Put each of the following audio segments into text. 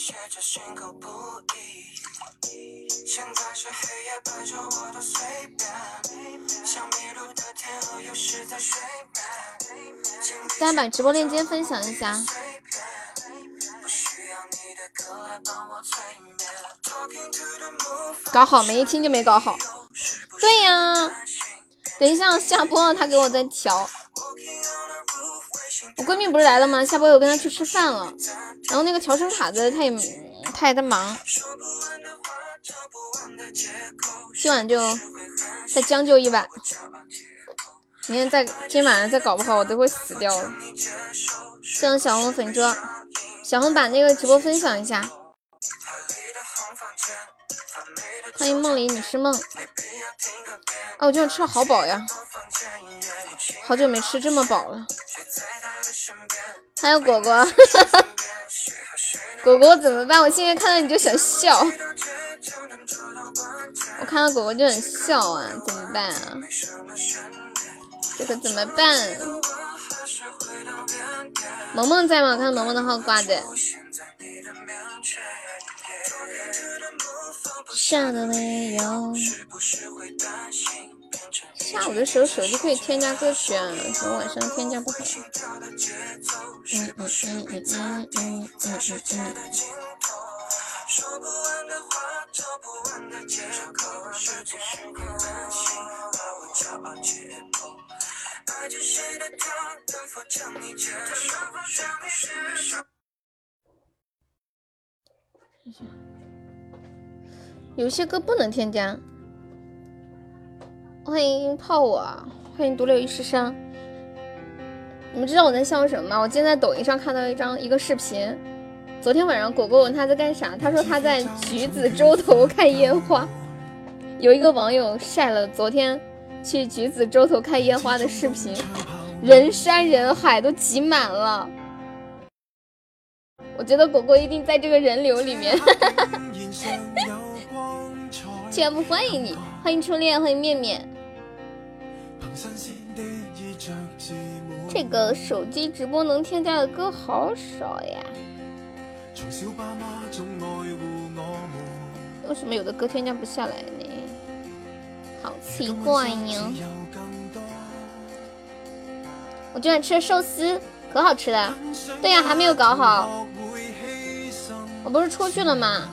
写着口不一。现在是黑夜我随便，像迷路的天鹅游失在水面。大家把直播链接分享一下。搞好没？一听就没搞好。对呀、等一下下播了，他给我再调。我闺蜜不是来了吗？下播我跟她去吃饭了。然后那个调声卡的，他也他也在忙。今晚就再将就一晚，明天再今天晚上再搞不好，我都会死掉了。谢谢小红粉桌，小红把那个直播分享一下。欢迎梦里你是梦。哦，我今晚吃的好饱呀，好久没吃这么饱了。还有果果，果果怎么办？我现在看到你就想笑，我看到果果就很笑啊，怎么办啊？这可怎么办？萌萌在吗？看萌萌的号挂的。下的没有。下午的时候手机可以添加歌曲啊，怎么晚上添加不好？嗯嗯嗯嗯嗯嗯嗯嗯嗯。有些歌不能添加。欢迎泡我，欢迎独留一世伤。你们知道我在笑什么吗？我今天在抖音上看到一张一个视频。昨天晚上果果问他在干啥，他说他在橘子洲头看烟花。有一个网友晒了昨天去橘子洲头看烟花的视频，人山人海，都挤满了。我觉得果果一定在这个人流里面。全部欢迎你，欢迎初恋，欢迎面面。这个手机直播能添加的歌好少呀，为什么有的歌添加不下来呢？好奇怪呀！我今晚吃的寿司可好吃了，对呀，还没有搞好，我不是出去了吗？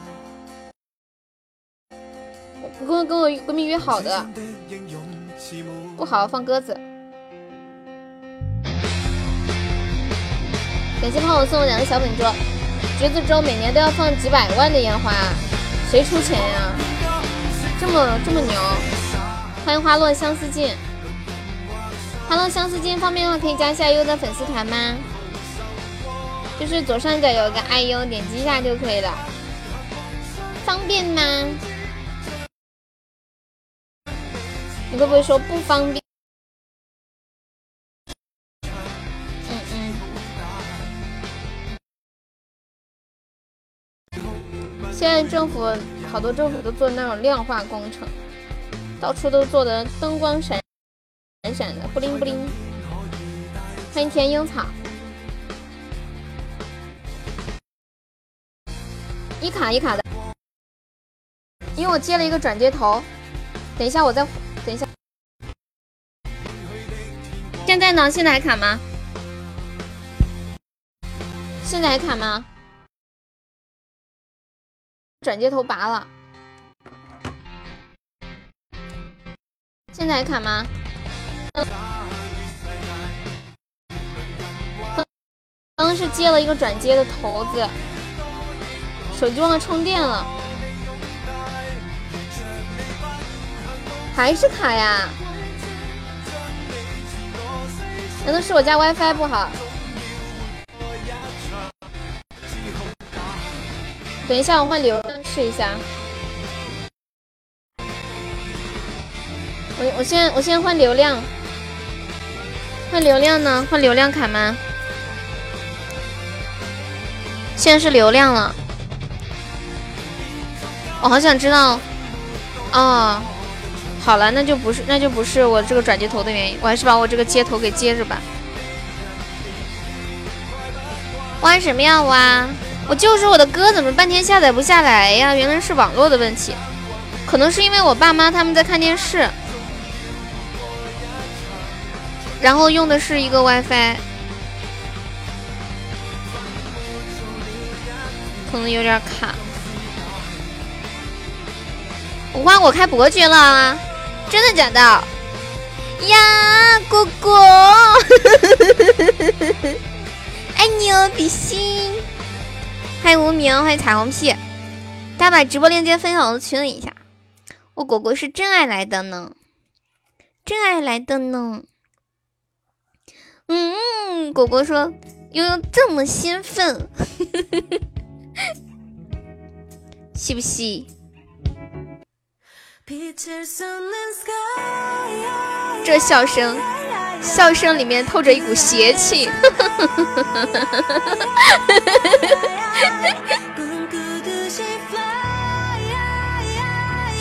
我跟跟我闺蜜约好的。不好，放鸽子。感谢胖我送我两个小粉猪。橘子洲每年都要放几百万的烟花，谁出钱呀？这么这么牛！欢迎花落相思尽。花落相思尽方便的话可以加一下优的粉丝团吗？就是左上角有个 IU，点击一下就可以了。方便吗？你会不会说不方便？嗯嗯。现在政府好多政府都做那种亮化工程，到处都做的灯光闪闪闪的，布灵布灵。欢迎甜樱草。一卡一卡的，因为我接了一个转接头，等一下我再。等一下，现在呢？现在还卡吗？现在还卡吗？转接头拔了，现在还卡吗？刚刚是接了一个转接的头子，手机忘了充电了。还是卡呀？难道是我家 WiFi 不好？等一下，我换流量试一下。我我先我先换流量，换流量呢？换流量卡吗？现在是流量了，我好想知道。哦，好了，那就不是那就不是我这个转接头的原因，我还是把我这个接头给接着吧。挖什么呀挖？我就是我的歌怎么半天下载不下来呀？原来是网络的问题，可能是因为我爸妈他们在看电视，然后用的是一个 WiFi。可能有点卡，我花果开伯爵了，啊真的假的？呀，果果，爱你哦，比心，欢迎无名，欢迎彩虹屁，大家把直播链接分享到群里一下。我果果是真爱来的呢，真爱来的呢。嗯，果果说悠悠这么兴奋。是不是？这笑声，笑声里面透着一股邪气。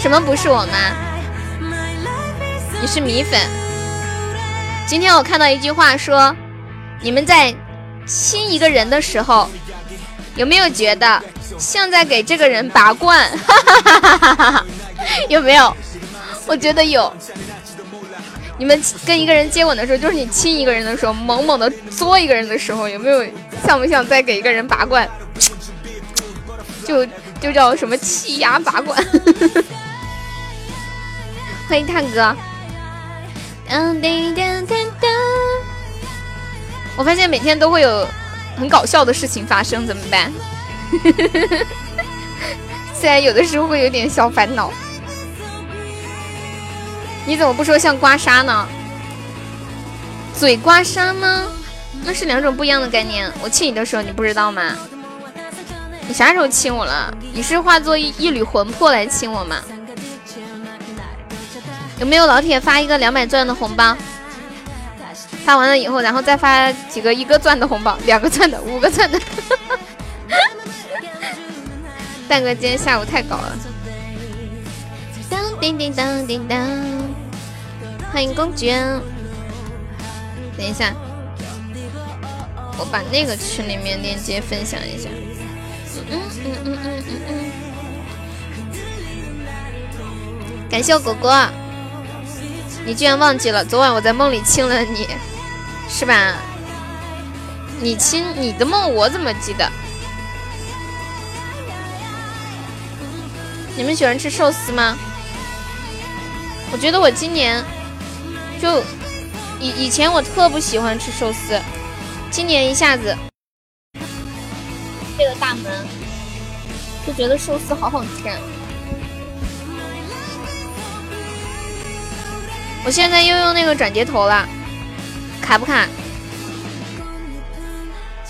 什么不是我吗？你是米粉。今天我看到一句话说，你们在亲一个人的时候。有没有觉得像在给这个人拔罐？有没有？我觉得有。你们跟一个人接吻的时候，就是你亲一个人的时候，猛猛的作一个人的时候，有没有像不像在给一个人拔罐？就就叫什么气压拔罐？欢迎探哥。我发现每天都会有。很搞笑的事情发生怎么办？虽然有的时候会有点小烦恼。你怎么不说像刮痧呢？嘴刮痧吗？那是两种不一样的概念。我亲你的时候你不知道吗？你啥时候亲我了？你是化作一一缕魂魄来亲我吗？有没有老铁发一个两百钻的红包？发完了以后，然后再发几个一个钻的红包，两个钻的，五个钻的。蛋哥今天下午太搞了。当叮叮当叮当，欢迎公爵。等一下，我把那个群里面链接分享一下。嗯嗯嗯嗯嗯嗯。感谢我果果，你居然忘记了，昨晚我在梦里亲了你。是吧？你亲你的梦，我怎么记得？你们喜欢吃寿司吗？我觉得我今年就以以前我特不喜欢吃寿司，今年一下子这个大门就觉得寿司好好吃。我现在又用那个转接头了。卡不卡？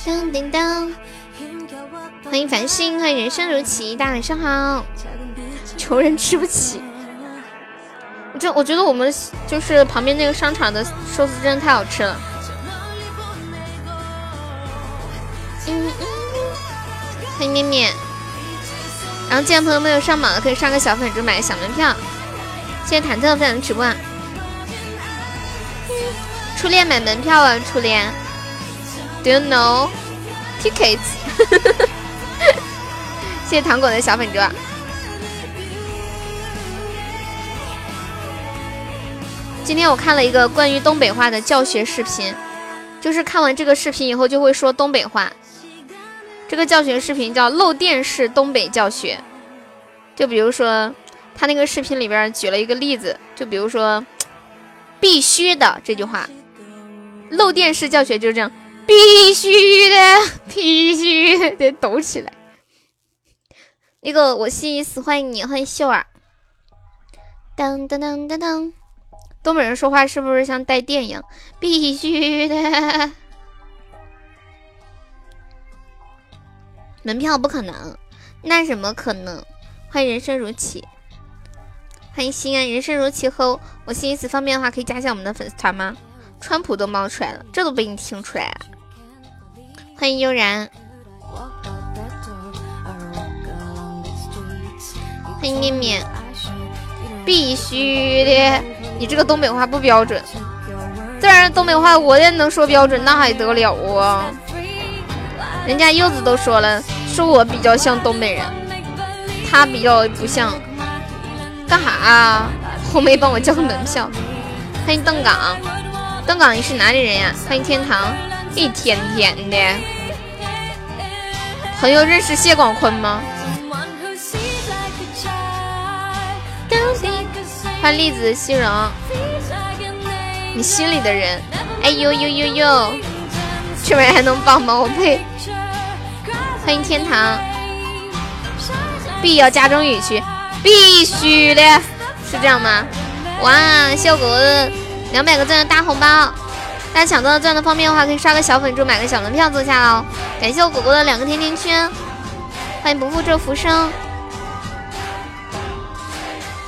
叮叮当，欢迎繁星，欢迎人生如棋，大晚上好。穷人吃不起，这我觉得我们就是旁边那个商场的寿司真的太好吃了。嗯嗯，欢迎面面。然后，既然朋友没有上榜的，可以上个小粉猪，买个小门票。谢谢忐忑分享的直播。初恋买门票啊，初恋，Do you know tickets？谢谢糖果的小粉猪。今天我看了一个关于东北话的教学视频，就是看完这个视频以后就会说东北话。这个教学视频叫漏电式东北教学，就比如说他那个视频里边举了一个例子，就比如说必须的这句话。漏电式教学就是这样，必须的，必须得抖起来。那个，我是意思欢迎你，欢迎秀儿。当当当当当，东北人说话是不是像带电一样？必须的。门票不可能，那怎么可能？欢迎人生如棋，欢迎心安。人生如棋和我心意思方便的话，可以加一下我们的粉丝团吗？川普都冒出来了，这都被你听出来了。欢迎悠然，欢迎面面，必须的，你这个东北话不标准。这然东北话我也能说标准，那还得了啊？人家柚子都说了，说我比较像东北人，他比较不像。干哈啊？红梅帮我交个门票。欢迎邓岗，邓港你是哪里人呀？欢迎天堂，一天天的。朋友认识谢广坤吗？欢迎栗子西荣，你心里的人。哎呦呦呦呦，这玩意还能帮吗？我呸！欢迎天堂，必要加重语气，必须的，是这样吗？哇，谢我狗狗两百个钻的大红包，大家抢到钻的方便的话，可以刷个小粉猪，买个小门票坐下喽。感谢我果果的两个甜甜圈，欢迎不负这浮生，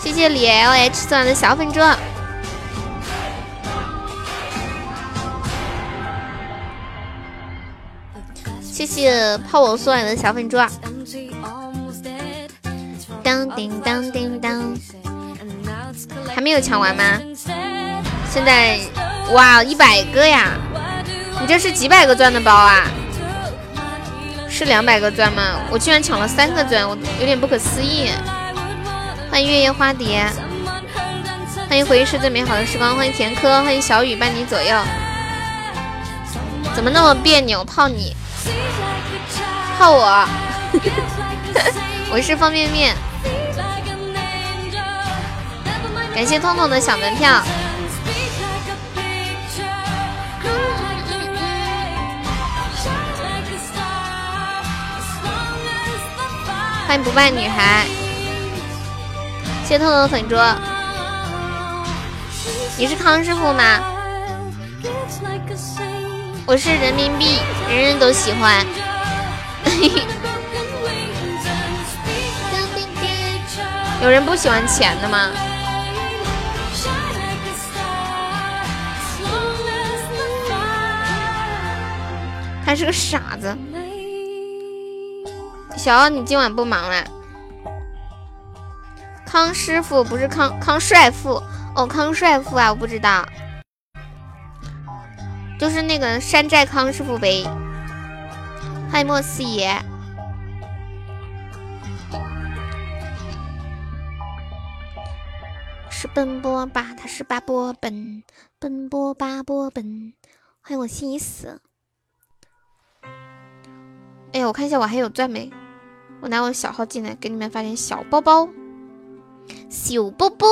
谢谢李 L H 送来的小粉猪。谢谢泡我送来的小粉猪啊！当叮当叮当，还没有抢完吗？现在哇，一百个呀！你这是几百个钻的包啊？是两百个钻吗？我居然抢了三个钻，我有点不可思议。欢迎月夜花蝶，欢迎回忆是最美好的时光，欢迎田科，欢迎小雨伴你左右。怎么那么别扭？泡你？泡我，我是方便面。感谢痛痛的小门票。欢迎不败女孩。谢谢痛痛的粉猪。你是康师傅吗？我是人民币，人人都喜欢。有人不喜欢钱的吗？他是个傻子。小奥，你今晚不忙了？康师傅不是康康帅傅哦，康帅傅啊，我不知道，就是那个山寨康师傅呗。欢迎莫四爷，是奔波吧？他是巴波奔，奔波巴波奔。欢迎我心已死。哎呀，我看一下我还有钻没？我拿我小号进来给你们发点小包包，小包包。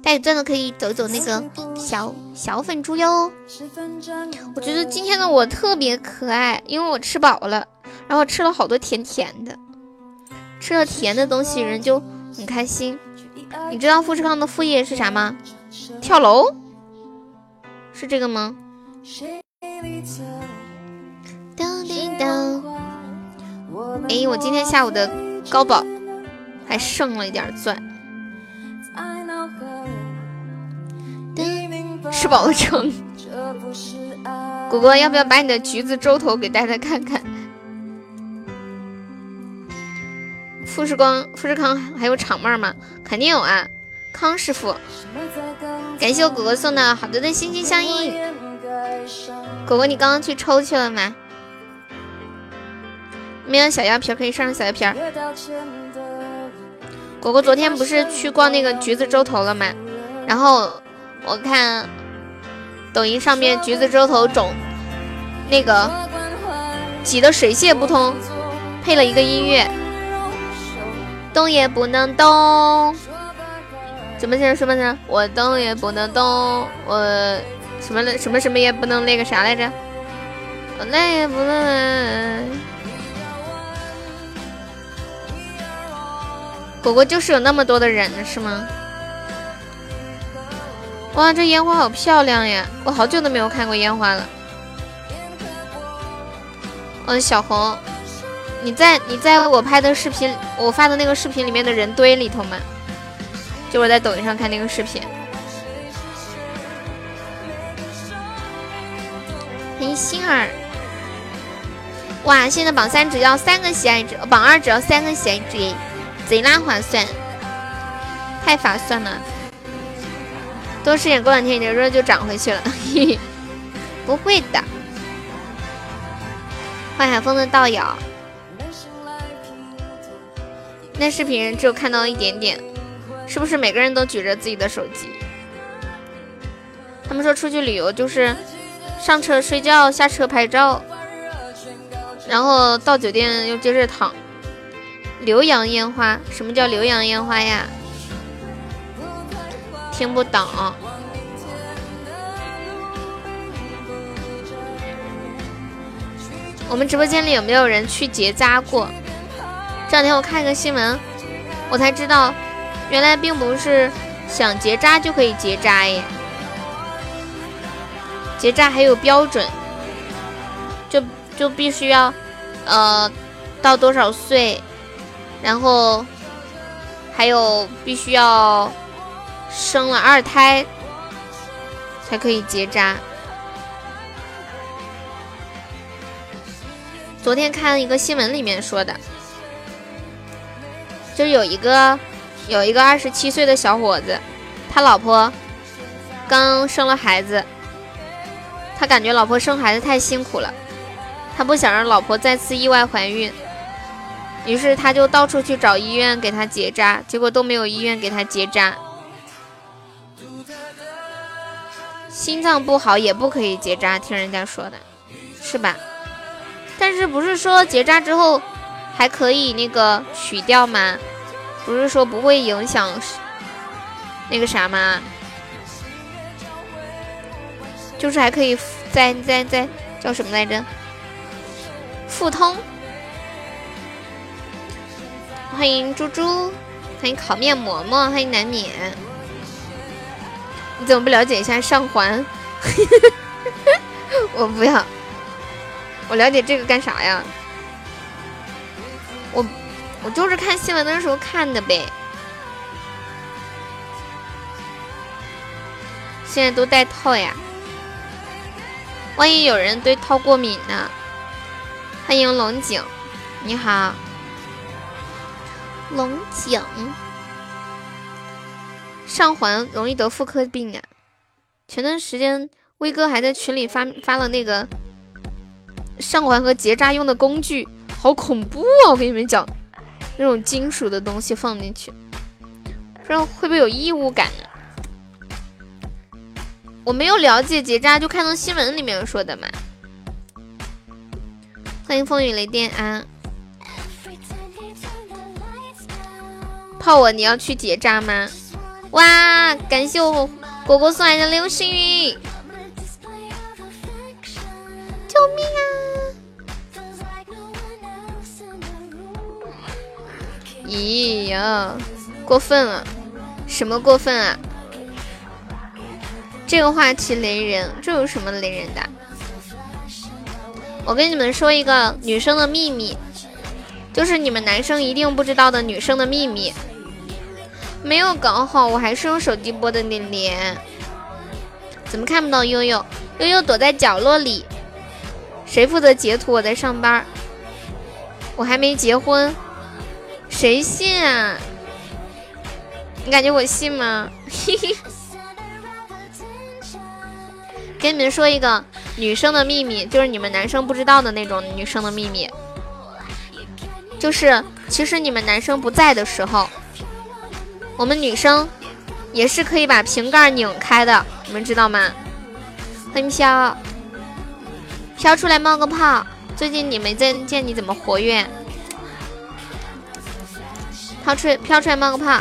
带钻的可以走走那个小小粉猪哟。我觉得今天的我特别可爱，因为我吃饱了，然后吃了好多甜甜的。吃了甜的东西，人就很开心。你知道富士康的副业是啥吗？跳楼？是这个吗？当叮当。哎，我今天下午的高保还剩了一点钻。吃饱了撑，果果要不要把你的橘子周头给大家看看？富士光、富士康还有厂妹吗？肯定有啊，康师傅。感谢我果果送的好多的心心相印。果果，你刚刚去抽去了吗？没有小药瓶可以上上小药瓶。果果昨天不是去逛那个橘子洲头了吗？然后我看。抖音上面橘子洲头肿，那个挤得水泄不通，配了一个音乐，动也不能动，怎么着什么着？我动也不能动，我什么什么什么也不能那个啥来着？我累也不能。果果就是有那么多的人是吗？哇，这烟花好漂亮呀！我好久都没有看过烟花了。嗯，小红，你在你在我拍的视频，我发的那个视频里面的人堆里头吗？就我在抖音上看那个视频。欢迎心儿，哇！现在榜三只要三个喜爱值，榜二只要三个喜爱值，贼拉划算，太划算了。多吃点，过两天你的肉就长回去了。不会的。欢海风的道友，那视频只有看到一点点，是不是每个人都举着自己的手机？他们说出去旅游就是上车睡觉，下车拍照，然后到酒店又接着躺。浏阳烟花，什么叫浏阳烟花呀？听不懂。我们直播间里有没有人去结扎过？这两天我看一个新闻，我才知道，原来并不是想结扎就可以结扎耶。结扎还有标准，就就必须要，呃，到多少岁，然后还有必须要生了二胎才可以结扎。昨天看了一个新闻，里面说的，就有一个有一个二十七岁的小伙子，他老婆刚生了孩子，他感觉老婆生孩子太辛苦了，他不想让老婆再次意外怀孕，于是他就到处去找医院给他结扎，结果都没有医院给他结扎，心脏不好也不可以结扎，听人家说的，是吧？但是不是说结扎之后还可以那个取掉吗？不是说不会影响那个啥吗？就是还可以再再再叫什么来着？复通。欢迎猪猪，欢迎烤面馍馍，欢迎难免。你怎么不了解一下上环？我不要。我了解这个干啥呀？我我就是看新闻的时候看的呗。现在都戴套呀，万一有人对套过敏呢？欢迎龙井，你好，龙井。上环容易得妇科病啊！前段时间威哥还在群里发发了那个。上环和结扎用的工具好恐怖啊！我跟你们讲，那种金属的东西放进去，不知道会不会有异物感啊？我没有了解结扎，就看到新闻里面说的嘛。欢迎风雨雷电啊！泡我，你要去结扎吗？哇！感谢我果果送来的流星雨，救命啊！咦呀，过分了！什么过分啊？这个话题雷人，这有什么雷人的？我跟你们说一个女生的秘密，就是你们男生一定不知道的女生的秘密。没有搞好，我还是用手机播的脸脸。怎么看不到悠悠？悠悠躲在角落里。谁负责截图？我在上班，我还没结婚。谁信啊？你感觉我信吗？嘿嘿。跟你们说一个女生的秘密，就是你们男生不知道的那种女生的秘密，就是其实你们男生不在的时候，我们女生也是可以把瓶盖拧开的，你们知道吗？欢迎飘，飘出来冒个泡。最近你没见见你怎么活跃？飘出飘出来冒个泡，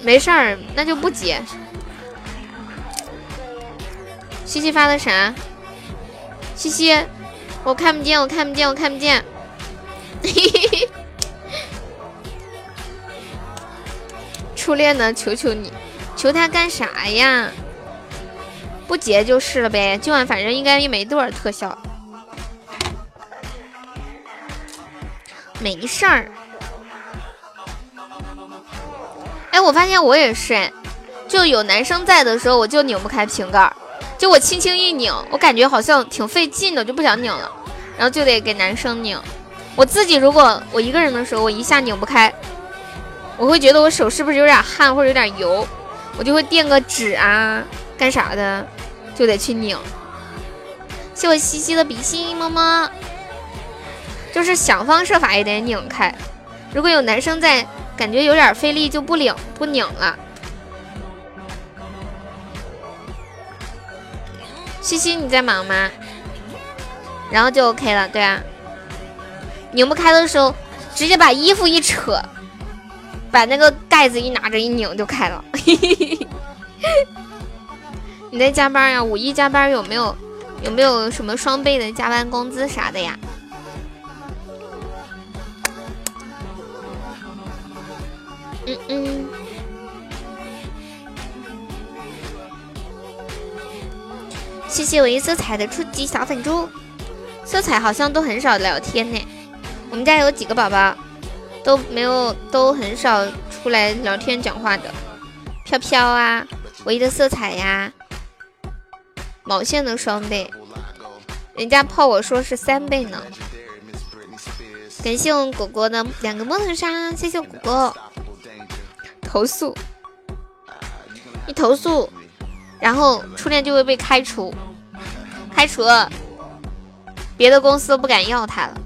没事儿，那就不接。西西发的啥？西西，我看不见，我看不见，我看不见。嘿嘿嘿初恋呢？求求你，求他干啥呀？不结就是了呗。今晚反正应该也没多少特效。没事儿。哎，我发现我也是，就有男生在的时候，我就拧不开瓶盖，就我轻轻一拧，我感觉好像挺费劲的，就不想拧了，然后就得给男生拧。我自己如果我一个人的时候，我一下拧不开，我会觉得我手是不是有点汗或者有点油，我就会垫个纸啊，干啥的，就得去拧。谢我西西的比心，么么。就是想方设法也得拧开，如果有男生在。感觉有点费力，就不拧不拧了。西西你在忙吗？然后就 OK 了，对啊。拧不开的时候，直接把衣服一扯，把那个盖子一拿着一拧就开了。你在加班呀？五一加班有没有有没有什么双倍的加班工资啥的呀？嗯嗯，谢谢唯一色彩的初级小粉猪，色彩好像都很少聊天呢。我们家有几个宝宝都没有，都很少出来聊天讲话的。飘飘啊，唯一的色彩呀，毛线的双倍，人家泡我说是三倍呢。感谢我们果果的两个梦头杀，谢谢果果。投诉，一投诉，然后初恋就会被开除，开除了，别的公司都不敢要他了。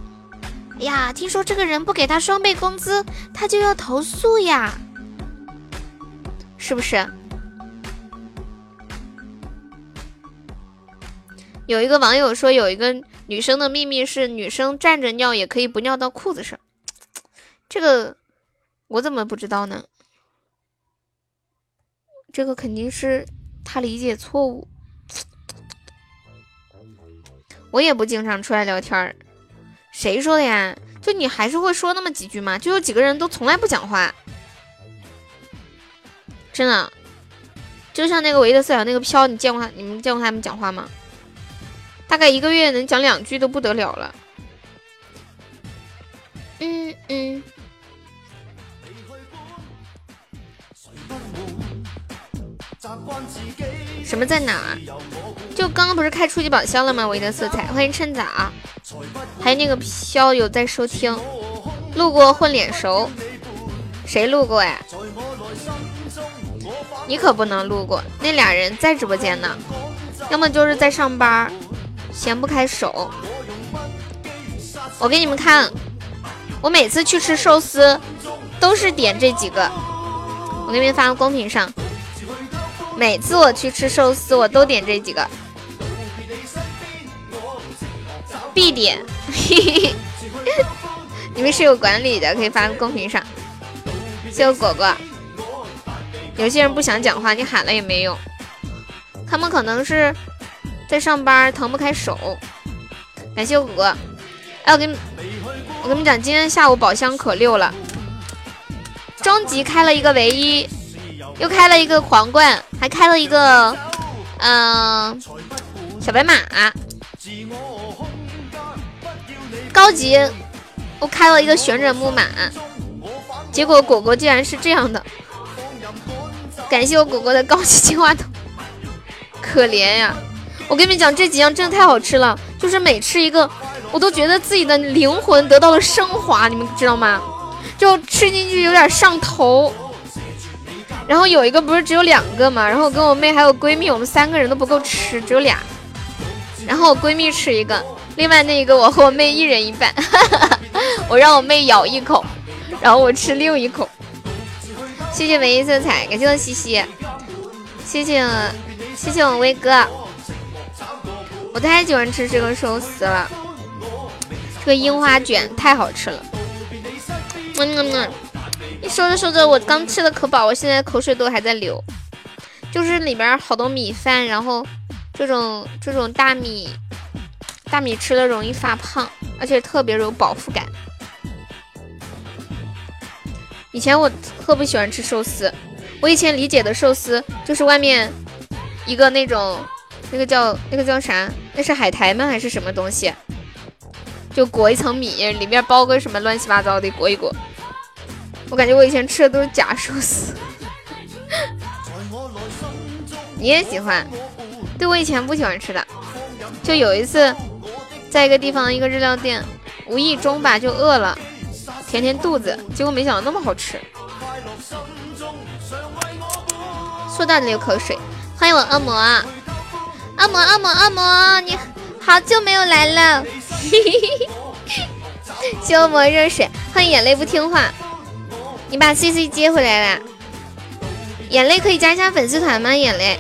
哎呀，听说这个人不给他双倍工资，他就要投诉呀，是不是？有一个网友说，有一个女生的秘密是女生站着尿也可以不尿到裤子上，这个我怎么不知道呢？这个肯定是他理解错误。我也不经常出来聊天儿，谁说的呀？就你还是会说那么几句吗？就有几个人都从来不讲话，真的。就像那个唯一的色彩那个飘，你见过他？你们见过他们讲话吗？大概一个月能讲两句都不得了了。嗯嗯。什么在哪儿？就刚刚不是开初级宝箱了吗？唯一的色彩，欢迎趁早。还有那个飘有在收听，路过混脸熟，谁路过呀？你可不能路过，那俩人在直播间呢，要么就是在上班，闲不开手。我给你们看，我每次去吃寿司都是点这几个，我给你们发到公屏上。每次我去吃寿司，我都点这几个，必点。你们是有管理的，可以发公屏上。谢谢果果。有些人不想讲话，你喊了也没用。他们可能是在上班，腾不开手。感谢果果。哎，我跟你我跟你们讲，今天下午宝箱可溜了，终极开了一个唯一。又开了一个皇冠，还开了一个，嗯，小白马，高级，我开了一个旋转木马，结果果果竟然是这样的，感谢我果果的高级金话筒，可怜呀！我跟你们讲，这几样真的太好吃了，就是每吃一个，我都觉得自己的灵魂得到了升华，你们知道吗？就吃进去有点上头。然后有一个不是只有两个嘛，然后我跟我妹还有闺蜜，我们三个人都不够吃，只有俩。然后我闺蜜吃一个，另外那一个我和我妹一人一半。我让我妹咬一口，然后我吃另一口。谢谢唯一色彩，感谢我西西，谢谢谢谢我威哥。我太喜欢吃这个寿司了，这个樱花卷太好吃了。么么么。一说着说着，我刚吃的可饱，我现在口水都还在流。就是里边好多米饭，然后这种这种大米大米吃了容易发胖，而且特别有饱腹感。以前我特不喜欢吃寿司，我以前理解的寿司就是外面一个那种那个叫那个叫啥？那是海苔吗？还是什么东西？就裹一层米，里面包个什么乱七八糟的，裹一裹。我感觉我以前吃的都是假寿司。你也喜欢？对，我以前不喜欢吃的。就有一次，在一个地方一个日料店，无意中吧就饿了，填填肚子，结果没想到那么好吃。说到流口水。欢迎我恶魔，恶魔，恶魔，恶魔，你好久没有来了。谢恶魔热水。欢迎眼泪不听话，你把 C C 接回来了。眼泪可以加一下粉丝团吗？眼泪，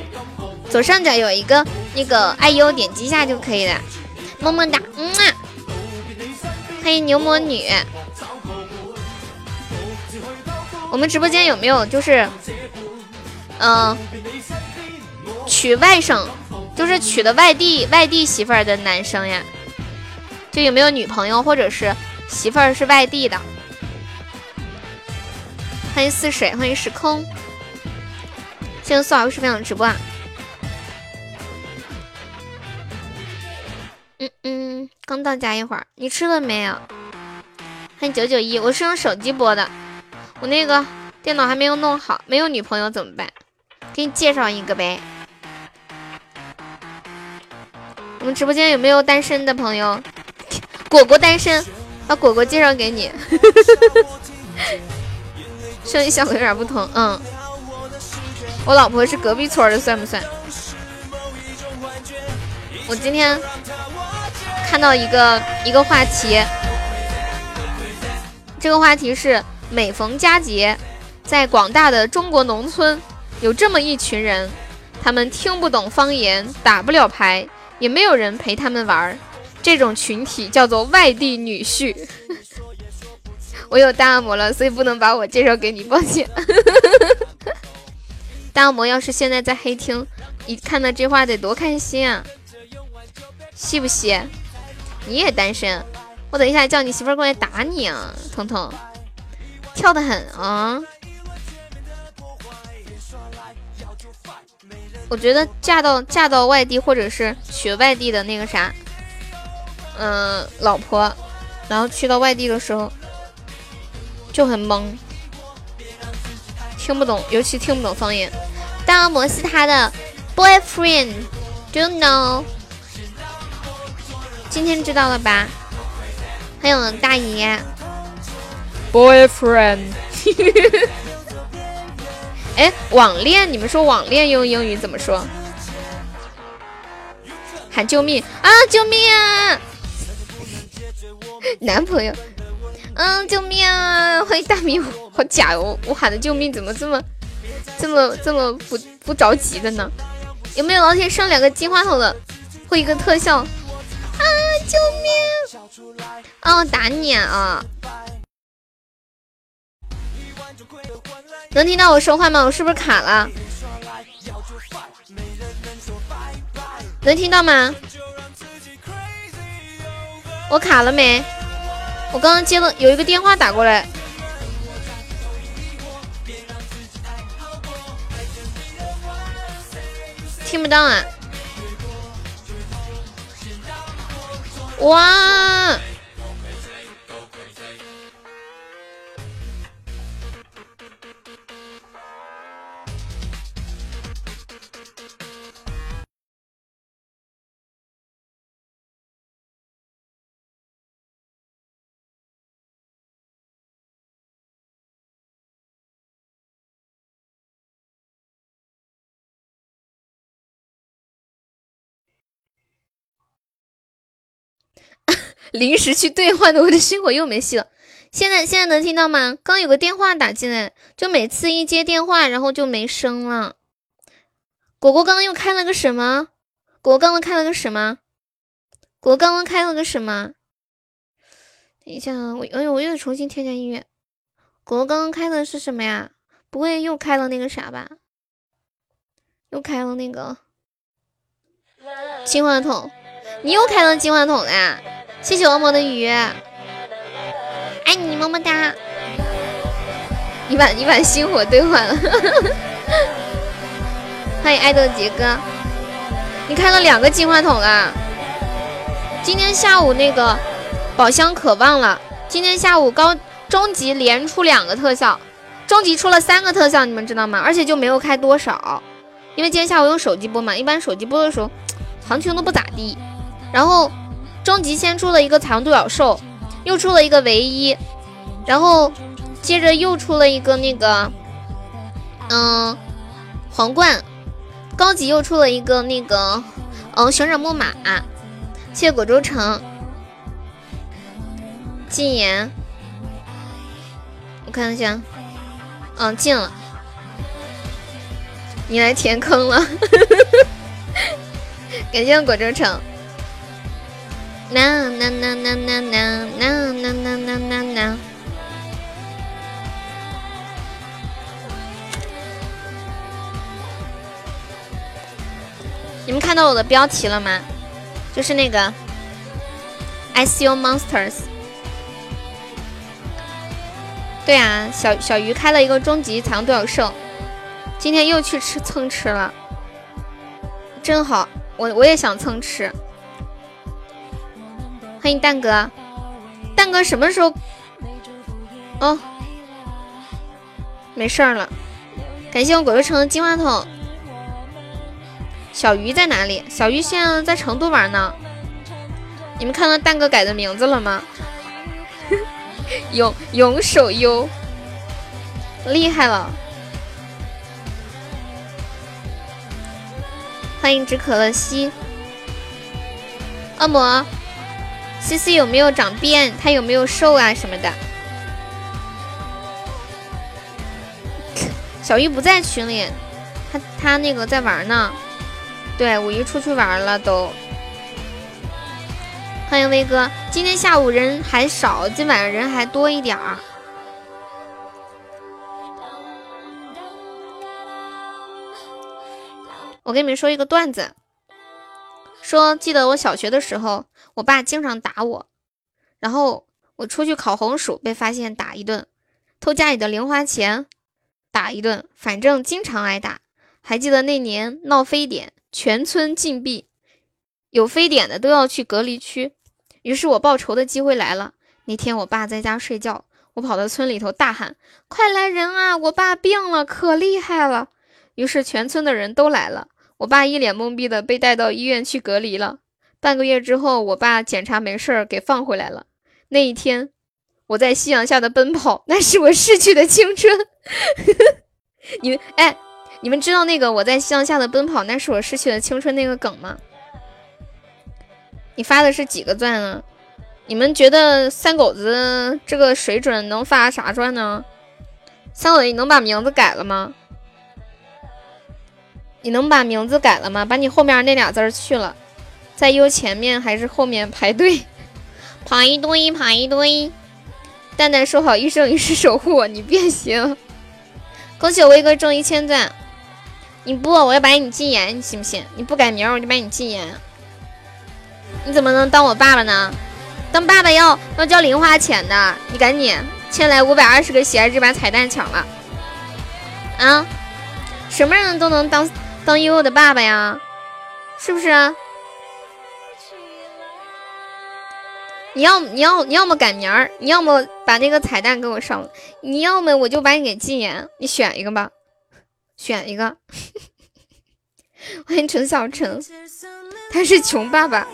左上角有一个那个爱优，点击一下就可以了。么么哒，嗯啊。欢迎牛魔女。我们直播间有没有就是，嗯？娶外甥，就是娶的外地外地媳妇儿的男生呀，就有没有女朋友或者是媳妇儿是外地的？欢迎似水，欢迎时空，谢谢苏老师分享直播啊。嗯嗯，刚到家一会儿，你吃了没有？欢迎九九一，我是用手机播的，我那个电脑还没有弄好，没有女朋友怎么办？给你介绍一个呗。我们直播间有没有单身的朋友？果果单身，把果果介绍给你。声音效果有点不同，嗯。我老婆是隔壁村的，算不算？我今天看到一个一个话题，这个话题是每逢佳节，在广大的中国农村，有这么一群人，他们听不懂方言，打不了牌。也没有人陪他们玩儿，这种群体叫做外地女婿。我有大恶魔了，所以不能把我介绍给你，抱歉。大恶魔要是现在在黑厅，一看到这话得多开心啊！吸不吸？你也单身？我等一下叫你媳妇过来打你啊，彤彤，跳得很啊。我觉得嫁到嫁到外地，或者是娶外地的那个啥，嗯，老婆，然后去到外地的时候就很懵，听不懂，尤其听不懂方言。大恶魔是他的 boyfriend，do you know？今天知道了吧？还有大姨，boyfriend。哎，网恋，你们说网恋用英语怎么说？喊救命啊！救命啊！男朋友，嗯，救命啊！欢迎大米，好假哦！我喊的救命怎么这么、这么、这么不不着急的呢？有没有老铁上两个金话筒的，会一个特效？啊！救命！啊！我打你啊！能听到我说话吗？我是不是卡了？能听到吗？我卡了没？我刚刚接了有一个电话打过来，听不到啊！哇！临时去兑换的，我的生活又没戏了。现在现在能听到吗？刚有个电话打进来，就每次一接电话，然后就没声了。果果刚刚又开了个什么？果果刚刚开了个什么？果果刚刚开了个什么？等一下，我哎呦，我又得重新添加音乐。果果刚刚开的是什么呀？不会又开了那个啥吧？又开了那个金话筒？你又开了金话筒了呀？谢谢恶魔的鱼，爱你么么哒！你把你把星火兑换了，欢迎爱豆杰哥，你开了两个金话筒啊！今天下午那个宝箱可旺了，今天下午高中级连出两个特效，中级出了三个特效，你们知道吗？而且就没有开多少，因为今天下午用手机播嘛，一般手机播的时候 行情都不咋地。然后中级先出了一个彩虹独角兽，又出了一个唯一，然后接着又出了一个那个嗯皇冠，高级又出了一个那个嗯旋转木马。谢谢果州城，禁言，我看一下，嗯，禁了，你来填坑了，感谢果州城。No no no no no no no no no no no！！你们看到我的标题了吗？就是那个 I see monsters。对啊，小小鱼开了一个终极彩虹独角兽，今天又去吃蹭吃了，真好，我我也想蹭吃。欢迎蛋哥，蛋哥什么时候？哦，没事了，感谢我鬼鬼城的金话筒。小鱼在哪里？小鱼现在在成都玩呢。你们看到蛋哥改的名字了吗？永永守优，厉害了！欢迎止可乐西，恶魔西西有没有长变？他有没有瘦啊什么的？小鱼不在群里，他他那个在玩呢。对，五一出去玩了都。欢迎威哥，今天下午人还少，今晚上人还多一点儿。我跟你们说一个段子，说记得我小学的时候，我爸经常打我，然后我出去烤红薯被发现打一顿，偷家里的零花钱打一顿，反正经常挨打。还记得那年闹非典。全村禁闭，有非典的都要去隔离区。于是我报仇的机会来了。那天我爸在家睡觉，我跑到村里头大喊：“快来人啊！我爸病了，可厉害了！”于是全村的人都来了。我爸一脸懵逼的被带到医院去隔离了。半个月之后，我爸检查没事儿，给放回来了。那一天，我在夕阳下的奔跑，那是我逝去的青春。你们，哎。你们知道那个我在夕阳下的奔跑，那是我逝去的青春那个梗吗？你发的是几个钻啊？你们觉得三狗子这个水准能发啥钻呢？三狗子，你能把名字改了吗？你能把名字改了吗？把你后面那俩字去了，在优前面还是后面排队？排一堆，排一堆。蛋蛋说好一生一世守护我，你变形。恭喜我威哥中一千钻。你不，我要把你禁言，你信不信？你不改名，我就把你禁言。你怎么能当我爸爸呢？当爸爸要要交零花钱的，你赶紧先来五百二十个喜爱值把彩蛋抢了。啊，什么人都能当当悠悠的爸爸呀？是不是？你要你要你要么改名儿，你要么把那个彩蛋给我上了，你要么我就把你给禁言，你选一个吧。选一个，欢迎陈小陈，他是穷爸爸，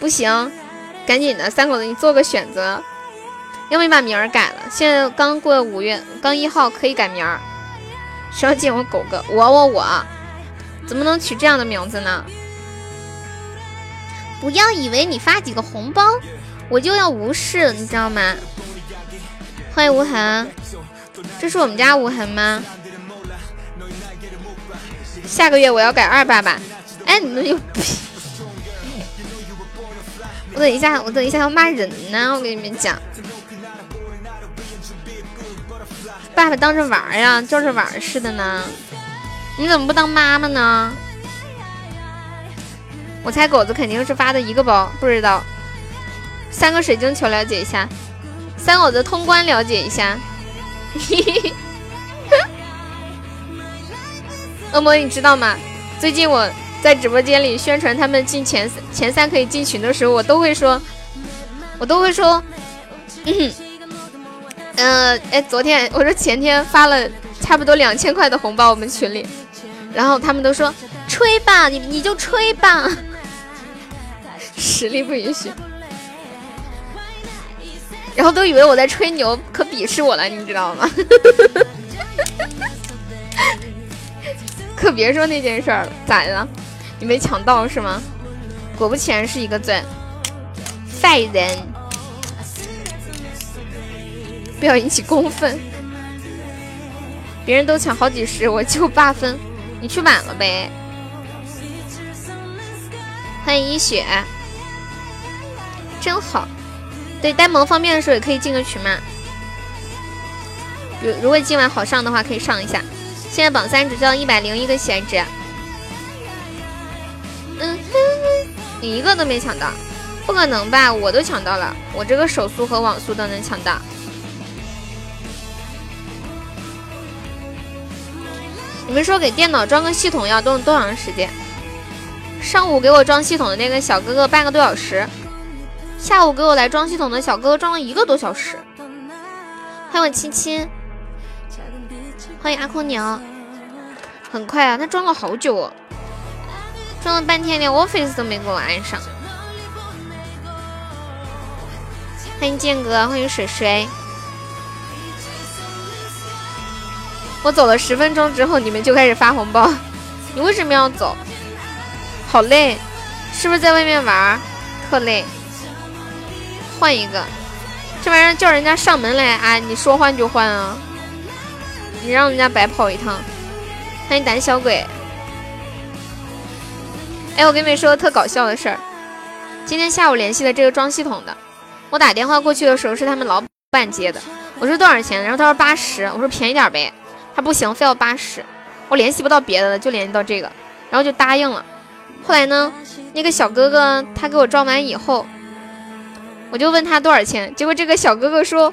不行，赶紧的，三狗子你做个选择，要不你把名儿改了，现在刚过五月，刚一号可以改名儿，谁要见我狗哥，我我我，怎么能取这样的名字呢？不要以为你发几个红包，我就要无视，你知道吗？欢迎无痕。这是我们家无痕吗？下个月我要改二爸爸。哎，你们有屁！我等一下，我等一下要骂人呢。我跟你们讲，爸爸当着玩呀，就是玩似的呢。你怎么不当妈妈呢？我猜狗子肯定是发的一个包，不知道。三个水晶球了解一下，三狗子通关了解一下。恶魔，你知道吗？最近我在直播间里宣传他们进前三前三可以进群的时候，我都会说，我都会说，嗯，嗯，哎，昨天我说前天发了差不多两千块的红包我们群里，然后他们都说吹吧，你你就吹吧，实力不允许。然后都以为我在吹牛，可鄙视我了，你知道吗？可别说那件事了，咋了？你没抢到是吗？果不其然是一个钻，坏人！不要引起公愤。别人都抢好几十，我就八分，你去晚了呗。欢迎一雪，真好。对，呆萌方便的时候也可以进个群嘛。如如果今晚好上的话，可以上一下。现在榜三只需要一百零一个血值。嗯哼，你一个都没抢到，不可能吧？我都抢到了，我这个手速和网速都能抢到。你们说给电脑装个系统要多多长时间？上午给我装系统的那个小哥哥半个多小时。下午给我来装系统的小哥哥装了一个多小时，欢迎我亲亲，欢迎阿空娘，很快啊，他装了好久哦，装了半天连 Office 都没给我安上。欢迎剑哥，欢迎水水，我走了十分钟之后，你们就开始发红包，你为什么要走？好累，是不是在外面玩？特累。换一个，这玩意儿叫人家上门来啊！你说换就换啊！你让人家白跑一趟。欢迎胆小鬼。哎，我跟你们说个特搞笑的事儿。今天下午联系的这个装系统的，我打电话过去的时候是他们老板接的。我说多少钱？然后他说八十。我说便宜点呗。他不行，非要八十。我联系不到别的了，就联系到这个，然后就答应了。后来呢，那个小哥哥他给我装完以后。我就问他多少钱，结果这个小哥哥说，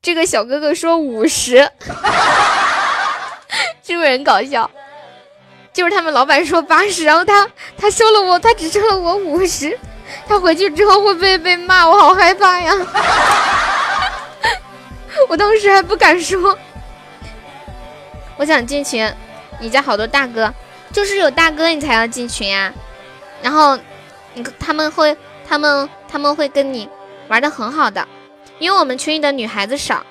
这个小哥哥说五十，是不是很搞笑？就是他们老板说八十，然后他他收了我，他只收了我五十，他回去之后会不会被骂？我好害怕呀！我当时还不敢说，我想进群，你家好多大哥，就是有大哥你才要进群呀。然后你他们会他们。他们会跟你玩的很好的，因为我们群里的女孩子少，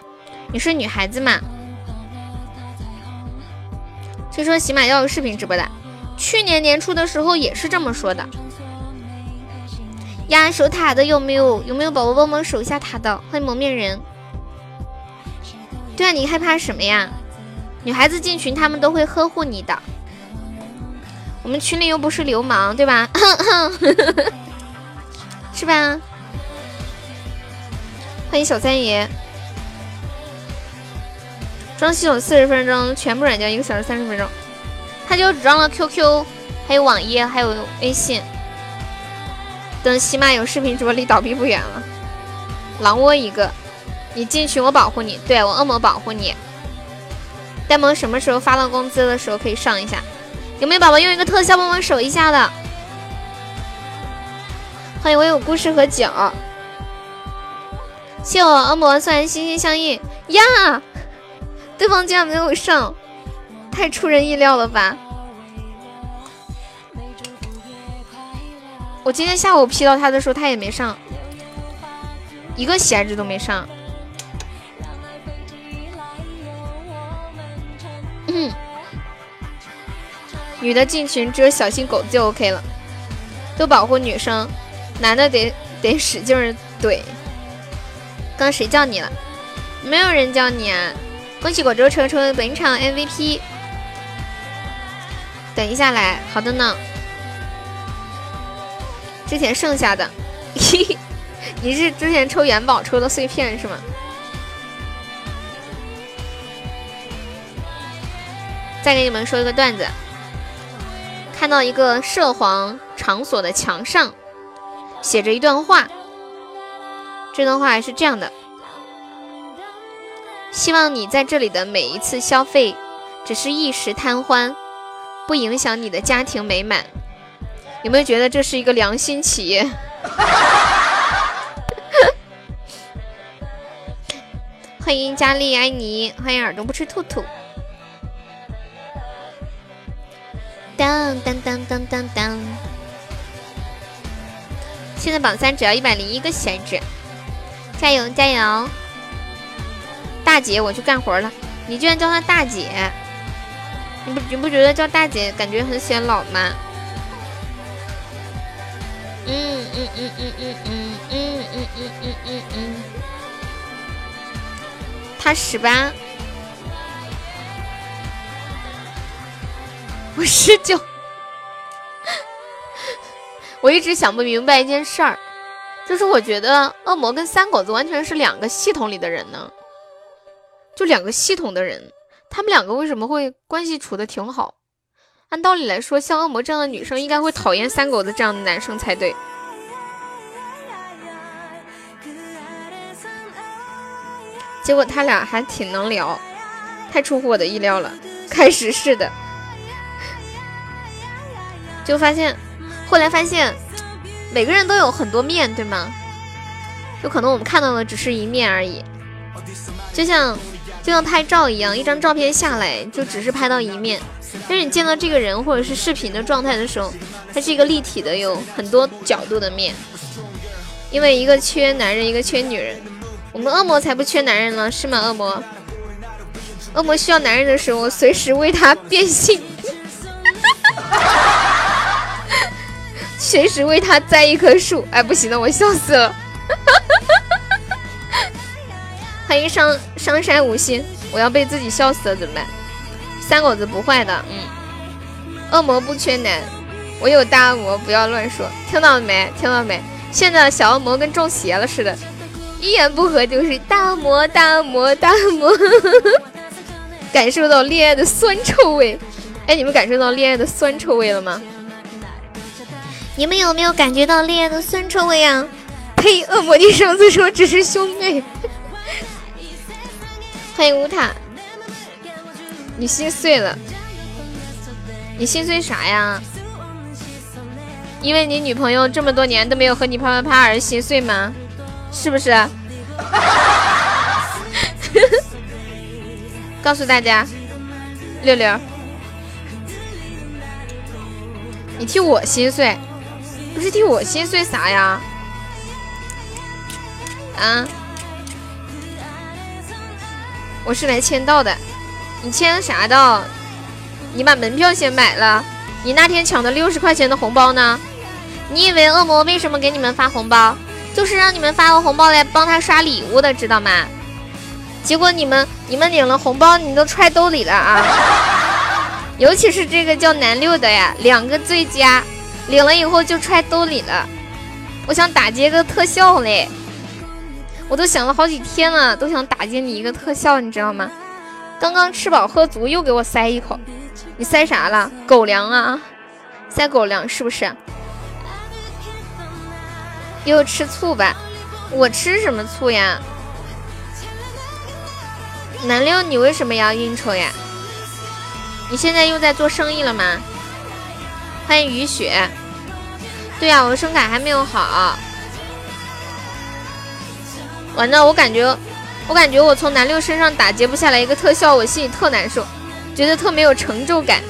你是女孩子嘛？听说喜马要有视频直播的，去年年初的时候也是这么说的。呀，守塔的有没有？有没有宝宝帮忙守一下塔的？欢迎蒙面人。对啊，你害怕什么呀？女孩子进群，他们都会呵护你的。我们群里又不是流氓，对吧？是吧？欢迎小三爷。装系统四十分钟，全部软件一个小时三十分钟。他就只装了 QQ，还有网页，还有微信。等喜马有视频直播，离倒闭不远了。狼窝一个，你进群我保护你，对我恶魔保护你。呆萌什么时候发到工资的时候可以上一下？有没有宝宝用一个特效帮忙守一下的？欢迎我有故事和酒，谢我恶魔送来心心相印呀！对方竟然没有上，太出人意料了吧！我今天下午 P 到他的时候，他也没上，一个喜爱值都没上。嗯，女的进群只有小心狗就 OK 了，都保护女生。男的得得使劲怼。刚谁叫你了？没有人叫你啊！恭喜果汁成为本场 MVP。等一下来，好的呢。之前剩下的，你是之前抽元宝抽的碎片是吗？再给你们说一个段子。看到一个涉黄场所的墙上。写着一段话，这段话是这样的：希望你在这里的每一次消费，只是一时贪欢，不影响你的家庭美满。有没有觉得这是一个良心企业？欢迎佳丽爱你，欢迎耳朵不吃兔兔。当当当当当当！现在榜三只要一百零一个闲置，加油加油！大姐，我去干活了。你居然叫她大姐，你不你不觉得叫大姐感觉很显老吗？嗯嗯嗯嗯嗯嗯嗯嗯嗯嗯嗯嗯，他十八，我十九，我一直想不明白一件事儿，就是我觉得恶魔跟三狗子完全是两个系统里的人呢，就两个系统的人，他们两个为什么会关系处的挺好？按道理来说，像恶魔这样的女生应该会讨厌三狗子这样的男生才对。结果他俩还挺能聊，太出乎我的意料了。开始是的，就发现，后来发现，每个人都有很多面对吗？有可能我们看到的只是一面而已，就像就像拍照一样，一张照片下来就只是拍到一面。但是你见到这个人或者是视频的状态的时候，它是一个立体的，有很多角度的面。因为一个缺男人，一个缺女人，我们恶魔才不缺男人呢，是吗？恶魔，恶魔需要男人的时候，随时为他变性，随时为他栽一棵树。哎，不行了，我笑死了。欢迎商商山无心，我要被自己笑死了，怎么办？三狗子不坏的，嗯，恶魔不缺男，我有大恶魔，不要乱说，听到没？听到没？现在小恶魔跟中邪了似的，一言不合就是大恶魔、大恶魔、大恶魔，感受到恋爱的酸臭味。哎，你们感受到恋爱的酸臭味了吗？你们有没有感觉到恋爱的酸臭味啊？呸！恶魔，你上次说只是兄妹。欢迎乌塔。你心碎了，你心碎啥呀？因为你女朋友这么多年都没有和你啪啪啪而心碎吗？是不是？告诉大家，六六，你替我心碎，不是替我心碎啥呀？啊？我是来签到的。你签啥的？你把门票先买了。你那天抢的六十块钱的红包呢？你以为恶魔为什么给你们发红包？就是让你们发个红包来帮他刷礼物的，知道吗？结果你们你们领了红包，你都揣兜里了啊！尤其是这个叫南六的呀，两个最佳，领了以后就揣兜里了。我想打劫个特效嘞，我都想了好几天了，都想打劫你一个特效，你知道吗？刚刚吃饱喝足，又给我塞一口，你塞啥了？狗粮啊，塞狗粮是不是？又吃醋吧？我吃什么醋呀？南六，你为什么要应酬呀？你现在又在做生意了吗？欢迎雨雪。对呀，我的声卡还没有好。完了，我感觉。我感觉我从南六身上打劫不下来一个特效，我心里特难受，觉得特没有成就感，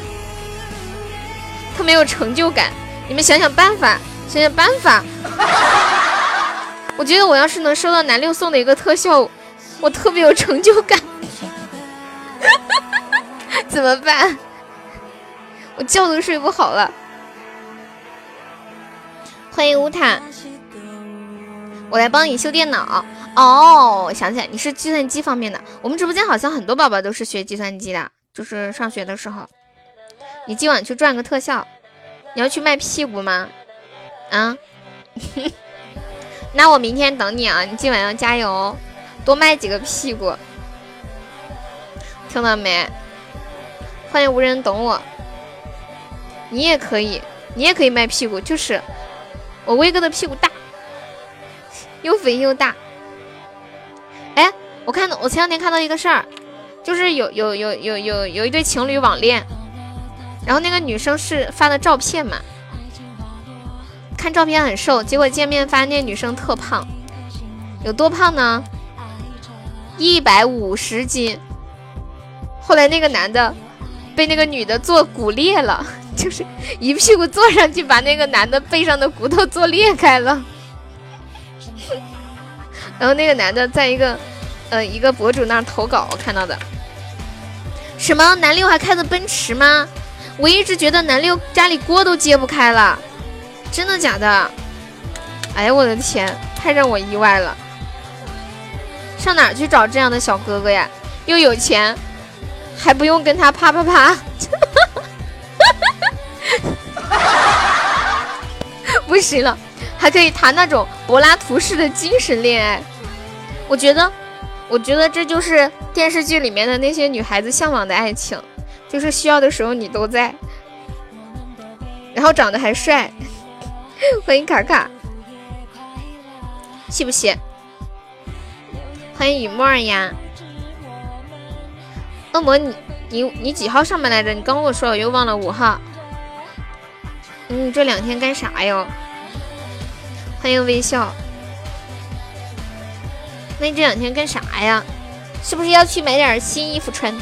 特没有成就感。你们想想办法，想想办法。我觉得我要是能收到南六送的一个特效，我特别有成就感。怎么办？我觉都睡不好了。欢迎乌塔，我来帮你修电脑。哦，想起来，你是计算机方面的。我们直播间好像很多宝宝都是学计算机的，就是上学的时候。你今晚去赚个特效，你要去卖屁股吗？啊？那我明天等你啊！你今晚要加油，多卖几个屁股，听到没？欢迎无人懂我。你也可以，你也可以卖屁股，就是我威哥的屁股大，又肥又大。哎，我看到我前两天看到一个事儿，就是有有有有有有一对情侣网恋，然后那个女生是发的照片嘛，看照片很瘦，结果见面发现那女生特胖，有多胖呢？一百五十斤。后来那个男的被那个女的做骨裂了，就是一屁股坐上去，把那个男的背上的骨头坐裂开了。然后那个男的在一个呃一个博主那儿投稿，我看到的。什么南六还开的奔驰吗？我一直觉得南六家里锅都揭不开了，真的假的？哎呀，我的天，太让我意外了！上哪去找这样的小哥哥呀？又有钱，还不用跟他啪啪啪，不行了，还可以谈那种柏拉图式的精神恋爱。我觉得，我觉得这就是电视剧里面的那些女孩子向往的爱情。就是需要的时候你都在，然后长得还帅，欢迎卡卡，气不气？欢迎雨墨呀，恶魔你你你几号上班来着？你刚跟我说，我又忘了五号。你这两天干啥呀？欢迎微笑，那你这两天干啥呀？是不是要去买点新衣服穿？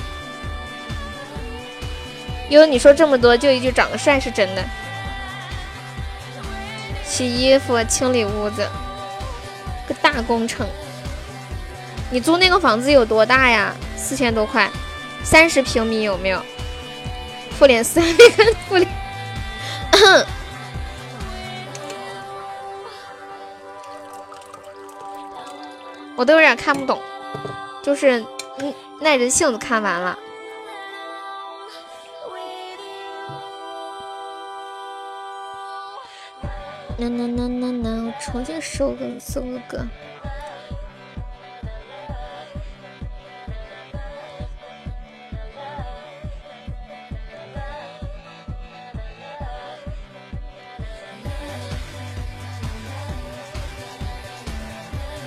因为你说这么多，就一句长得帅是真的。洗衣服、清理屋子，个大工程。你租那个房子有多大呀？四千多块，三十平米有没有？复联三，复联。我都有点看不懂，就是嗯耐着性子看完了。呐呐呐呐呐！我重新收个搜个歌。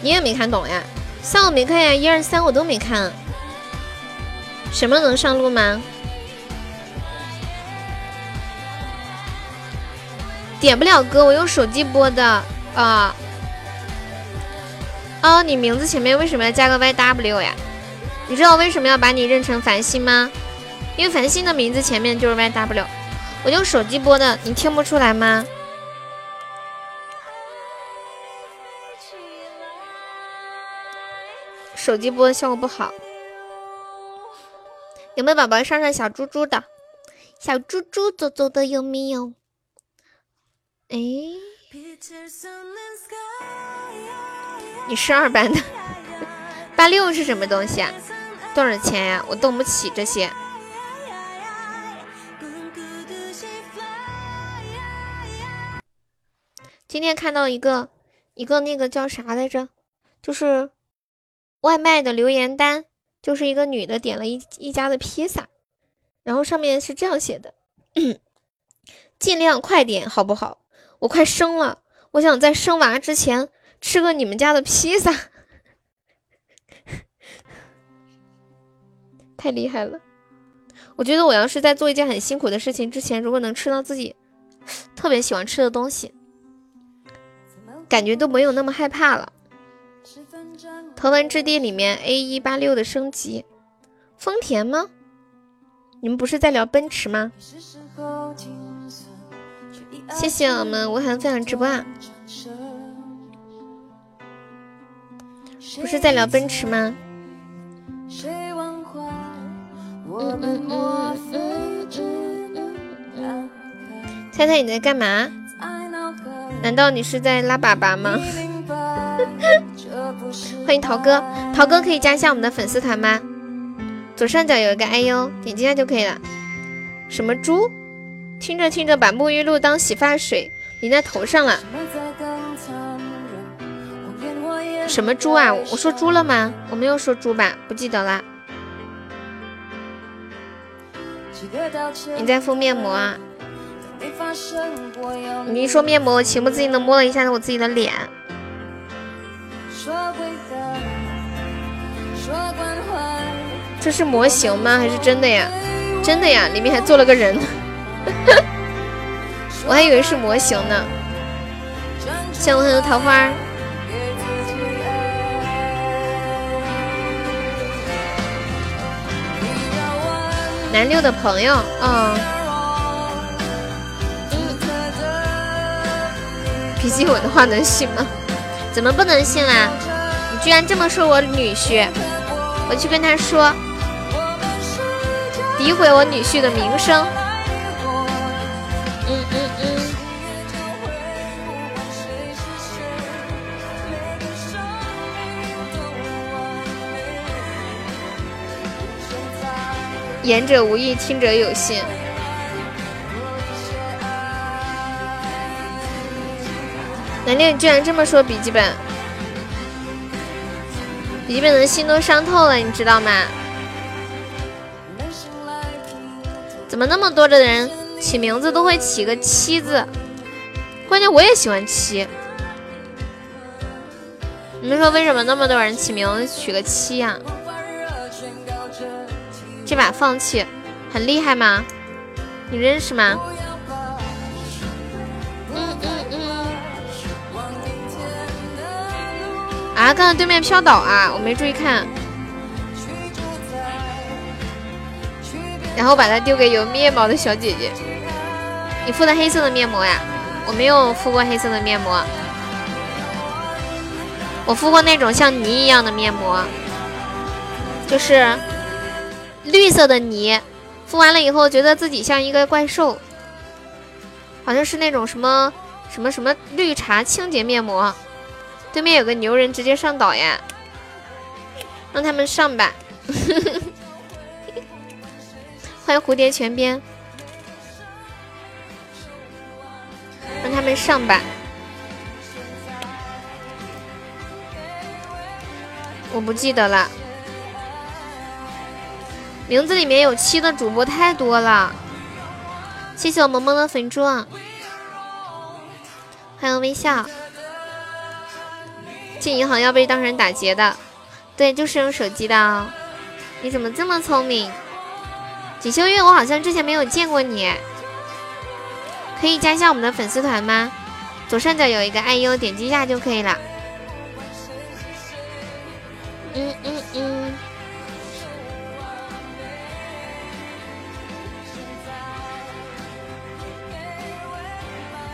你也没看懂呀？三我没看呀，一二三我都没看。什么能上路吗？点不了歌，我用手机播的啊。哦，你名字前面为什么要加个 YW 呀？你知道为什么要把你认成繁星吗？因为繁星的名字前面就是 YW。我用手机播的，你听不出来吗？手机播效果不好。有没有宝宝上上小猪猪的？小猪猪走走的有没有？哎，你是二班的，八六是什么东西啊？多少钱呀？我动不起这些。今天看到一个一个那个叫啥来着？就是外卖的留言单，就是一个女的点了一一家的披萨，然后上面是这样写的：尽量快点，好不好？我快生了，我想在生娃之前吃个你们家的披萨，太厉害了！我觉得我要是在做一件很辛苦的事情之前，如果能吃到自己特别喜欢吃的东西，感觉都没有那么害怕了。头文字 D 里面 A 一八六的升级，丰田吗？你们不是在聊奔驰吗？谢谢我们吴涵分享直播啊！不是在聊奔驰吗？嗯嗯嗯嗯猜猜你在干嘛？难道你是在拉粑粑吗？欢迎桃哥，桃哥可以加一下我们的粉丝团吗？左上角有一个哎呦，点击一下就可以了。什么猪？听着听着，把沐浴露当洗发水淋在头上了。什么猪啊？我说猪了吗？我没有说猪吧？不记得啦。你在敷面膜啊？你一说面膜，我情不自禁的摸了一下我自己的脸。这是模型吗？还是真的呀？真的呀，里面还做了个人。我还以为是模型呢。谢我很多桃花。南六的朋友，嗯。脾气我的话能信吗？怎么不能信啦？你居然这么说我女婿，我去跟他说，诋毁我女婿的名声。嗯嗯嗯。言者无意，听者有心。南六，你居然这么说笔记本？笔记本的心都伤透了，你知道吗？怎么那么多的人起名字都会起个七字？关键我也喜欢七。你们说为什么那么多人起名取个七呀？这把放弃很厉害吗？你认识吗？啊！刚才对面飘倒啊，我没注意看，然后把它丢给有面膜的小姐姐。你敷的黑色的面膜呀？我没有敷过黑色的面膜，我敷过那种像泥一样的面膜，就是绿色的泥。敷完了以后，觉得自己像一个怪兽，好像是那种什么什么什么绿茶清洁面膜。对面有个牛人，直接上岛呀！让他们上吧。欢迎蝴蝶泉边，让他们上吧。我不记得了，名字里面有七的主播太多了。谢谢我萌萌的粉猪，欢迎微笑。进银行要被当成打劫的，对，就是用手机的。哦你怎么这么聪明？锦绣月，我好像之前没有见过你，可以加一下我们的粉丝团吗？左上角有一个爱优，点击一下就可以了。嗯嗯嗯。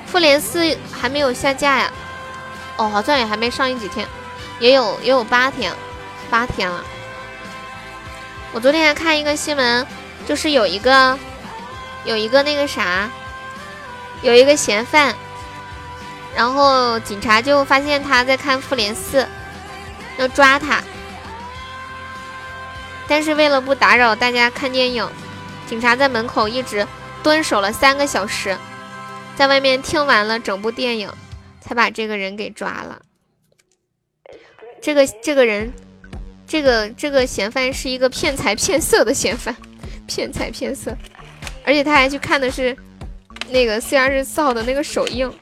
复联四还没有下架呀？哦，好像也还没上映几天，也有也有八天，八天了。我昨天还看一个新闻，就是有一个有一个那个啥，有一个嫌犯，然后警察就发现他在看《复联四》，要抓他，但是为了不打扰大家看电影，警察在门口一直蹲守了三个小时，在外面听完了整部电影。才把这个人给抓了。这个这个人，这个这个嫌犯是一个骗财骗色的嫌犯，骗财骗色，而且他还去看的是那个四月二十四号的那个首映。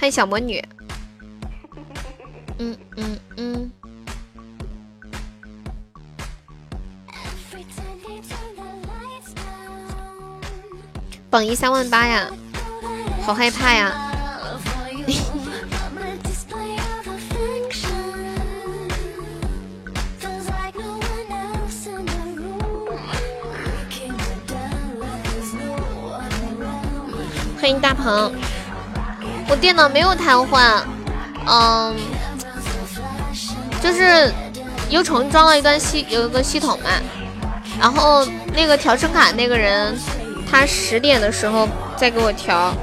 欢迎小魔女。嗯嗯嗯。榜一三万八呀。好害怕呀！欢迎大鹏，我电脑没有瘫痪，嗯，就是又重装了一段系，有一个系统嘛，然后那个调声卡那个人，他十点的时候再给我调。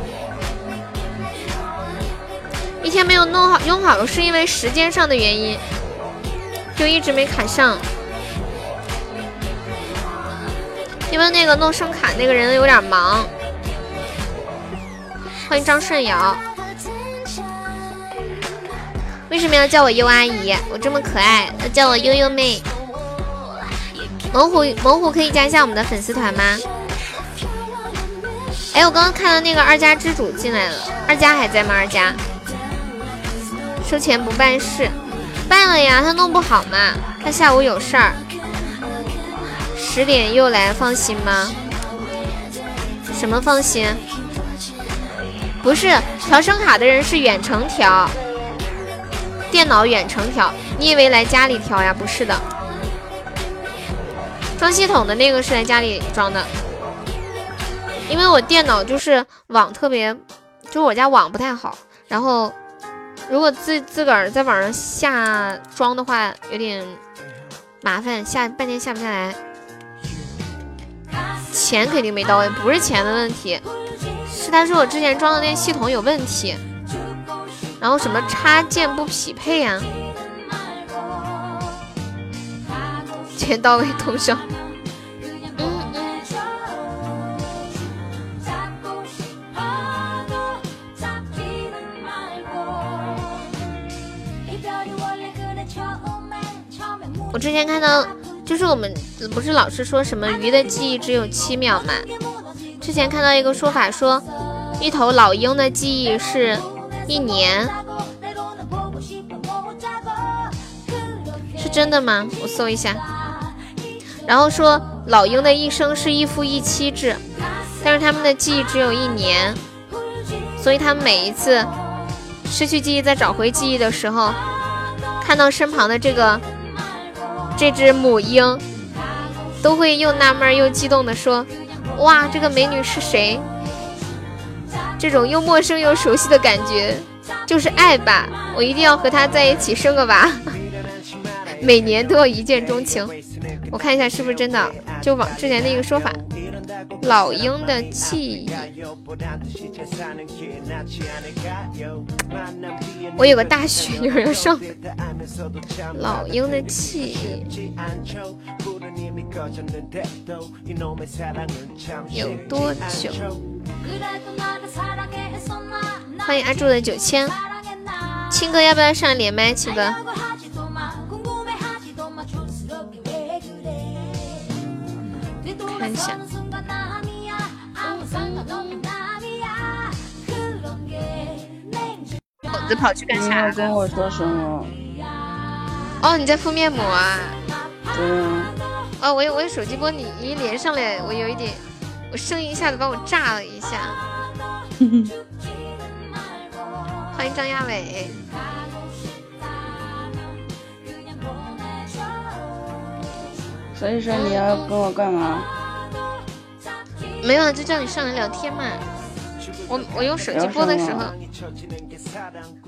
一天没有弄好用好，是因为时间上的原因，就一直没卡上。因为那个弄声卡那个人有点忙。欢迎张顺尧。为什么要叫我优阿姨？我这么可爱，要叫我悠悠妹。猛虎，猛虎可以加一下我们的粉丝团吗？哎，我刚刚看到那个二家之主进来了，二家还在吗？二家？收钱不办事，办了呀，他弄不好嘛，他下午有事儿，十点又来，放心吗？什么放心？不是调声卡的人是远程调，电脑远程调。你以为来家里调呀？不是的，装系统的那个是来家里装的。因为我电脑就是网特别，就是我家网不太好，然后如果自自个儿在网上下装的话，有点麻烦，下半天下不下来。钱肯定没到位，不是钱的问题，是他说我之前装的那系统有问题，然后什么插件不匹配呀？钱到位通宵。我之前看到，就是我们不是老是说什么鱼的记忆只有七秒嘛？之前看到一个说法说，一头老鹰的记忆是一年，是真的吗？我搜一下。然后说老鹰的一生是一夫一妻制，但是他们的记忆只有一年，所以他们每一次失去记忆再找回记忆的时候，看到身旁的这个。这只母鹰都会又纳闷又激动的说：“哇，这个美女是谁？”这种又陌生又熟悉的感觉，就是爱吧！我一定要和她在一起生个娃，每年都要一见钟情。我看一下是不是真的，就往之前那个说法。老鹰的记忆，我有个大学有人上。老鹰的记忆有多久？欢迎阿柱的九千，青哥要不要上连麦？青哥。看一下，子跑去干啥？你要跟我说什么？哦，你在敷面膜啊？对啊。哦，我我手机播你一连上来，我有一点，我声音一下子把我炸了一下。欢迎张亚伟。所以说你要跟我干嘛？没有，就叫你上来聊天嘛。我我用手机播的时候，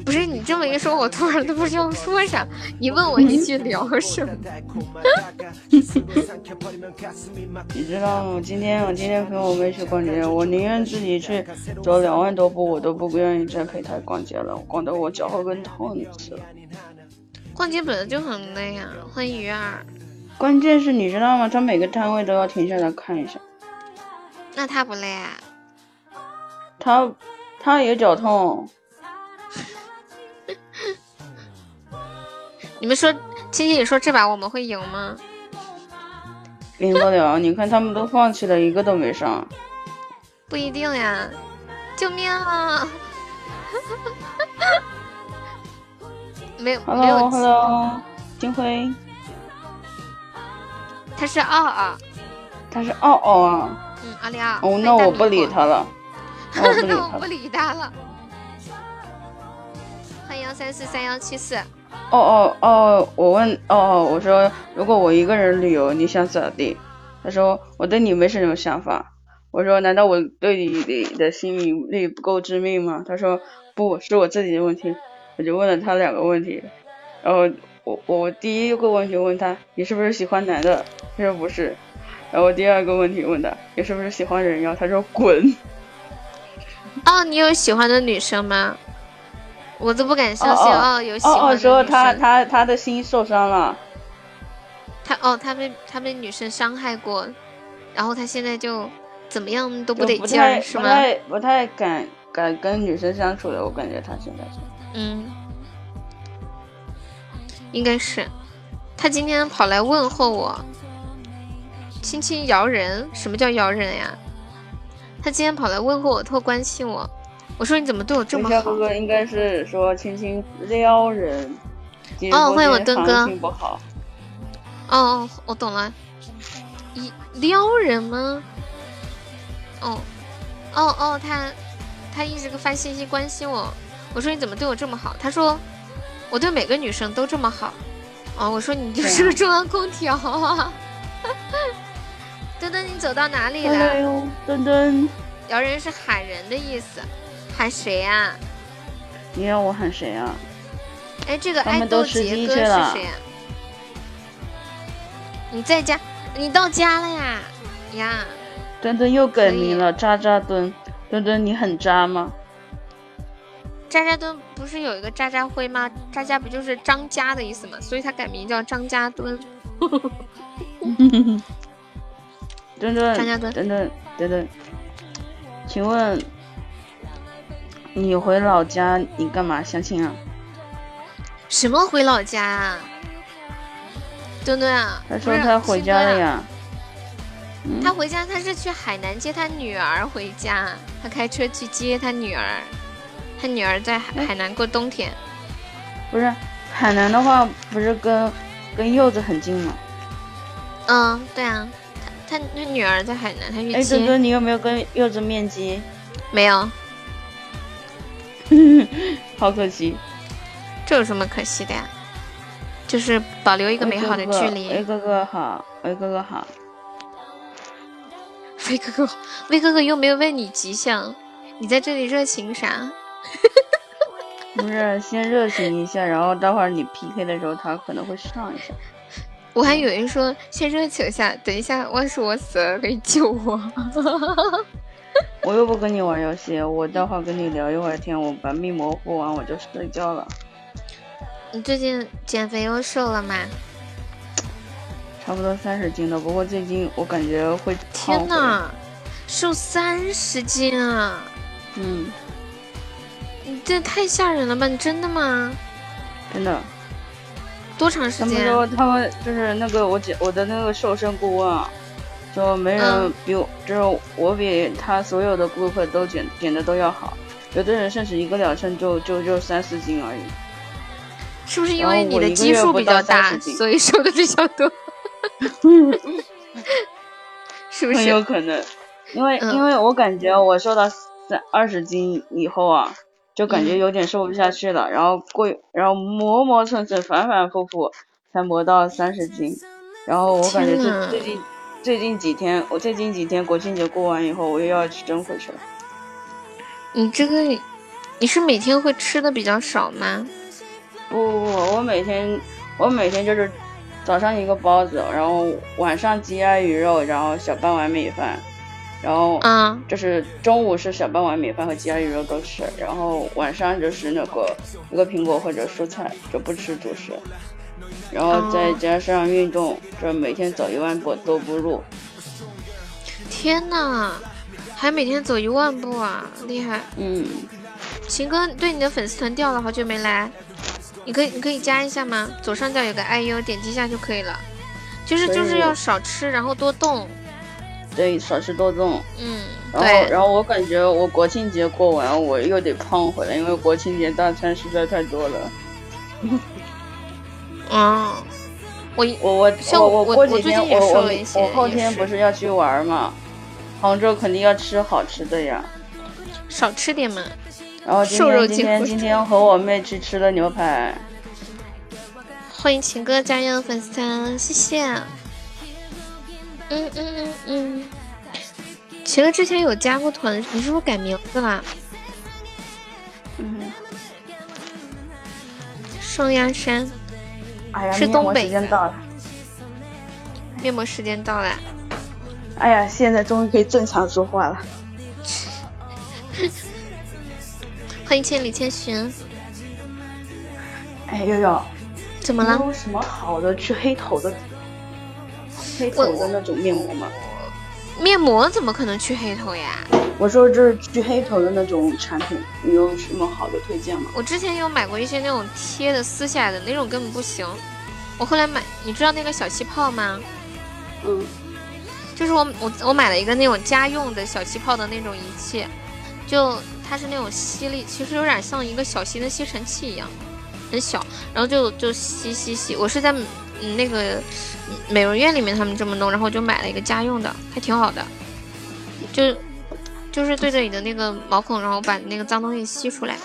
不是你这么一说，我突然都不知道说啥。你问我一句聊什么？你知道吗？今天我今天陪我妹去逛街，我宁愿自己去走两万多步，我都不愿意再陪她逛街了，逛得我脚后跟痛死了。逛街本来就很累啊。欢迎鱼儿。关键是你知道吗？他每个摊位都要停下来看一下。那他不累啊？他他也脚痛。你们说，青青，你说这把我们会赢吗？赢不了，你看他们都放弃了，一个都没上。不一定呀！救命啊！没有没有。Hello，Hello，金辉。他是奥奥。他是奥奥啊。嗯，阿里奥。哦，那我不理他了。那我不理他了。欢迎幺三四三幺七四。哦哦哦，我问哦哦，我说如果我一个人旅游，你想咋地？他说我对你没什么想法。我说难道我对你的吸引力不够致命吗？他说不是我自己的问题。我就问了他两个问题，然后我我第一个问题问他你是不是喜欢男的？他说不是。然后第二个问题问他你是不是喜欢人妖？他说滚。哦，你有喜欢的女生吗？我都不敢相信哦，有喜欢的女生。哦，说他他他的心受伤了。他哦，他被他被女生伤害过，然后他现在就怎么样都不得劲儿，是吗？不太不太敢敢跟女生相处的，我感觉他现在是。嗯，应该是。他今天跑来问候我，轻轻摇人，什么叫摇人呀？他今天跑来问候我，特关心我。我说你怎么对我这么好？哥哥应该是说轻轻撩人。哦，欢迎我墩哥。不好。哦，我懂了。一撩人吗？哦，哦哦，他他一直发信息关心我。我说你怎么对我这么好？他说我对每个女生都这么好。哦，我说你就是个中央空调。墩墩，你走到哪里了？墩墩，摇人是喊人的意思，喊谁呀？你让我喊谁啊？哎，这个爱豆杰哥是谁啊？你在家？你到家了呀？呀！墩墩又改名了，渣渣墩。墩墩，你很渣吗？渣渣墩不是有一个渣渣辉吗？渣渣不就是张家的意思吗？所以他改名叫张家墩。墩墩，墩，墩墩，墩墩，请问你回老家你干嘛相亲啊？什么回老家啊？墩墩啊，他说他回家了呀。他回家，他是去海南接他女儿回家，他开车去接他女儿。他女儿在海海南过冬天，不是海南的话，不是跟跟柚子很近吗？嗯，对啊，他他他女儿在海南，他去接。哎，哥哥，你有没有跟柚子面基？没有，好可惜。这有什么可惜的呀？就是保留一个美好的距离。威哥哥好，威哥哥好。威哥哥，威哥哥又没有问你吉祥，你在这里热情啥？不是，先热情一下，然后待会儿你 PK 的时候，他可能会上一下。我还以为说先热情一下，等一下万是我死了可以救我。我又不跟你玩游戏，我待会儿跟你聊一会儿天，我把密模糊完我就睡觉了。你最近减肥又瘦了吗？差不多三十斤了，不过最近我感觉会天呐，瘦三十斤啊！嗯。你这太吓人了吧？你真的吗？真的。多长时间？他们说他们就是那个我姐我的那个瘦身顾问啊，说没人比我，就是我比他所有的顾客都减减的都要好，有的人甚至一个疗程就就就三四斤而已。是不是因为你的基数比较大，所以瘦的比较多？是不是？很有可能，因为因为我感觉我瘦到三二十斤以后啊。就感觉有点瘦不下去了，然后过，然后磨磨蹭蹭，反反复复，才磨到三十斤。然后我感觉这最近最近几天，我最近几天国庆节过完以后，我又要去蒸回去了。你这个，你是每天会吃的比较少吗？不不不，我每天我每天就是早上一个包子，然后晚上鸡鸭鱼肉，然后小半碗米饭。然后，啊，就是中午是小半碗米饭和鸡鸭鱼肉都吃，然后晚上就是那个一个苹果或者蔬菜，就不吃主食，然后再加上运动，就每天走一万步都不入。天呐，还每天走一万步啊，厉害！嗯，秦哥对你的粉丝团掉了，好久没来，你可以你可以加一下吗？左上角有个 IU，点击一下就可以了。就是就是要少吃，然后多动。对，少吃多动。嗯，然后，然后我感觉我国庆节过完，我又得胖回来，因为国庆节大餐实在太多了。嗯，我我我我我过几天我我我后天不是要去玩嘛？杭州肯定要吃好吃的呀。少吃点嘛。然后今天今天今天和我妹去吃了牛排。欢迎情哥加入粉丝团，谢谢。嗯嗯嗯嗯，其实之前有加过团，你是不是改名字了？嗯。双鸭山。哎呀，是东北。面膜时间到了。面膜时间到了。哎呀，现在终于可以正常说话了。欢迎千里千寻。哎，悠悠。怎么了？有什么好的去黑头的？黑头的那种面膜吗？面膜怎么可能去黑头呀？我说这是去黑头的那种产品，你有什么好的推荐吗？我之前有买过一些那种贴的撕下来的那种根本不行。我后来买，你知道那个小气泡吗？嗯，就是我我我买了一个那种家用的小气泡的那种仪器，就它是那种吸力，其实有点像一个小型的吸尘器一样，很小，然后就就吸吸吸。我是在。嗯，那个美容院里面他们这么弄，然后我就买了一个家用的，还挺好的。就就是对着你的那个毛孔，然后把那个脏东西吸出来，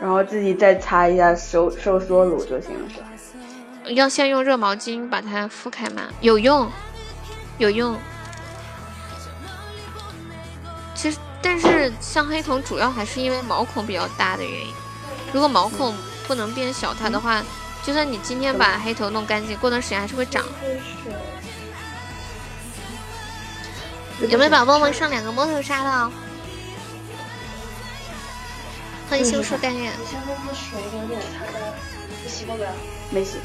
然后自己再擦一下收收缩乳就行了，是吧？要先用热毛巾把它敷开嘛？有用，有用。其实，但是像黑头，主要还是因为毛孔比较大的原因。如果毛孔不能变小，它的话，就算你今天把黑头弄干净，过段时间还是会长。有没有宝宝们上两个摸头杀的？欢迎修树但愿。洗过没有？没洗。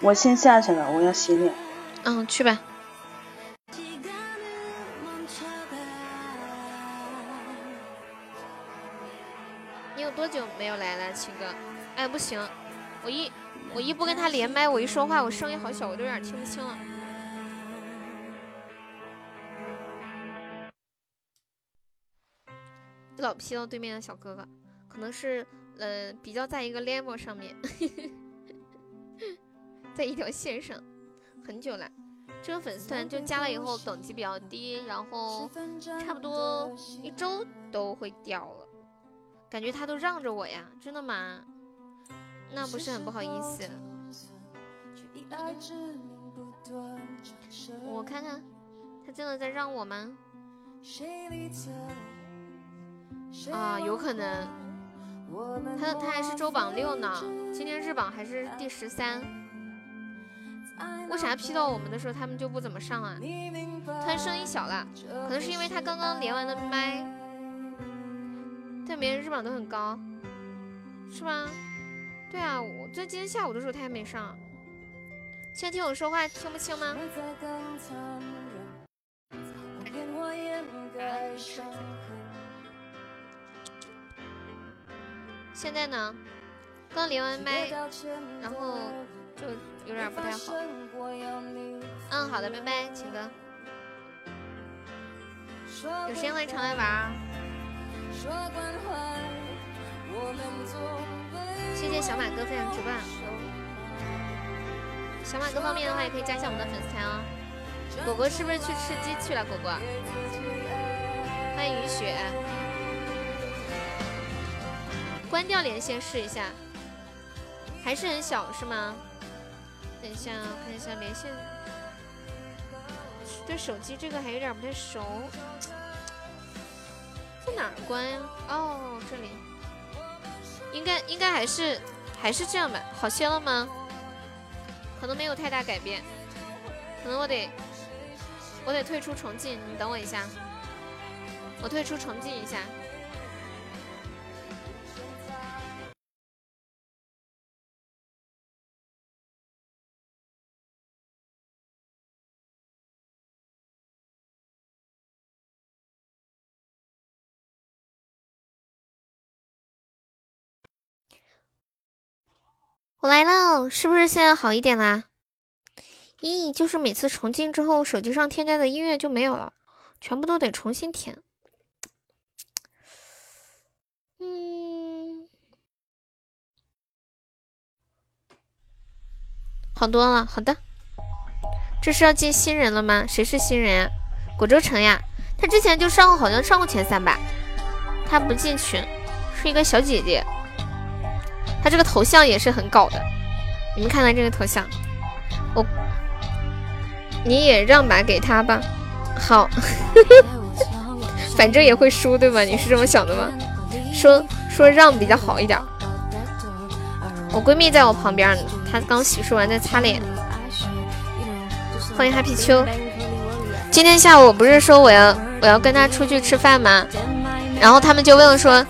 我先下去了，我要洗脸。嗯，去吧。多久没有来了，七哥？哎，不行，我一我一不跟他连麦，我一说话，我声音好小，我都有点听不清了。老 P 到对面的小哥哥，可能是呃比较在一个 level 上面，在一条线上，很久了。这个粉丝团就加了以后等级比较低，然后差不多一周都会掉了。感觉他都让着我呀，真的吗？那不是很不好意思。我看看，他真的在让我吗？啊，有可能，他他还是周榜六呢，今天日榜还是第十三。为啥 P 到我们的时候他们就不怎么上啊？突然声音小了，可能是因为他刚刚连完的麦，但别人日榜都很高，是吗？对啊，我在今天下午的时候他还没上。现在听我说话听不清吗？现在呢？刚连完麦，然后就有点不太好。嗯，好的，拜拜，秦哥。有时间欢迎常来玩。谢谢小马哥分享直播。小马哥方便的话，也可以加一下我们的粉丝团哦。果果是不是去吃鸡去了？果果，欢迎雨雪。关掉连线试一下，还是很小是吗？等一下，看一下连线。对手机这个还有点不太熟，在哪儿关呀？哦，这里。应该应该还是还是这样吧？好些了吗？可能没有太大改变，可能我得我得退出重进，你等我一下，我退出重进一下。我来了，是不是现在好一点啦？咦，就是每次重进之后，手机上添加的音乐就没有了，全部都得重新填。嗯，好多了，好的。这是要进新人了吗？谁是新人？果州城呀，他之前就上过，好像上过前三吧。他不进群，是一个小姐姐。这个头像也是很搞的，你们看看这个头像，我你也让把给他吧，好，反正也会输对吧？你是这么想的吗？说说让比较好一点。我闺蜜在我旁边呢，她刚洗漱完在擦脸。欢迎 Happy 秋，今天下午不是说我要我要跟她出去吃饭吗？然后他们就问说。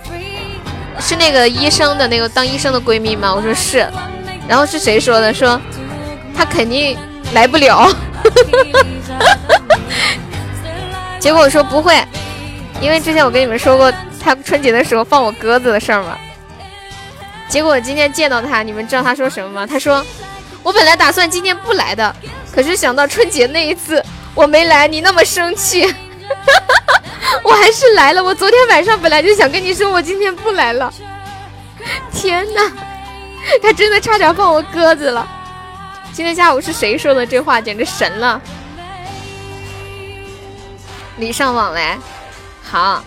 是那个医生的那个当医生的闺蜜吗？我说是，然后是谁说的？说她肯定来不了。结果我说不会，因为之前我跟你们说过她春节的时候放我鸽子的事儿嘛。结果今天见到她，你们知道她说什么吗？她说我本来打算今天不来的，可是想到春节那一次我没来，你那么生气。我还是来了。我昨天晚上本来就想跟你说，我今天不来了。天哪，他真的差点放我鸽子了。今天下午是谁说的这话？简直神了！礼尚往来，好，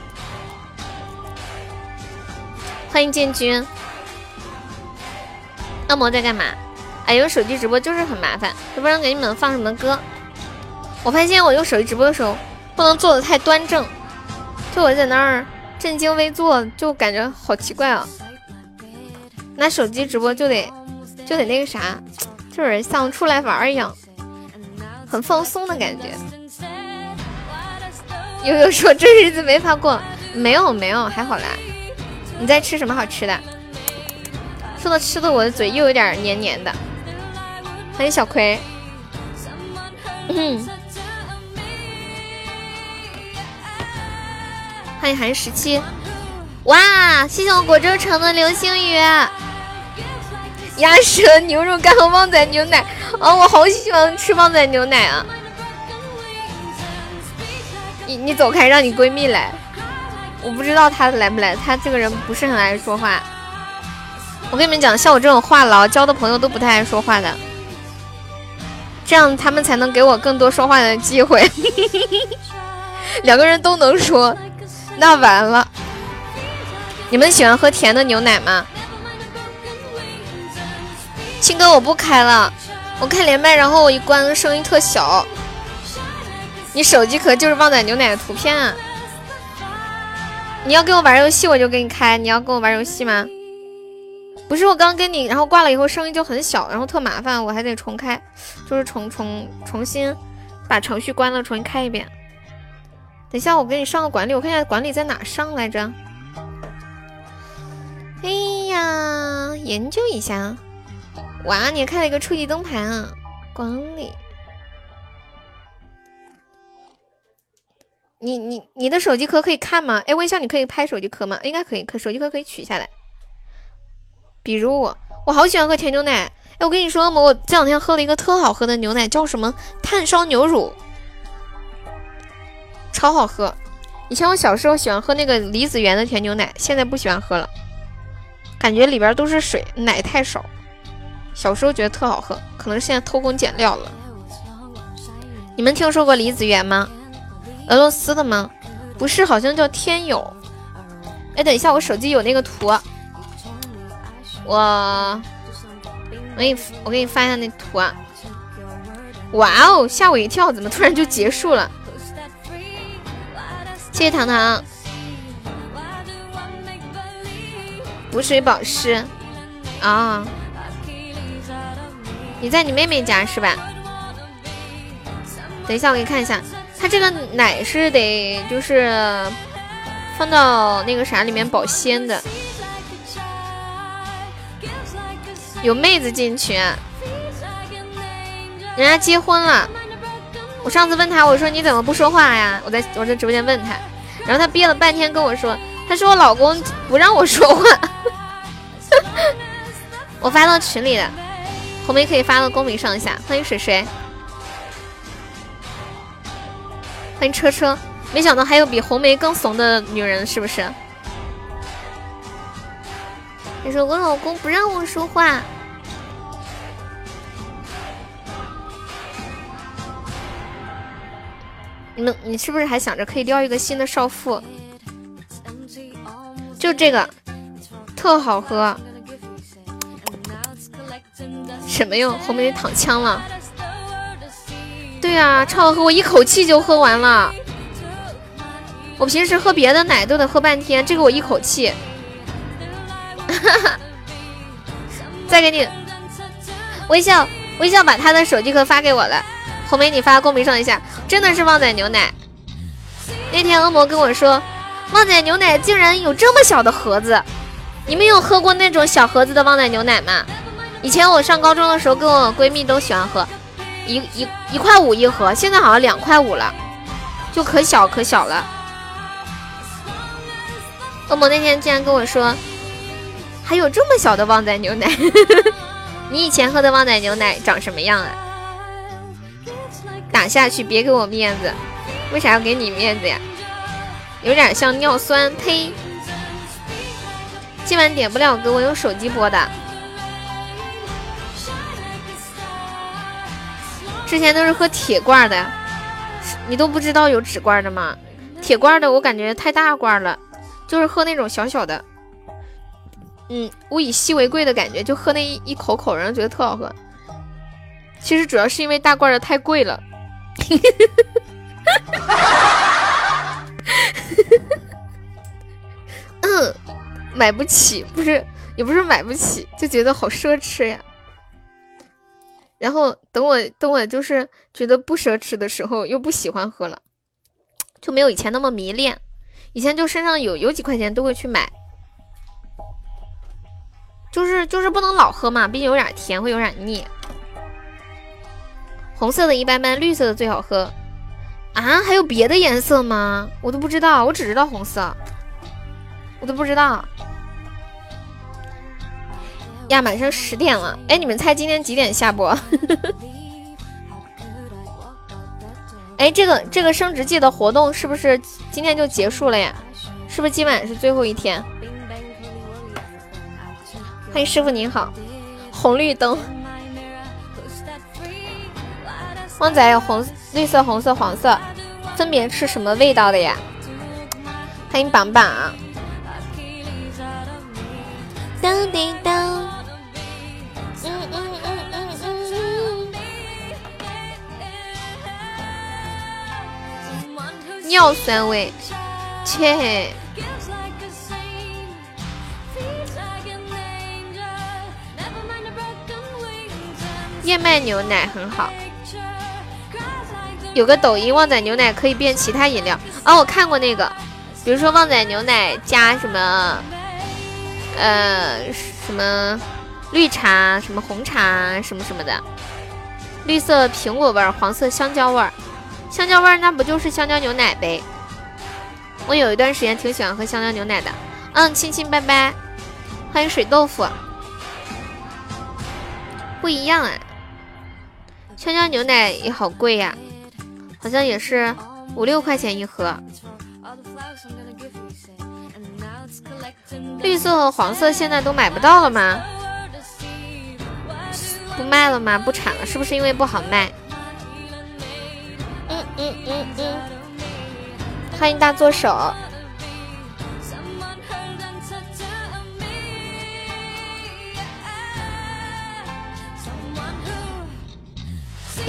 欢迎建军。恶魔在干嘛？哎，用手机直播就是很麻烦，都不知道给你们放什么歌。我发现我用手机直播的时候，不能坐的太端正，就我在那儿正襟危坐，就感觉好奇怪啊。拿手机直播就得就得那个啥，就是像出来玩儿一样，很放松的感觉。悠悠说这日子没法过，没有没有，还好啦。你在吃什么好吃的？说到吃的，我的嘴又有点黏黏的。欢迎小葵。嗯。欢迎韩十七。哇！谢谢我果州城的流星雨。鸭舌牛肉干和旺仔牛奶。哦，我好喜欢吃旺仔牛奶啊。你你走开，让你闺蜜来。我不知道她来不来，她这个人不是很爱说话。我跟你们讲，像我这种话痨，交的朋友都不太爱说话的，这样他们才能给我更多说话的机会。两个人都能说，那完了。你们喜欢喝甜的牛奶吗？青哥，我不开了，我开连麦，然后我一关，声音特小。你手机壳就是旺仔牛奶的图片啊！你要跟我玩游戏，我就给你开。你要跟我玩游戏吗？不是我刚跟你，然后挂了以后声音就很小，然后特麻烦，我还得重开，就是重重重新把程序关了，重新开一遍。等一下，我给你上个管理，我看一下管理在哪上来着。哎呀，研究一下。哇，你开了一个初级灯牌啊！管理。你你你的手机壳可以看吗？哎，微笑，你可以拍手机壳吗？应该可以，可手机壳可以取下来。比如我，我好喜欢喝甜牛奶。哎，我跟你说，我这两天喝了一个特好喝的牛奶，叫什么炭烧牛乳，超好喝。以前我小时候喜欢喝那个李子园的甜牛奶，现在不喜欢喝了，感觉里边都是水，奶太少。小时候觉得特好喝，可能现在偷工减料了。你们听说过李子园吗？俄罗斯的吗？不是，好像叫天友。哎，等一下，我手机有那个图。我，我给你，我给你发一下那图啊！哇哦，吓我一跳，怎么突然就结束了？谢谢糖糖。补水保湿啊！你在你妹妹家是吧？等一下，我给你看一下，它这个奶是得就是放到那个啥里面保鲜的。有妹子进群，人家结婚了。我上次问他，我说你怎么不说话呀？我在我在直播间问他，然后他憋了半天跟我说，他说我老公不让我说话。我发到群里的，红梅可以发到公屏上一下。欢迎水水，欢迎车车。没想到还有比红梅更怂的女人，是不是？你说我老公不让我说话，你们你是不是还想着可以撩一个新的少妇？就这个，特好喝。什么用？后面躺枪了。对啊，超好喝，我一口气就喝完了。我平时喝别的奶都得喝半天，这个我一口气。哈哈，再给你微笑微笑，把他的手机壳发给我了。红梅，你发公屏上一下，真的是旺仔牛奶。那天恶魔跟我说，旺仔牛奶竟然有这么小的盒子。你们有喝过那种小盒子的旺仔牛奶吗？以前我上高中的时候，跟我闺蜜都喜欢喝，一一一块五一盒，现在好像两块五了，就可小可小了。恶魔那天竟然跟我说。还有这么小的旺仔牛奶，你以前喝的旺仔牛奶长什么样啊？打下去，别给我面子，为啥要给你面子呀？有点像尿酸，呸！今晚点不了歌，我用手机播的，之前都是喝铁罐的，你都不知道有纸罐的吗？铁罐的我感觉太大罐了，就是喝那种小小的。嗯，物以稀为贵的感觉，就喝那一一口口，然后觉得特好喝。其实主要是因为大罐的太贵了，嗯，买不起，不是，也不是买不起，就觉得好奢侈呀。然后等我等我就是觉得不奢侈的时候，又不喜欢喝了，就没有以前那么迷恋。以前就身上有有几块钱都会去买。就是就是不能老喝嘛，毕竟有点甜，会有点腻。红色的一般般，绿色的最好喝。啊，还有别的颜色吗？我都不知道，我只知道红色，我都不知道。呀，马上十点了，哎，你们猜今天几点下播？哎，这个这个升职季的活动是不是今天就结束了呀？是不是今晚是最后一天？欢迎师傅您好，红绿灯，旺仔有红、绿色、红色、黄色，分别是什么味道的呀？欢迎榜榜，当滴当，嗯嗯嗯嗯嗯嗯，尿酸味，切。燕麦牛奶很好，有个抖音旺仔牛奶可以变其他饮料。哦，我看过那个，比如说旺仔牛奶加什么，呃，什么绿茶、什么红茶、什么什么的，绿色苹果味儿，黄色香蕉味儿，香蕉味儿那不就是香蕉牛奶呗？我有一段时间挺喜欢喝香蕉牛奶的。嗯，亲亲拜拜，欢迎水豆腐，不一样啊。香蕉牛奶也好贵呀，好像也是五六块钱一盒。绿色和黄色现在都买不到了吗？不卖了吗？不产了？是不是因为不好卖？嗯嗯嗯嗯。欢迎大作手。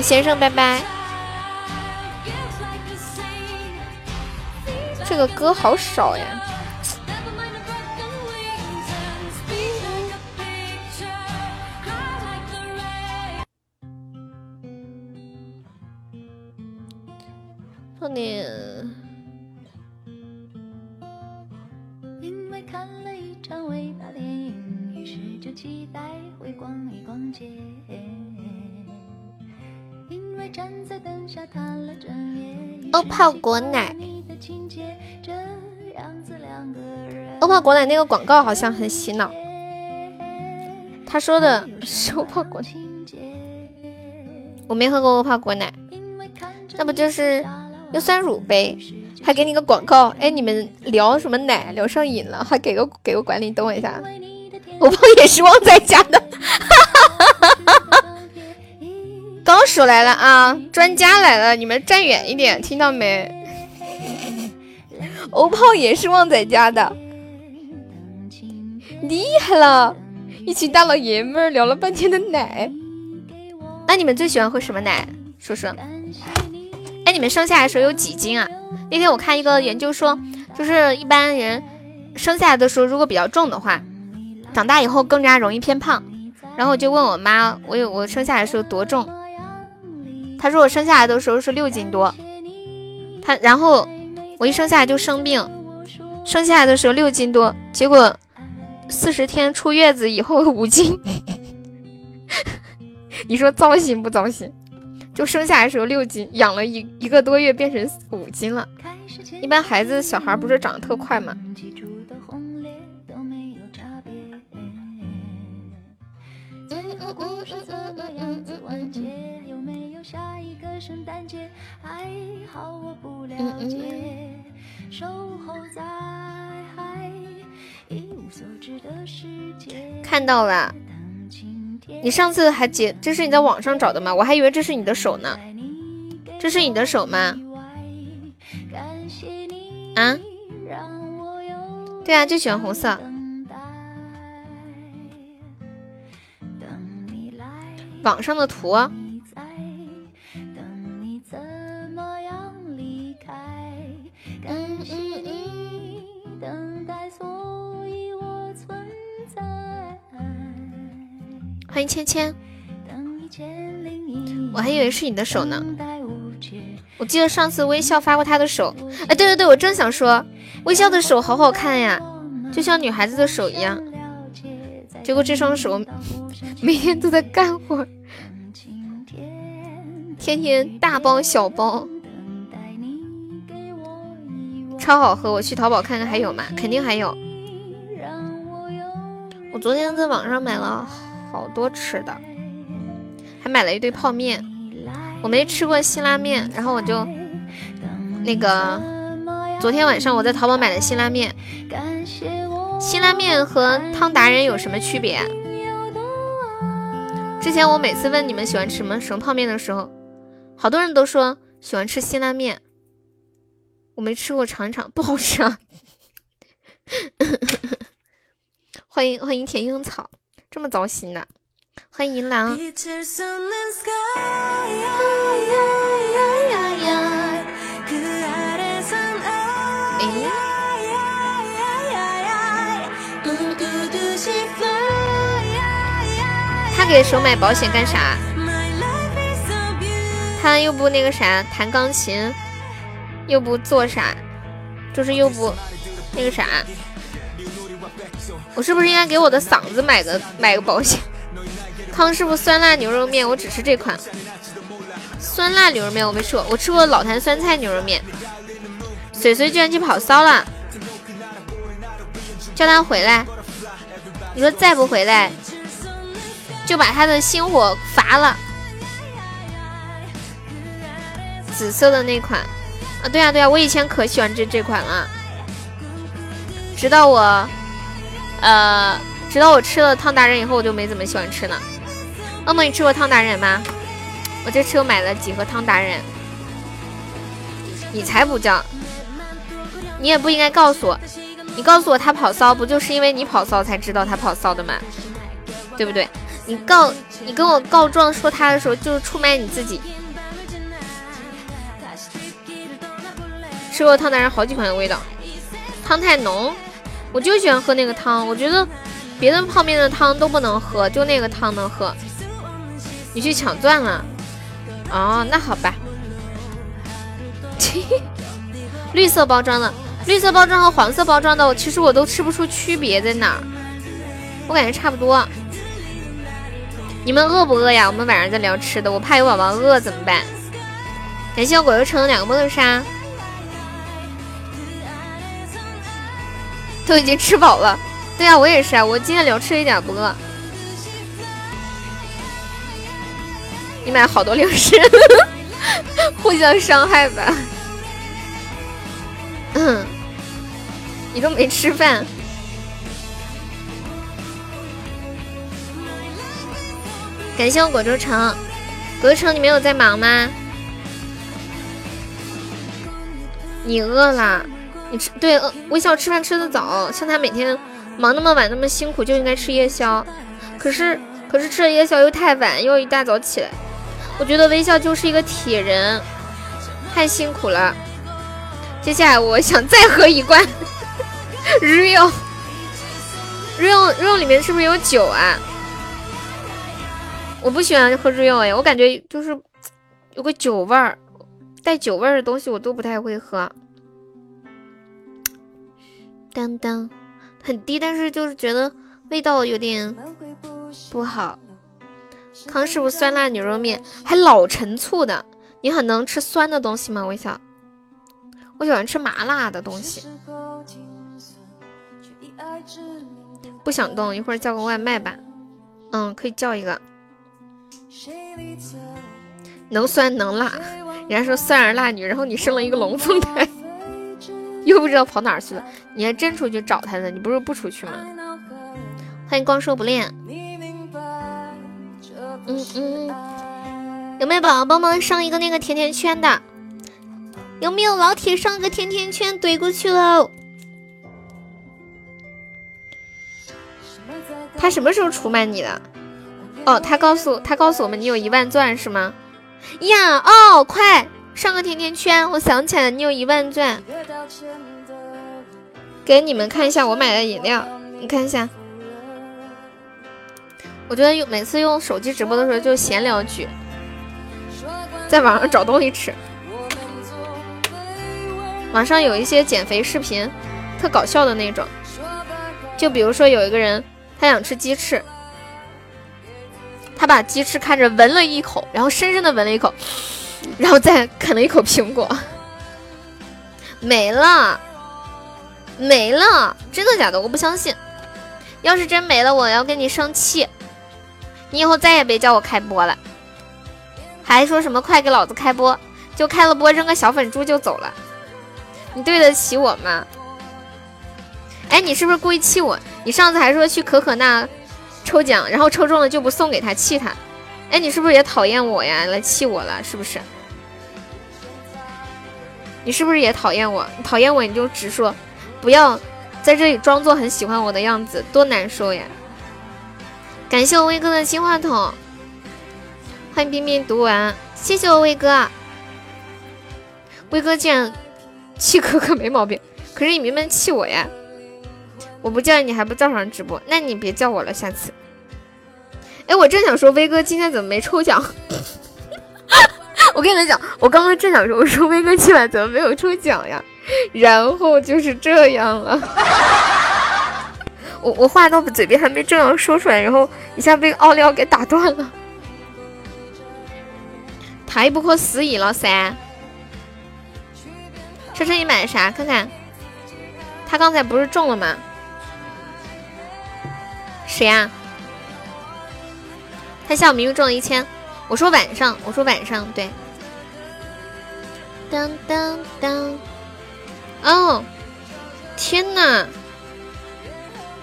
先生，拜拜。这个歌好少呀。放点。因为看了一场伟大电影，于是就期待会逛一逛街。欧泡果奶，欧泡果奶那个广告好像很洗脑。他说的是欧泡果奶，我没喝过欧泡果奶，那不就是优酸乳呗？还给你个广告，哎，你们聊什么奶聊上瘾了，还给个给个管理，等我一下，欧泡也是旺仔家的。高手来了啊！专家来了，你们站远一点，听到没？欧泡也是旺仔家的，厉害了！一群大老爷们儿聊了半天的奶，那你们最喜欢喝什么奶？说说。哎，你们生下来的时候有几斤啊？那天我看一个研究说，就是一般人生下来的时候如果比较重的话，长大以后更加容易偏胖。然后我就问我妈，我有我生下来的时候多重？他说我生下来的时候是六斤多，他然后我一生下来就生病，生下来的时候六斤多，结果四十天出月子以后五斤，你说糟心不糟心？就生下来时候六斤，养了一一个多月变成五斤了。一般孩子小孩不是长得特快吗？看到了，你上次还截，这是你在网上找的吗？我还以为这是你的手呢。这是你的手吗？啊？对啊，就喜欢红色。网上的图。欢迎芊芊，我还以为是你的手呢。我记得上次微笑发过他的手，哎，对对对，我正想说，微笑的手好好看呀，就像女孩子的手一样。结果这双手每天都在干活，天天大包小包，超好喝。我去淘宝看看还有吗？肯定还有。我昨天在网上买了。好多吃的，还买了一堆泡面。我没吃过辛拉面，然后我就那个昨天晚上我在淘宝买的辛拉面。辛拉面和汤达人有什么区别？之前我每次问你们喜欢吃什么什么泡面的时候，好多人都说喜欢吃辛拉面。我没吃过，尝一尝，不好吃啊。欢迎欢迎甜樱草。这么糟心的，欢迎银狼。他给手买保险干啥？他又不那个啥，弹钢琴，又不做啥，就是又不那个啥。我是不是应该给我的嗓子买个买个保险？康师傅酸辣牛肉面，我只吃这款。酸辣牛肉面我没吃过，我吃过老坛酸菜牛肉面。水水居然去跑骚了，叫他回来。你说再不回来，就把他的星火罚了。紫色的那款啊，对呀对呀，我以前可喜欢这这款了，直到我。呃，直到我吃了汤达人以后，我就没怎么喜欢吃了。恶梦，你吃过汤达人吗？我这次又买了几盒汤达人。你才不叫！你也不应该告诉我，你告诉我他跑骚，不就是因为你跑骚才知道他跑骚的吗？对不对？你告你跟我告状说他的时候，就是出卖你自己。吃过汤达人好几款的味道，汤太浓。我就喜欢喝那个汤，我觉得别的泡面的汤都不能喝，就那个汤能喝。你去抢钻了？哦，那好吧。绿色包装的，绿色包装和黄色包装的，其实我都吃不出区别在哪儿，我感觉差不多。你们饿不饿呀？我们晚上在聊吃的，我怕有宝宝饿怎么办？感谢我果油城两个梦莎。都已经吃饱了，对啊，我也是啊，我今天聊吃一点不饿。你买好多零食，互相伤害吧。嗯，你都没吃饭。感谢我果州城，果州城，你没有在忙吗？你饿了？你吃对微笑吃饭吃的早，像他每天忙那么晚那么辛苦，就应该吃夜宵。可是可是吃了夜宵又太晚，又一大早起来。我觉得微笑就是一个铁人，太辛苦了。接下来我想再喝一罐 real real real 里面是不是有酒啊？我不喜欢喝 real 哎，我感觉就是有个酒味儿，带酒味儿的东西我都不太会喝。当当，很低，但是就是觉得味道有点不好。康师傅酸辣牛肉面还老陈醋的，你很能吃酸的东西吗？微笑，我喜欢吃麻辣的东西。不想动，一会儿叫个外卖吧。嗯，可以叫一个。能酸能辣，人家说酸儿辣女，然后你生了一个龙凤胎。又不知道跑哪儿去了，你还真出去找他呢？你不是不出去吗？欢迎光说不练。嗯嗯，有没有宝宝帮忙上一个那个甜甜圈的？有没有老铁上个甜甜圈怼过去喽？他什么时候出卖你的？哦，他告诉他告诉我们你有一万钻是吗？呀，哦，快上个甜甜圈！我想起来你有一万钻，给你们看一下我买的饮料，你看一下。我觉得用每次用手机直播的时候就闲聊句，在网上找东西吃。网上有一些减肥视频，特搞笑的那种，就比如说有一个人他想吃鸡翅。他把鸡翅看着闻了一口，然后深深的闻了一口，然后再啃了一口苹果，没了，没了，真的假的？我不相信。要是真没了，我要跟你生气。你以后再也别叫我开播了，还说什么快给老子开播，就开了播扔个小粉猪就走了，你对得起我吗？哎，你是不是故意气我？你上次还说去可可那。抽奖，然后抽中了就不送给他，气他。哎，你是不是也讨厌我呀？来气我了，是不是？你是不是也讨厌我？讨厌我你就直说，不要在这里装作很喜欢我的样子，多难受呀！感谢我威哥的金话筒，欢迎冰冰读完，谢谢我威哥。威哥竟然气可可没毛病，可是你明明气我呀！我不叫你还不照常直播，那你别叫我了，下次。哎，我正想说威哥今天怎么没抽奖？我跟你们讲，我刚刚正想说，我说威哥今晚怎么没有抽奖呀？然后就是这样了。我我话到嘴边还没正要说出来，然后一下被奥利奥给打断了。太不可思议了噻！车车，你买的啥？看看。他刚才不是中了吗？谁呀？他下午明明中了一千。我说晚上，我说晚上，对。当当当！哦，天哪，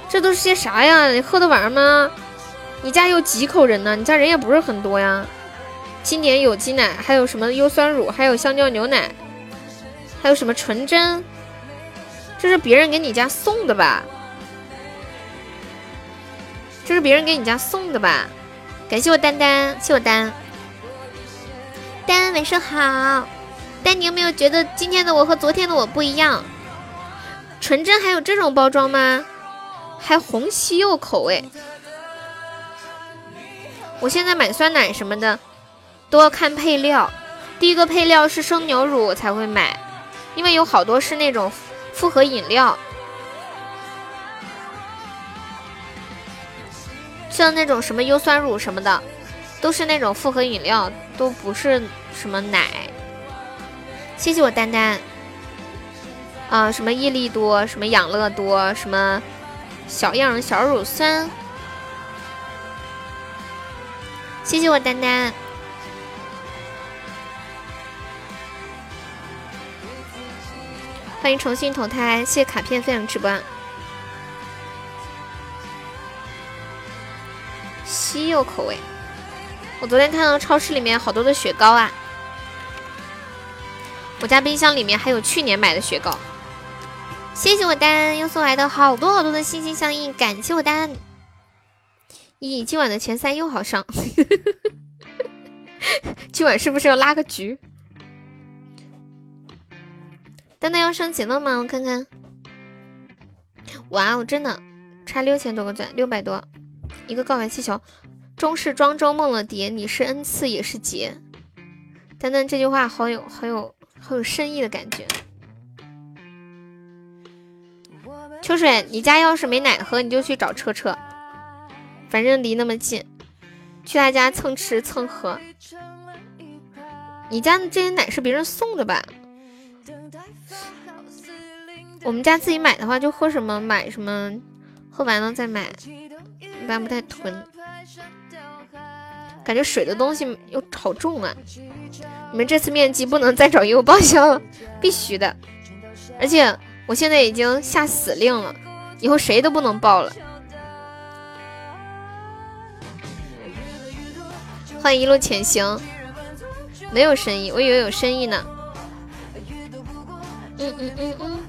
这都是些啥呀？你喝的玩吗？你家有几口人呢？你家人也不是很多呀。经典有机奶，还有什么优酸乳，还有香蕉牛奶，还有什么纯甄？这是别人给你家送的吧？这是别人给你家送的吧？感谢我丹丹，谢我丹丹，晚上好。丹，你有没有觉得今天的我和昨天的我不一样？纯真还有这种包装吗？还红西柚口味。我现在买酸奶什么的都要看配料，第一个配料是生牛乳我才会买，因为有好多是那种复合饮料。像那种什么优酸乳什么的，都是那种复合饮料，都不是什么奶。谢谢我丹丹。啊，什么益力多，什么养乐多，什么小样小乳酸。谢谢我丹丹。欢迎重新投胎，谢谢卡片分享直播。西柚口味，我昨天看到超市里面好多的雪糕啊！我家冰箱里面还有去年买的雪糕。谢谢我丹又送来的好多好多的心心相印，感谢我丹。咦，今晚的前三又好上，今晚是不是要拉个局？丹丹要升级了吗？我看看。哇哦，真的差六千多个钻，六百多。一个告白气球，终是庄周梦了蝶，你是恩赐也是劫。丹丹这句话好有好有好有深意的感觉。秋水，你家要是没奶喝，你就去找车车，反正离那么近，去他家蹭吃蹭喝。你家的这些奶是别人送的吧？我们家自己买的话，就喝什么买什么，喝完了再买。一般不太囤，感觉水的东西又好重啊！你们这次面基不能再找业务报销了，必须的！而且我现在已经下死令了，以后谁都不能报了。欢迎一路前行，没有深意，我以为有深意呢。嗯嗯嗯嗯。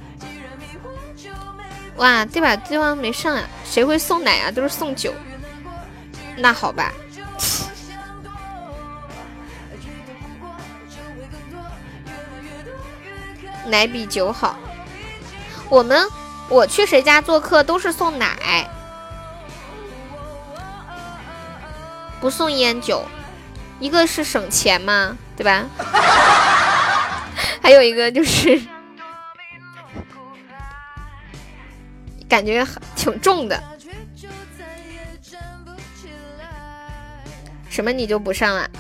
哇，这把对方没上呀？谁会送奶啊？都是送酒。那好吧。奶比酒好。我们我去谁家做客都是送奶，不送烟酒。一个是省钱嘛，对吧？还有一个就是感觉挺重的。什么你就不上了？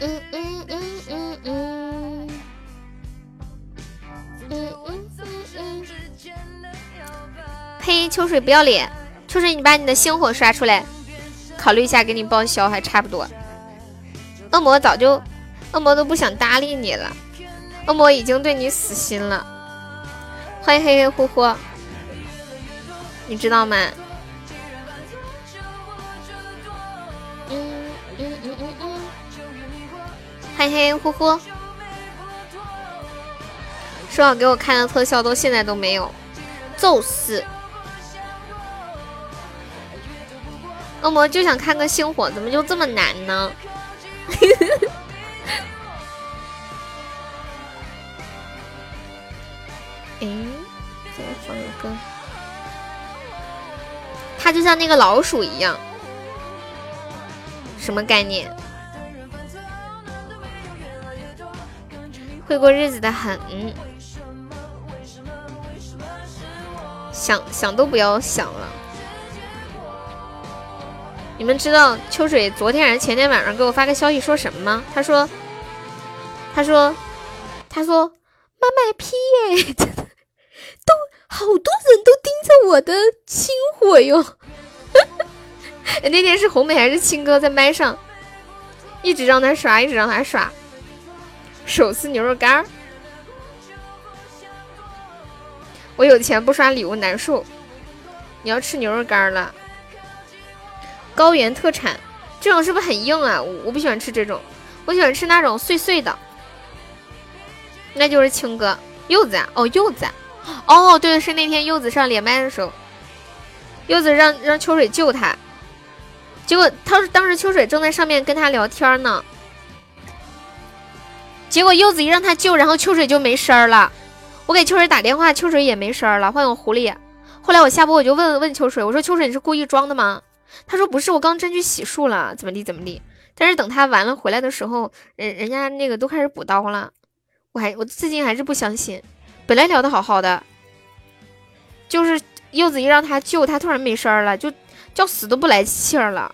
嗯嗯嗯嗯嗯。嗯嗯嗯嗯。呸！秋水不要脸！秋水，你把你的星火刷出来。考虑一下，给你报销还差不多。恶魔早就，恶魔都不想搭理你了，恶魔已经对你死心了。欢迎黑黑呼呼，你知道吗？嗯嗯嗯嗯嗯。欢迎黑黑呼呼，说好给我看的特效，都现在都没有，揍死！恶魔就想看个星火，怎么就这么难呢？哎，放一个。他就像那个老鼠一样，什么概念？会过日子的很，想想都不要想了。你们知道秋水昨天还是前天晚上给我发个消息说什么吗？他说，他说，他说妈卖批耶，都好多人都盯着我的清火哟。那天是红梅还是青哥在麦上，一直让他刷，一直让他刷，手撕牛肉干儿。我有钱不刷礼物难受，你要吃牛肉干了。高原特产，这种是不是很硬啊？我不喜欢吃这种，我喜欢吃那种碎碎的。那就是青哥柚子啊，哦柚子，哦对是那天柚子上连麦的时候，柚子让让秋水救他，结果他当时秋水正在上面跟他聊天呢，结果柚子一让他救，然后秋水就没声儿了。我给秋水打电话，秋水也没声儿了。欢迎狐狸。后来我下播我就问问秋水，我说秋水你是故意装的吗？他说不是，我刚真去洗漱了，怎么地怎么地。但是等他完了回来的时候，人人家那个都开始补刀了。我还我至今还是不相信，本来聊的好好的，就是柚子一让他救，他突然没声了，就叫死都不来气儿了。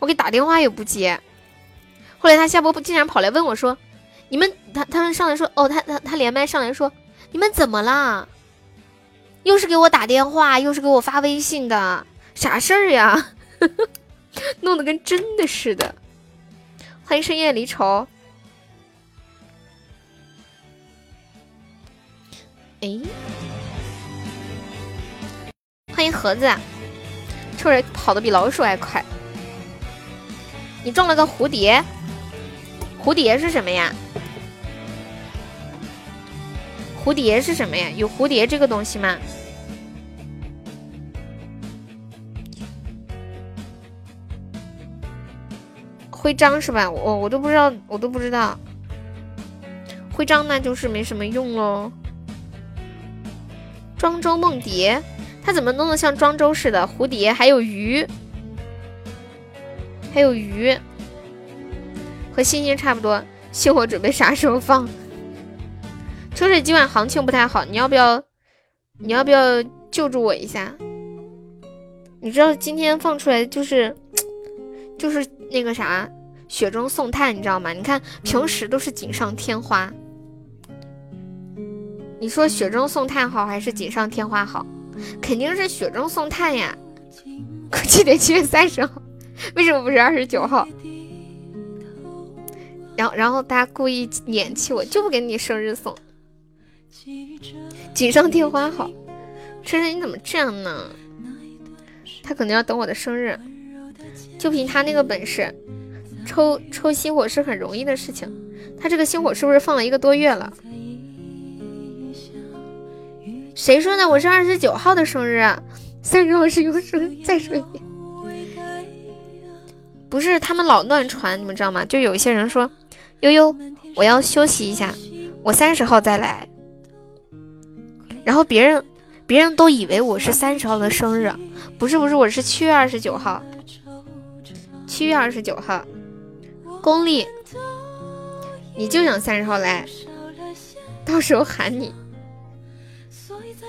我给打电话也不接。后来他下播竟然跑来问我说：“你们他他们上来说哦，他他他连麦上来说你们怎么啦？又是给我打电话，又是给我发微信的，啥事儿呀？” 弄得跟真的似的。欢迎深夜离愁。哎，欢迎盒子，秋水跑的比老鼠还快。你中了个蝴蝶，蝴蝶是什么呀？蝴蝶是什么呀？有蝴蝶这个东西吗？徽章是吧？我我都不知道，我都不知道。徽章那就是没什么用喽。庄周梦蝶，它怎么弄得像庄周似的？蝴蝶还有鱼，还有鱼，和星星差不多。星火准备啥时候放？秋水今晚行情不太好，你要不要？你要不要救助我一下？你知道今天放出来就是。就是那个啥，雪中送炭，你知道吗？你看平时都是锦上添花，你说雪中送炭好还是锦上添花好？肯定是雪中送炭呀！估计得七月三十号，为什么不是二十九号？然后，然后大家故意撵弃我，就不给你生日送。锦上添花好，晨晨你怎么这样呢？他可能要等我的生日。就凭他那个本事，抽抽心火是很容易的事情。他这个心火是不是放了一个多月了？谁说的？我是二十九号的生日，三十号是优生日。再说一遍，不是他们老乱传，你们知道吗？就有一些人说，悠悠，我要休息一下，我三十号再来。然后别人别人都以为我是三十号的生日，不是不是，我是七月二十九号，七月二十九号，公历。你就想三十号来，到时候喊你，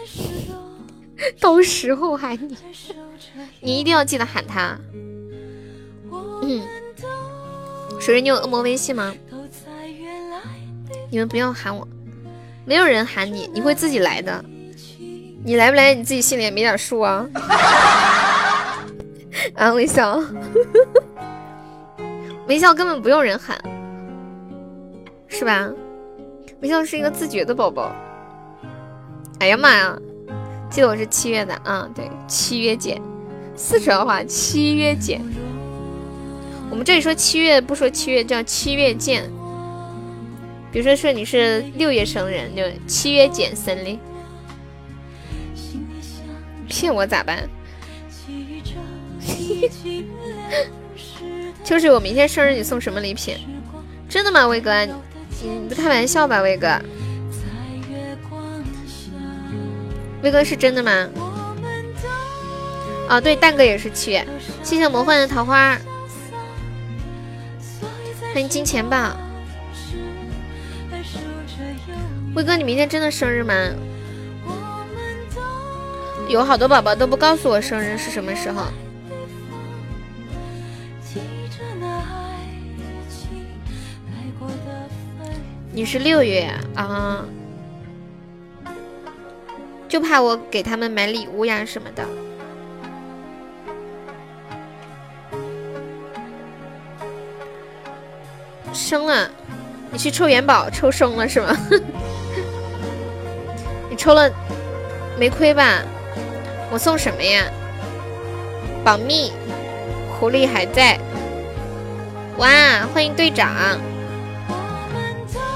到时候喊你，你一定要记得喊他。嗯，水水，你有恶魔微信吗？你们不要喊我，没有人喊你，你会自己来的。你来不来，你自己心里也没点数啊。啊，微笑，微笑根本不用人喊。是吧？微笑是一个自觉的宝宝。哎呀妈呀！记得我是七月的啊，对，七月见。四川话七月见。我们这里说七月不说七月，叫七月见。比如说说你是六月生人，就七月见生的。骗我咋办？就是我明天生日，你送什么礼品？真的吗，威哥？你不开玩笑吧，威哥？威哥是真的吗？啊，对，蛋哥也是七月。谢谢魔幻的桃花，欢迎金钱豹。威哥，你明天真的生日吗？有好多宝宝都不告诉我生日是什么时候。你是六月啊，就怕我给他们买礼物呀什么的。生了，你去抽元宝抽生了是吗？你抽了没亏吧？我送什么呀？保密，狐狸还在。哇，欢迎队长。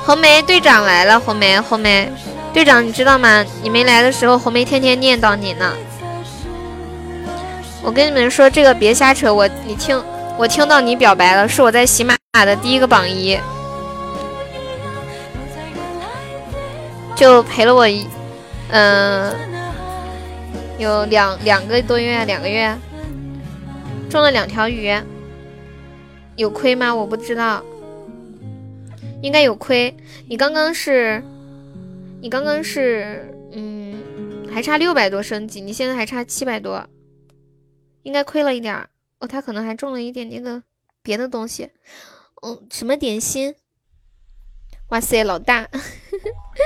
红梅队长来了，红梅红梅队长，你知道吗？你没来的时候，红梅天天念叨你呢。我跟你们说，这个别瞎扯。我你听，我听到你表白了，是我在喜马的第一个榜一，就陪了我一，嗯，有两两个多月，两个月，中了两条鱼，有亏吗？我不知道。应该有亏，你刚刚是，你刚刚是，嗯，还差六百多升级，你现在还差七百多，应该亏了一点儿哦。他可能还中了一点点的别的东西，嗯，什么点心？哇塞，老大，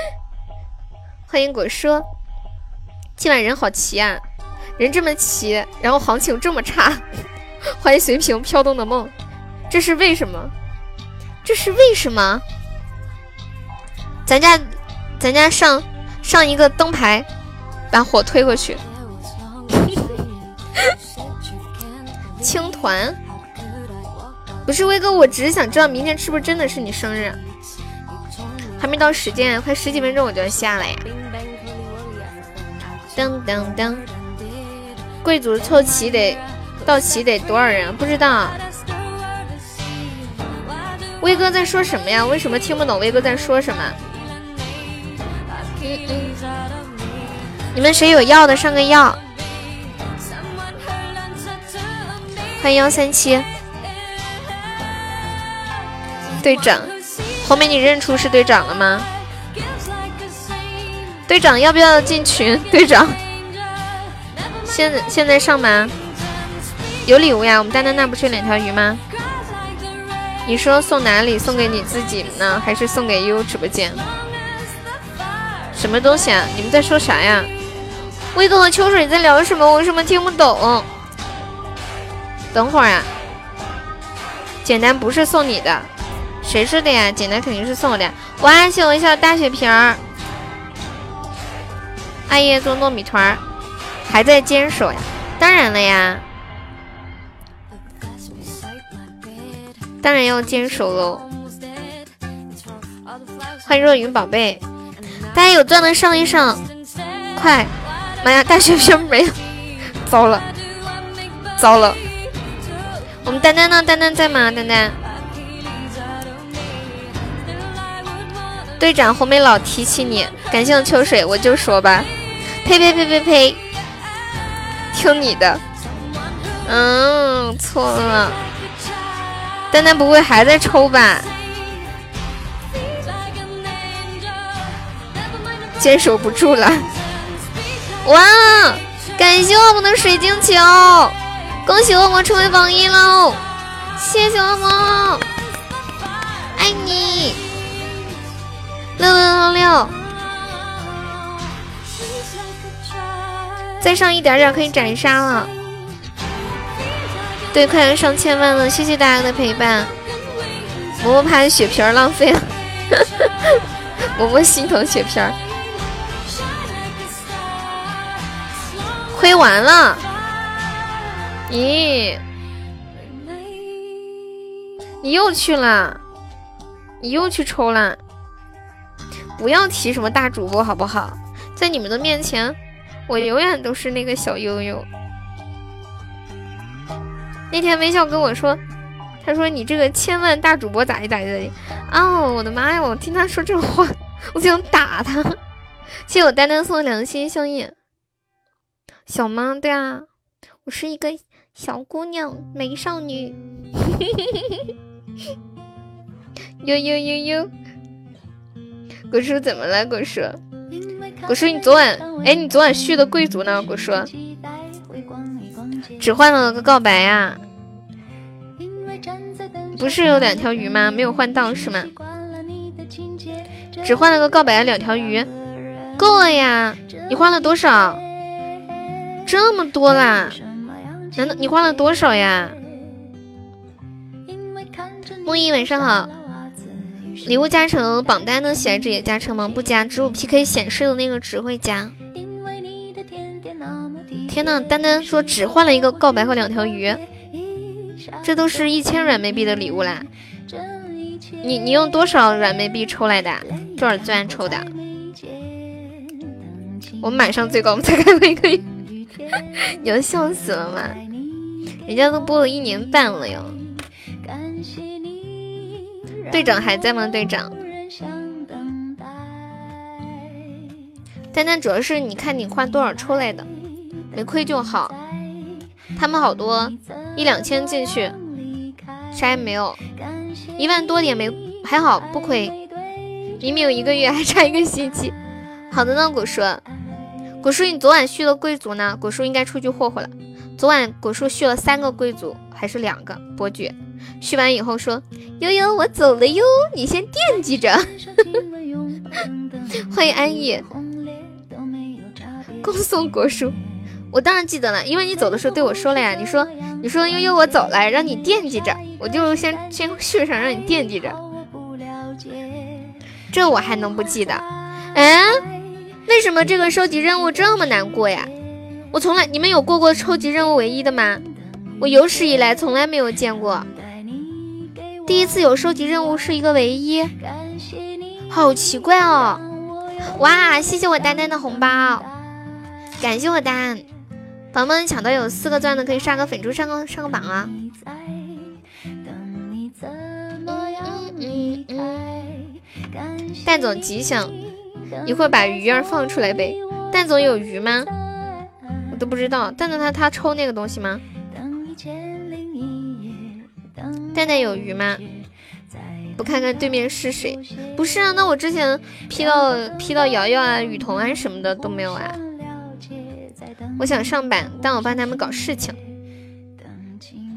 欢迎果叔，今晚人好齐啊，人这么齐，然后行情这么差，欢迎随平飘动的梦，这是为什么？这是为什么？咱家，咱家上上一个灯牌，把火推过去。青团，不是威哥，我只是想知道明天是不是真的是你生日。还没到时间，快十几分钟我就要下了呀。噔噔噔，贵族凑齐得到齐得多少人？不知道。威哥在说什么呀？为什么听不懂威哥在说什么？你们谁有药的上个药？欢迎幺三七队长，红梅你认出是队长了吗？队长要不要进群？队长，现在现在上吗？有礼物呀！我们丹丹那不是有两条鱼吗？你说送哪里？送给你自己呢，还是送给悠悠直播间？什么东西啊？你们在说啥呀？威哥和秋水在聊什么？我为什么听不懂？等会儿啊！简单不是送你的，谁是的呀？简单肯定是送我的。哇，谢我一下大血瓶儿。阿叶做糯米团儿，还在坚守呀？当然了呀。当然要坚守喽。欢迎若云宝贝，大家有钻的上一上，快！妈呀，大学生没了，糟了，糟了。我们丹丹呢？丹丹在吗？丹丹。队长红梅老提起你，感谢我秋水，我就说吧。呸呸呸呸呸！听你的。嗯，错了。丹丹不会还在抽吧？坚守不住了！哇，感谢我们的水晶球，恭喜我们成为榜一喽！谢谢我们，爱你！六六六六，再上一点点可以斩杀了。对，快要上千万了，谢谢大家的陪伴。嬷嬷怕血瓶浪费了，嬷嬷心疼血瓶。亏完了，咦？你又去了？你又去抽了？不要提什么大主播好不好？在你们的面前，我永远都是那个小悠悠。那天微笑跟我说，他说你这个千万大主播咋地咋地咋地？哦，我的妈呀！我听他说这话，我想打他。谢谢我丹丹送的两心相印。小吗？对啊，我是一个小姑娘，美少女。呦呦呦呦，果叔怎么了？果叔，果叔，你昨晚哎，你昨晚续的贵族呢？果叔，只换了个告白呀？不是有两条鱼吗？没有换到是吗？只换了个告白，两条鱼够了呀？你换了多少？这么多啦？难道你花了多少呀？木易晚上好，礼物加成榜单的闲置也加成吗？不加，只有 PK 显示的那个只会加。天呐，丹丹说只换了一个告白和两条鱼，这都是一千软妹币的礼物啦。你你用多少软妹币抽来的？多少钻抽的？我们马上最高，我们才开了一个月。你要笑死了吗？人家都播了一年半了哟。队长还在吗？队长。丹丹主要是你看你换多少出来的，没亏就好。他们好多一两千进去，啥也没有，一万多点没还好不亏。明明有一个月，还差一个星期。好的呢，果叔。果叔，你昨晚续了贵族呢？果叔应该出去霍霍了。昨晚果叔续了三个贵族，还是两个伯爵？续完以后说：“悠悠，我走了哟，你先惦记着。”欢迎安逸，恭送果叔。我当然记得了，因为你走的时候对我说了呀。你说，你说悠悠我走了，让你惦记着，我就先先续上，让你惦记着。这我还能不记得？嗯。为什么这个收集任务这么难过呀？我从来，你们有过过收集任务唯一的吗？我有史以来从来没有见过，第一次有收集任务是一个唯一，好奇怪哦！哇，谢谢我丹丹的红包，感谢我丹，宝宝们抢到有四个钻的可以刷个粉猪上个上个榜啊！蛋总吉祥。一会儿把鱼儿放出来呗。蛋总有鱼吗？我都不知道。蛋蛋他他抽那个东西吗？蛋蛋有鱼吗？不看看对面是谁？不是啊，那我之前 P 到 P 到瑶瑶啊、雨桐啊什么的都没有啊。我想上班，但我帮他们搞事情。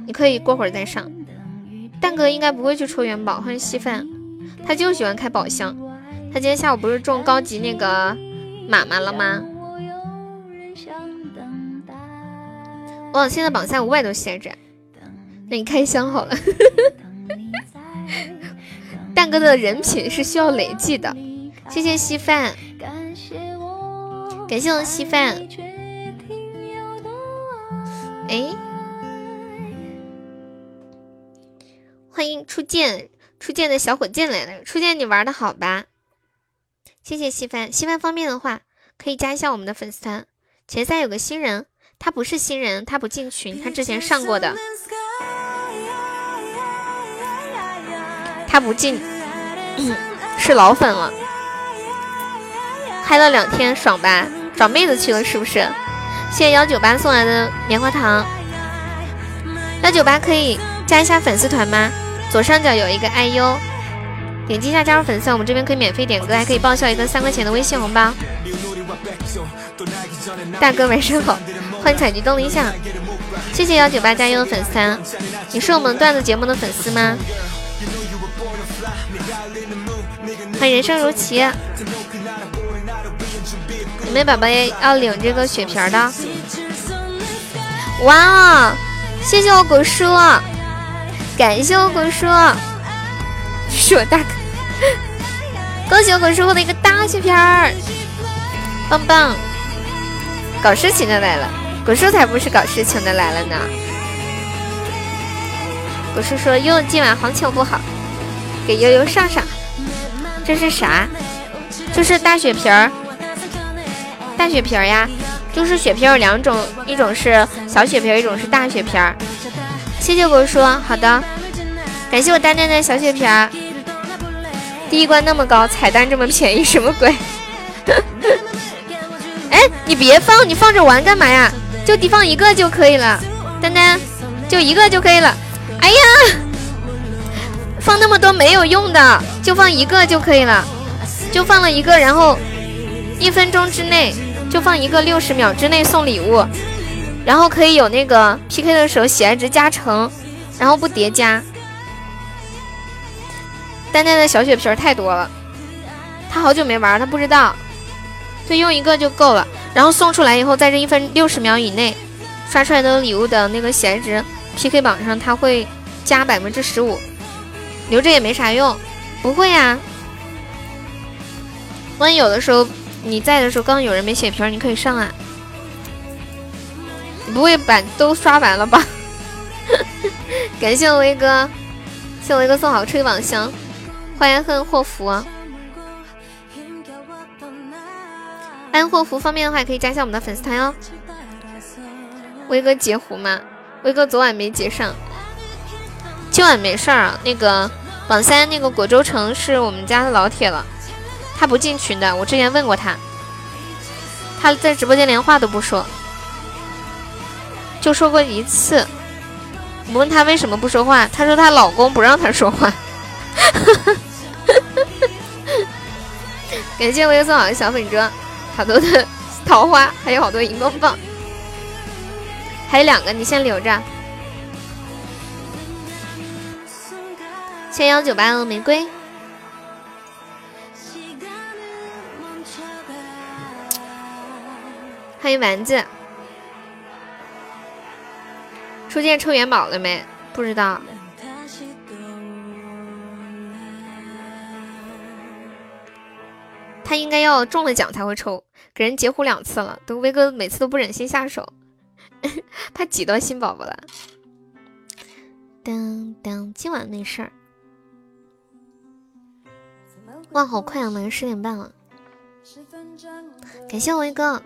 你可以过会儿再上。蛋哥应该不会去抽元宝，欢迎稀饭，他就喜欢开宝箱。他今天下午不是中高级那个妈妈了吗？哇，现在榜下五百多血值，那你开箱好了。蛋哥的人品是需要累计的，谢谢稀饭，感谢我稀饭。哎，欢迎初见，初见的小火箭来了。初见，你玩的好吧？谢谢稀饭，稀饭方便的话可以加一下我们的粉丝团。前三有个新人，他不是新人，他不进群，他之前上过的，他不进，是老粉了。嗨了两天，爽吧？找妹子去了是不是？谢谢幺九八送来的棉花糖。幺九八可以加一下粉丝团吗？左上角有一个 IU，点击一下加入粉丝，我们这边可以免费点歌，还可以报销一个三块钱的微信红包。大哥晚上好，欢迎采集动力下，谢谢幺九八加油的粉丝，你是我们段子节目的粉丝吗？欢迎人生如棋，有没有宝宝要领这个血瓶的？哇，谢谢我果叔，感谢我果叔，是我大哥，恭喜我果叔获得一个大血瓶儿，棒棒。搞事情的来了，果叔才不是搞事情的来了呢。果叔说悠悠今晚行情不好，给悠悠上上。这是啥？就是大血瓶儿，大血瓶儿呀，就是血瓶有两种，一种是小血瓶，一种是大血瓶儿。谢谢果叔，好的，感谢我大蛋蛋小血瓶儿。第一关那么高，彩蛋这么便宜，什么鬼？哎，你别放，你放着玩干嘛呀？就地放一个就可以了，丹丹，就一个就可以了。哎呀，放那么多没有用的，就放一个就可以了。就放了一个，然后一分钟之内就放一个，六十秒之内送礼物，然后可以有那个 PK 的时候喜爱值加成，然后不叠加。丹丹的小血瓶太多了，他好久没玩，他不知道。就用一个就够了，然后送出来以后，在这一分六十秒以内刷出来的礼物的那个闲值 PK 榜上，他会加百分之十五，留着也没啥用。不会呀，万一有的时候你在的时候，刚有人没血瓶，你可以上啊。你不会把都刷完了吧？感谢威哥，谢威哥送好吹网箱，欢迎恨祸福。欢迎祸福方便的话，可以加一下我们的粉丝团哟。威哥截胡吗？威哥昨晚没截上，今晚没事儿啊。那个榜三那个果州城是我们家的老铁了，他不进群的。我之前问过他，他在直播间连话都不说，就说过一次。我问他为什么不说话，他说她老公不让他说话。感谢我又送好的小粉猪。好多的桃花，还有好多荧光棒，还有两个，你先留着。千幺九八的玫瑰，欢迎丸子。初见抽元宝了没？不知道。他应该要中了奖才会抽，给人截胡两次了，都威哥每次都不忍心下手，怕挤到新宝宝了。当当，今晚没事儿。哇，好快啊，马上十点半了。感谢威哥，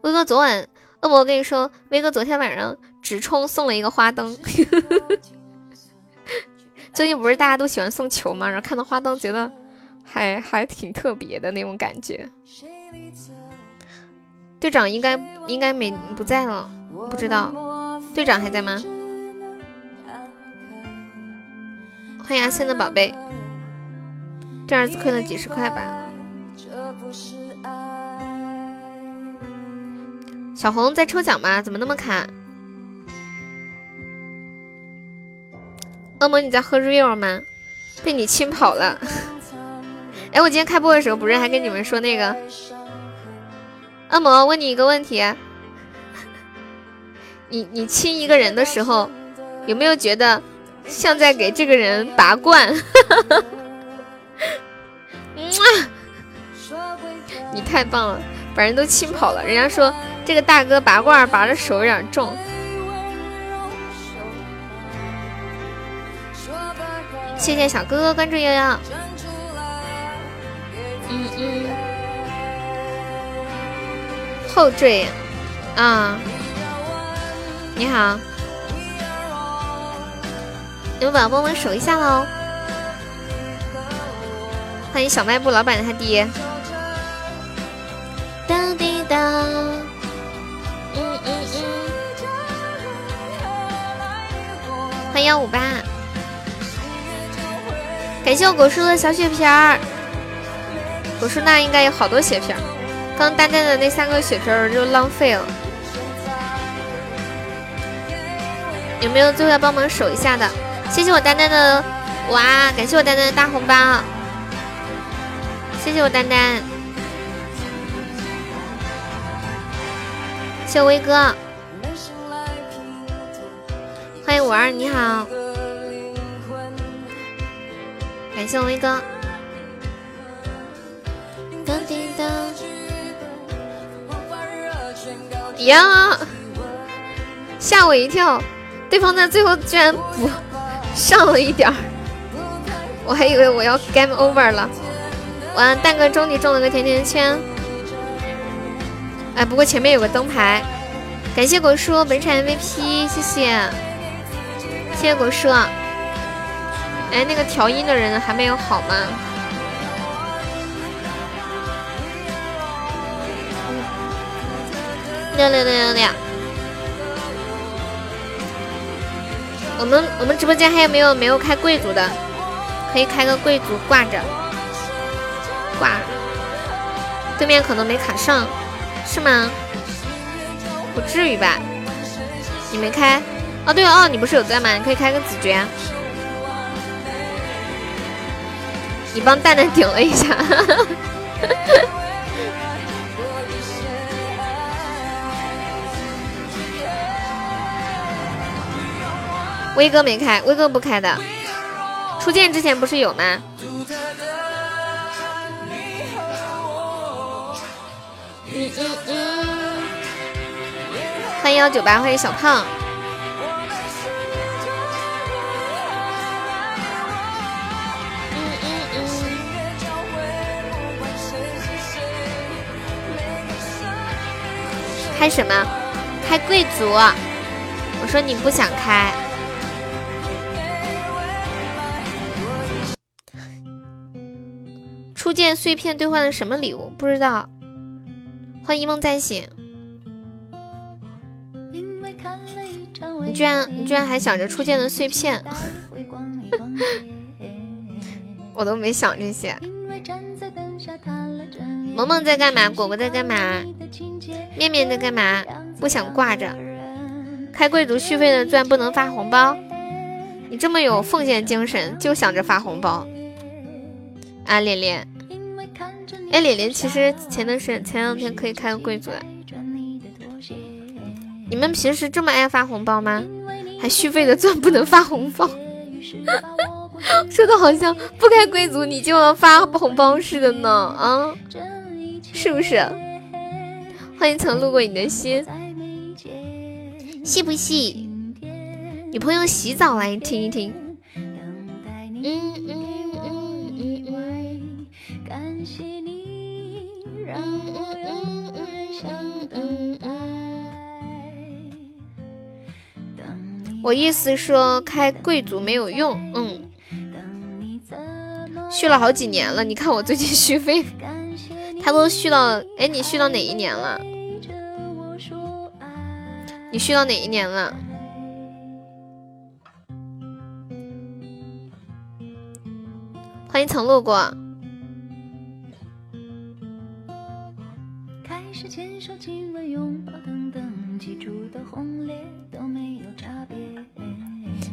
威哥昨晚，恶魔我跟你说，威哥昨天晚上只冲送了一个花灯。最近不是大家都喜欢送球吗？然后看到花灯觉得。还还挺特别的那种感觉。队长应该应该没不在了，不知道队长还在吗？欢迎阿森的宝贝，这儿子亏了几十块吧。小红在抽奖吗？怎么那么卡？恶魔你在喝 real 吗？被你亲跑了。哎，我今天开播的时候不是还跟你们说那个？恶魔，问你一个问题，你你亲一个人的时候，有没有觉得像在给这个人拔罐？你太棒了，把人都亲跑了。人家说这个大哥拔罐拔的手有点重。谢谢小哥哥关注悠悠。嗯嗯。后缀啊，你好，有宝宝帮忙守一下喽。欢迎小卖部老板他爹。当滴当，嗯嗯嗯。欢迎幺五八，感谢我果叔的小血瓶儿。果叔那应该有好多血瓶，刚丹丹的那三个血瓶就浪费了。有没有最后要帮忙守一下的？谢谢我丹丹的哇，感谢我丹丹的大红包。谢谢我丹丹，谢我威哥，欢迎五二，你好，感谢我威哥。当叮当，呀，吓我一跳，对方在最后居然补上了一点儿，我还以为我要 game over 了。完，蛋哥终于中了个甜甜圈。哎，不过前面有个灯牌，感谢果叔本场 MVP，谢谢，谢谢果叔。哎，那个调音的人还没有好吗？六六六六六。我们我们直播间还有没有没有开贵族的？可以开个贵族挂着。挂，对面可能没卡上，是吗？不至于吧？你没开？哦，对哦，你不是有在吗？你可以开个子爵。你帮蛋蛋顶了一下，威哥没开，威哥不开的。初见之前不是有吗？欢迎幺九八，欢迎小胖。嗯嗯嗯，开什么？开贵族？我说你不想开。初见碎片兑换了什么礼物？不知道。欢迎一梦再醒，你居然你居然还想着初见的碎片，我都没想这些。萌萌在干嘛？果果在干嘛？面面在干嘛？不想挂着。开贵族续费的钻不能发红包，你这么有奉献精神，就想着发红包啊，脸脸。哎，脸脸，其实前段时间前两天可以开个贵族的。你们平时这么爱发红包吗？还续费的钻不能发红包，说的好像不开贵族你就要发红包似的呢啊，是不是？欢迎曾路过你的心，细不细？女朋友洗澡来听一听。嗯嗯。我意思说开贵族没有用，嗯，续了好几年了。你看我最近续费，他都续到，哎，你续到哪一年了？你续到哪一年了？欢迎曾路过。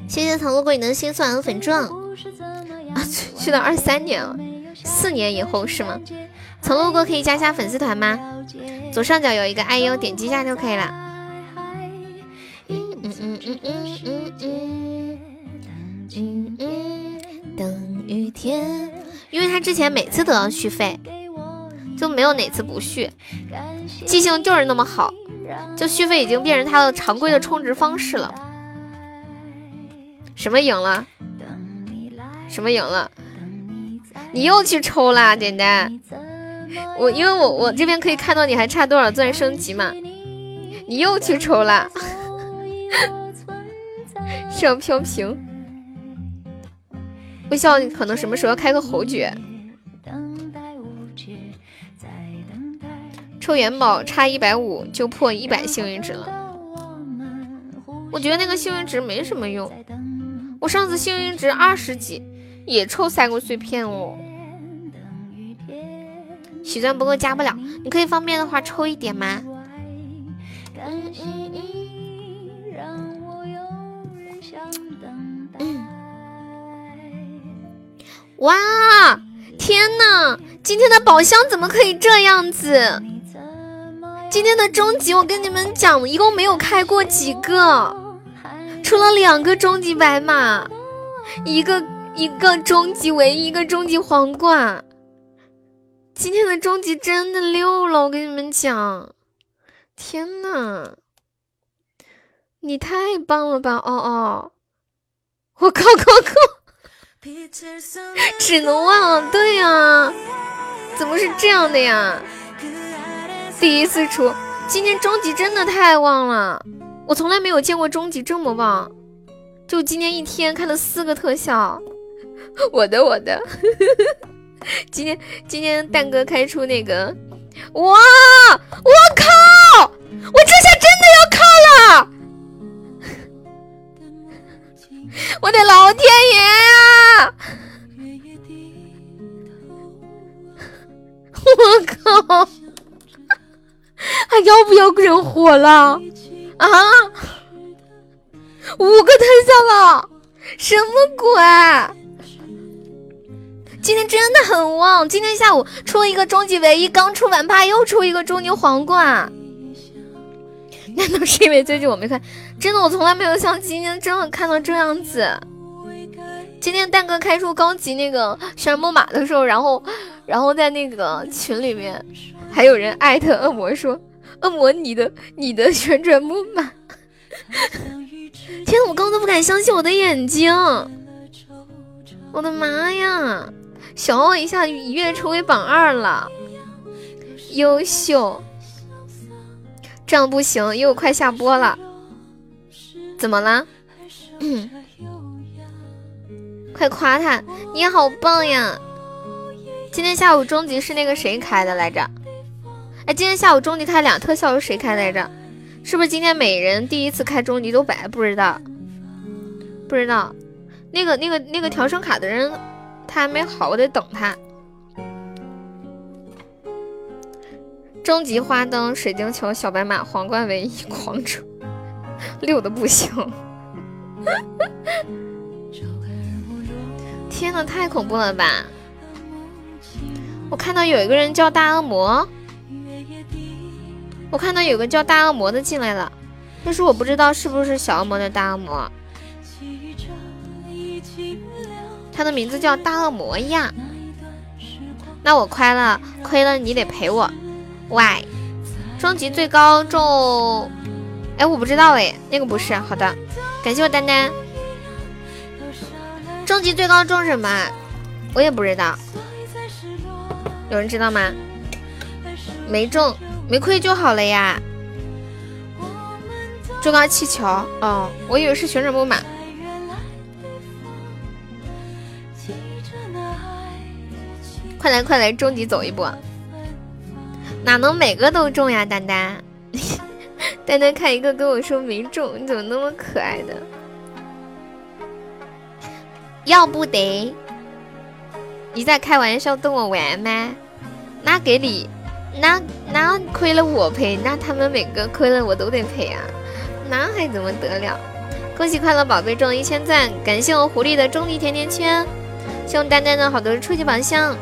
谢谢曾路过你的心酸和粉钻啊，去到二三年了，四年以后是吗？曾路过可以加下粉丝团吗？左上角有一个 IU，点击一下就可以了。嗯嗯嗯嗯嗯嗯嗯嗯嗯，等雨天，因为他之前每次都要续费。就没有哪次不续，记性就是那么好，就续费已经变成他的常规的充值方式了。什么赢了？什么赢了？你又去抽啦，点点。我因为我我这边可以看到你还差多少钻升级嘛？你又去抽啦？上飘屏。微笑可能什么时候开个侯爵？抽元宝差一百五就破一百幸运值了。我觉得那个幸运值没什么用。我上次幸运值二十几，也抽三个碎片哦。喜钻不够加不了，你可以方便的话抽一点吗？哇，天呐，今天的宝箱怎么可以这样子？今天的终极，我跟你们讲，一共没有开过几个，出了两个终极白马，一个一个终极唯一，一个终极皇冠。今天的终极真的溜了，我跟你们讲，天呐，你太棒了吧，哦哦，我靠靠靠，只能忘，对呀，怎么是这样的呀？第一次出，今天终极真的太旺了，我从来没有见过终极这么旺，就今天一天开了四个特效，我的我的，今天今天蛋哥开出那个，哇，我靠，我这下真的要靠了，我的老天爷啊，我靠！还要不要人活了啊？五个特效了，什么鬼？今天真的很旺，今天下午出了一个终极唯一，刚出完吧又出一个终极皇冠。难道是因为最近我没看？真的，我从来没有像今天真的看到这样子。今天蛋哥开出高级那个旋转木马的时候，然后，然后在那个群里面。还有人艾特恶魔说：“恶魔，你的你的旋转木马！” 天，我刚刚都不敢相信我的眼睛！我的妈呀！小奥一下一跃成为榜二了，优秀！这样不行，因为我快下播了，怎么了？快夸他，你好棒呀！今天下午终极是那个谁开的来着？哎，今天下午终极开两特效是谁开来着？是不是今天每人第一次开终极都白？不知道，不知道。那个、那个、那个调声卡的人他还没好，我得等他。终极花灯、水晶球、小白马、皇冠唯一、狂者，六的不行。天呐，太恐怖了吧！我看到有一个人叫大恶魔。我看到有个叫大恶魔的进来了，但是我不知道是不是小恶魔的大恶魔。他的名字叫大恶魔呀。那我亏了，亏了你得赔我。喂，终极最高中，哎，我不知道哎，那个不是。好的，感谢我丹丹。终极最高中什么？我也不知道。有人知道吗？没中。没亏就好了呀！最高气球，哦，我以为是旋转木马。快来快来，终极走一波！哪能每个都中呀，丹丹？丹丹看一个跟我说没中，你怎么那么可爱的？要不得！你在开玩笑逗我玩吗？那给你。那那亏了我赔，那他们每个亏了我都得赔啊，那还怎么得了？恭喜快乐宝贝中了一千赞，感谢我狐狸的终极甜甜圈，希望丹丹的好多初级宝箱，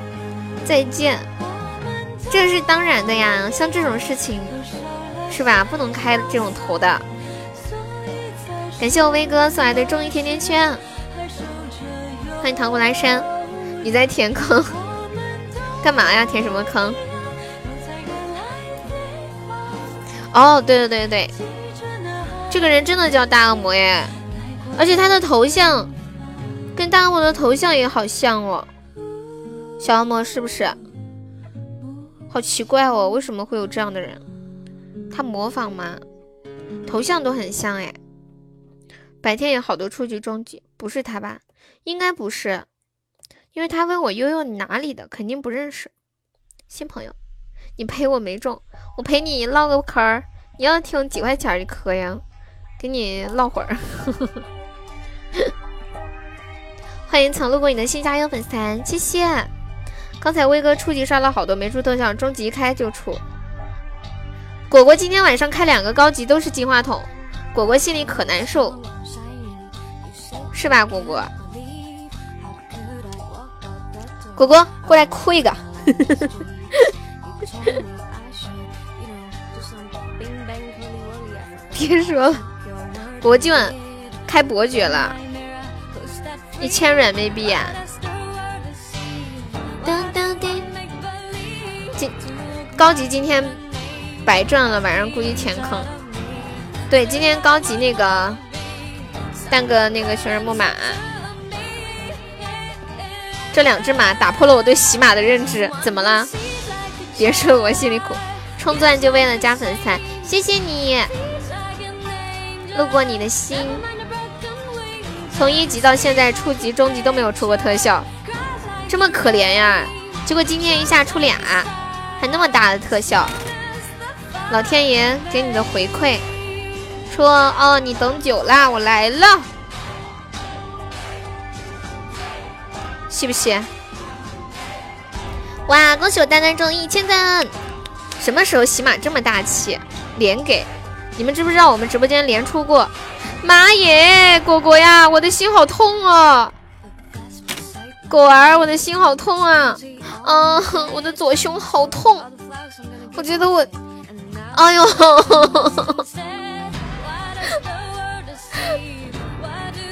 再见。这是当然的呀，像这种事情是吧？不能开这种头的。感谢我威哥送来的终极甜甜圈，欢迎糖果来山，你在填坑干嘛呀？填什么坑？哦，对对对对这个人真的叫大恶魔耶，而且他的头像跟大恶魔的头像也好像哦，小恶魔是不是？好奇怪哦，为什么会有这样的人？他模仿吗？头像都很像哎。白天有好多初级中级，不是他吧？应该不是，因为他问我悠悠你哪里的，肯定不认识。新朋友，你陪我没中，我陪你唠个嗑儿。你要听几块钱的嗑呀？给你唠会儿。欢迎曾路过你的新加油粉丝，谢谢。刚才威哥初级刷了好多没出特效，中级一开就出。果果今天晚上开两个高级都是金话筒，果果心里可难受，是吧？果果，果果过来哭一个。别说了，国俊开伯爵了，一千软妹币啊！今高级今天。白赚了，晚上估计填坑。对，今天高级那个蛋哥那个旋转木马，这两只马打破了我对喜马的认知。怎么了？别说我心里苦。充钻就为了加粉丝，谢谢你。路过你的心，从一级到现在初级、中级都没有出过特效，这么可怜呀！结果今天一下出俩，还那么大的特效。老天爷给你的回馈，说哦，你等久了，我来了，信不信？哇，恭喜我丹丹中一千赞！什么时候喜马这么大气，连给？你们知不知道我们直播间连出过？妈耶，果果呀，我的心好痛啊！果儿，我的心好痛啊！嗯，我的左胸好痛，我觉得我。哎呦！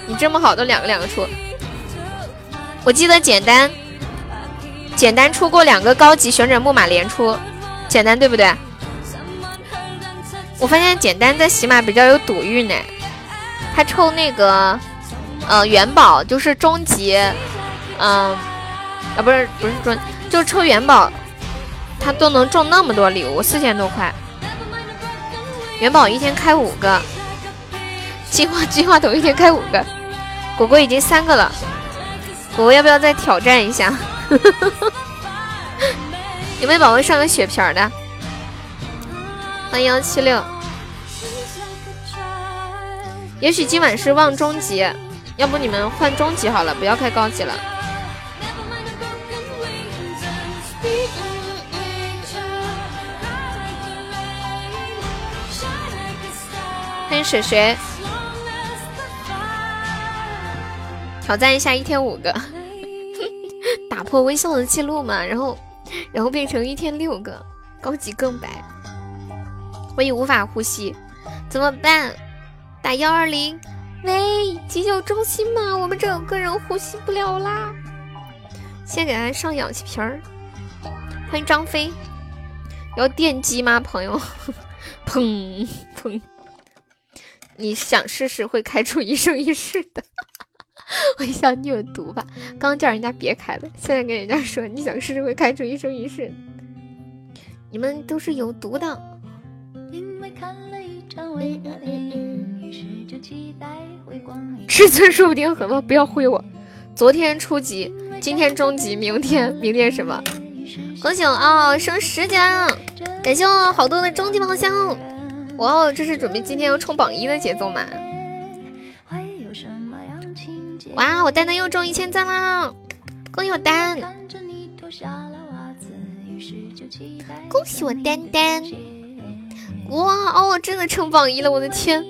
你这么好，都两个两个出。我记得简单，简单出过两个高级旋转木马连出，简单对不对？我发现简单在喜马比较有赌运呢，他抽那个，呃，元宝就是终极，嗯，啊不是不是中，就是抽元宝，他都能中那么多礼物，四千多块。元宝一天开五个，金话金话筒一天开五个，果果已经三个了，果果要不要再挑战一下？有没有宝宝上个血瓶的？欢迎幺七六。也许今晚是望终极，要不你们换终极好了，不要开高级了。欢迎水水，挑战一下一天五个，打破微笑的记录嘛？然后，然后变成一天六个，高级更白。我已无法呼吸，怎么办？打幺二零，喂，急救中心吗？我们这有个人呼吸不了啦，先给他上氧气瓶儿。欢迎张飞，要电击吗，朋友？砰砰。你想试试会开出一生一世的？我一想你有毒吧？刚叫人家别开了，现在跟人家说你想试试会开出一生一世，你们都是有毒的。至 尊说不定很棒，不要挥我。昨天初级，今天中级，明天明天什么？恭喜我啊，升十级啦！感谢我好多的终极宝箱。哇哦，这是准备今天要冲榜一的节奏吗？哇，我丹丹又中一千赞啦！恭喜我丹，恭喜我丹丹！哇哦，真的冲榜一了！我的天，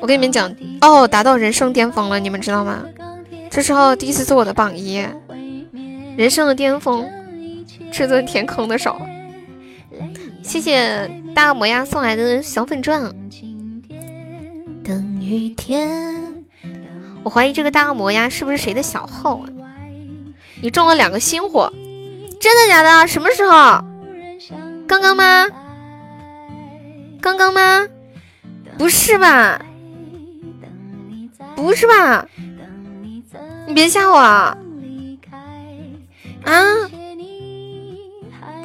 我跟你们讲哦，达到人生巅峰了，你们知道吗？这时候第一次做我的榜一，人生的巅峰，至尊填坑的手。谢谢大恶魔呀送来的小粉钻。等雨天，我怀疑这个大恶魔呀是不是谁的小号啊？你中了两个星火，真的假的？什么时候？刚刚吗？刚刚吗？不是吧？不是吧？你别吓我啊！啊！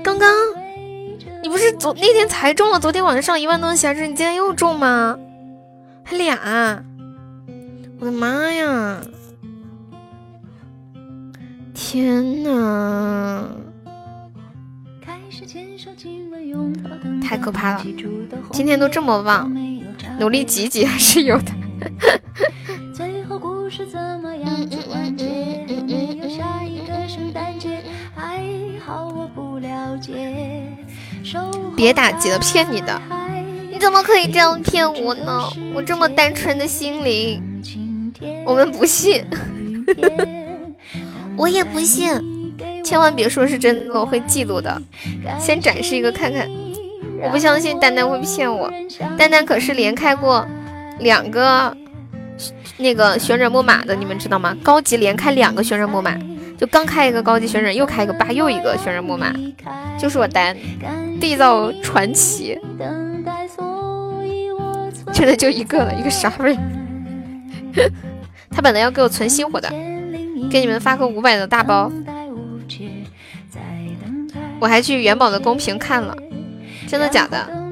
刚刚你不是昨那天才中了？昨天晚上一万多的闲置，你今天又中吗？还俩！我的妈呀！天呐！太可怕了！今天都这么旺，努力挤挤还是有的。别打击了，骗你的！你怎么可以这样骗我呢？我这么单纯的心灵，我们不信，我也不信，千万别说是真的，我会嫉妒的。先展示一个看看，我不相信丹丹会骗我。丹丹可是连开过两个那个旋转木马的，你们知道吗？高级连开两个旋转木马。就刚开一个高级旋转，又开一个八，又一个旋转木马，就是我丹缔造传奇，真的就一个了，一个啥味？他本来要给我存新火的，给你们发个五百的大包，我还去元宝的公屏看了，真的假的？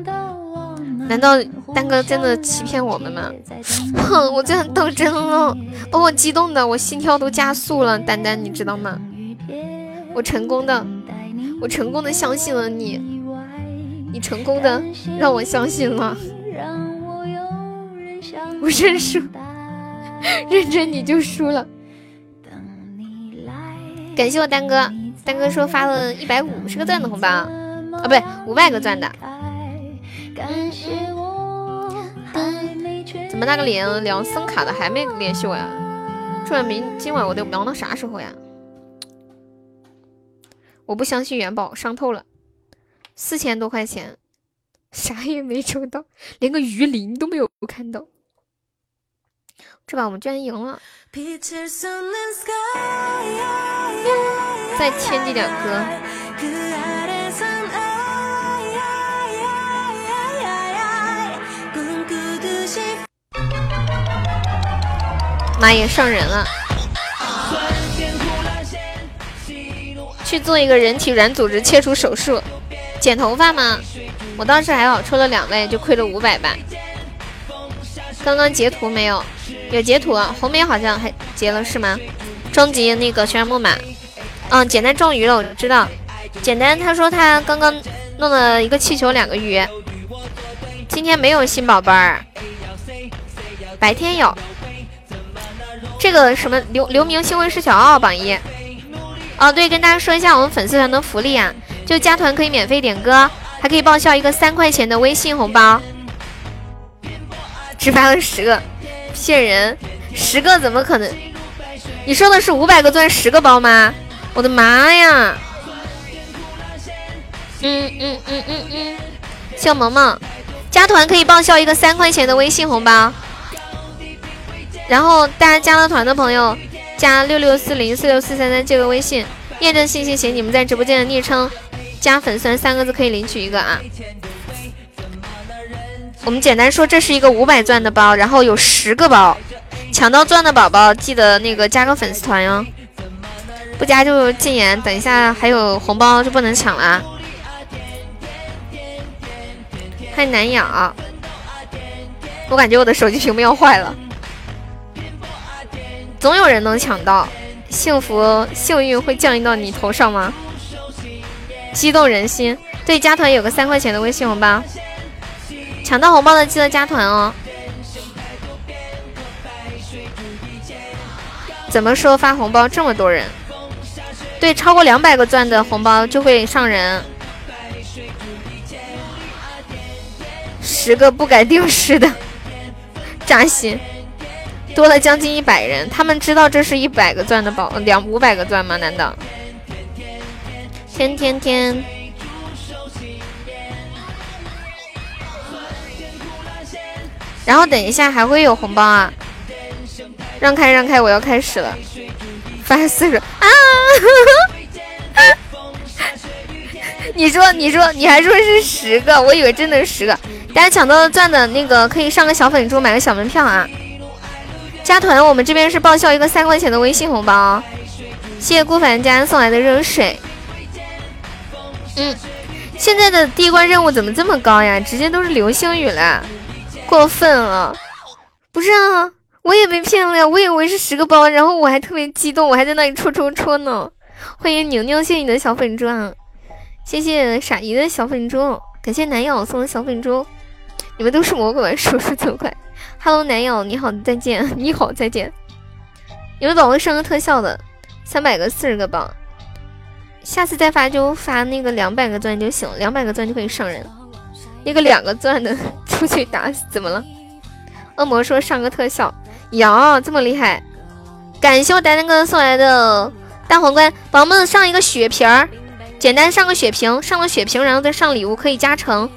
难道丹哥真的欺骗我们吗？哼，我真的当真了，把我激动的，我心跳都加速了。丹丹，你知道吗？我成功的，我成功的相信了你，你成功的让我相信了。我认输，认真你就输了。感谢我丹哥，丹哥说发了一百五十个钻的红包，啊，不对，五百个钻的。怎么那个连聊声卡的还没联系我呀？这明今晚我得忙到啥时候呀？我不相信元宝，伤透了，四千多块钱，啥也没抽到，连个鱼鳞都没有看到。这把我们居然赢了！再添几点歌。妈耶，上人了！去做一个人体软组织切除手术，剪头发吗？我当时还好，抽了两位就亏了五百吧。刚刚截图没有？有截图啊，红梅好像还截了是吗？终极那个旋转木马，嗯，简单中鱼了，我知道。简单，他说他刚刚弄了一个气球，两个鱼。今天没有新宝贝儿，白天有。这个什么刘刘明新闻是小奥榜一哦，对，跟大家说一下我们粉丝团的福利啊，就加团可以免费点歌，还可以报销一个三块钱的微信红包。只发了十个，骗人，十个怎么可能？你说的是五百个钻十个包吗？我的妈呀！嗯嗯嗯嗯嗯，小萌萌，加团可以报销一个三块钱的微信红包。然后大家加了团的朋友，加六六四零四六四三三这个微信，验证信息写你们在直播间的昵称，加粉丝三个字可以领取一个啊。我们简单说，这是一个五百钻的包，然后有十个包，抢到钻的宝宝记得那个加个粉丝团哟，不加就禁言，等一下还有红包就不能抢了。太难咬，我感觉我的手机屏幕要坏了。总有人能抢到，幸福幸运会降临到你头上吗？激动人心，对，加团有个三块钱的微信红包，抢到红包的记得加团哦。怎么说发红包这么多人？对，超过两百个钻的红包就会上人，十个不改定时的，扎心。多了将近一百人，他们知道这是一百个钻的宝，两五百个钻吗？难道？天天天。然后等一下还会有红包啊！让开让开，我要开始了。发四十啊！你说你说你还说是十个，我以为真的是十个。大家抢到了钻的那个可以上个小粉猪买个小门票啊！加团，我们这边是报销一个三块钱的微信红包。谢谢顾凡家送来的热水。嗯，现在的第一关任务怎么这么高呀？直接都是流星雨了，过分了！不是啊，我也被骗了呀！我以为是十个包，然后我还特别激动，我还在那里戳戳戳呢。欢迎宁宁，谢谢你的小粉猪！谢谢傻姨的小粉猪，感谢男友送的小粉猪。你们都是魔鬼，说说就快。Hello，男友，你好，再见，你好，再见。有没有宝宝上个特效的？三百个，四十个包。下次再发就发那个两百个钻就行，两百个钻就可以上人。那个两个钻的出去打，怎么了？恶魔说上个特效，呀，这么厉害！感谢我丹丹哥送来的大皇冠，宝宝们上一个血瓶儿，简单上个血瓶，上了血瓶然后再上礼物可以加成，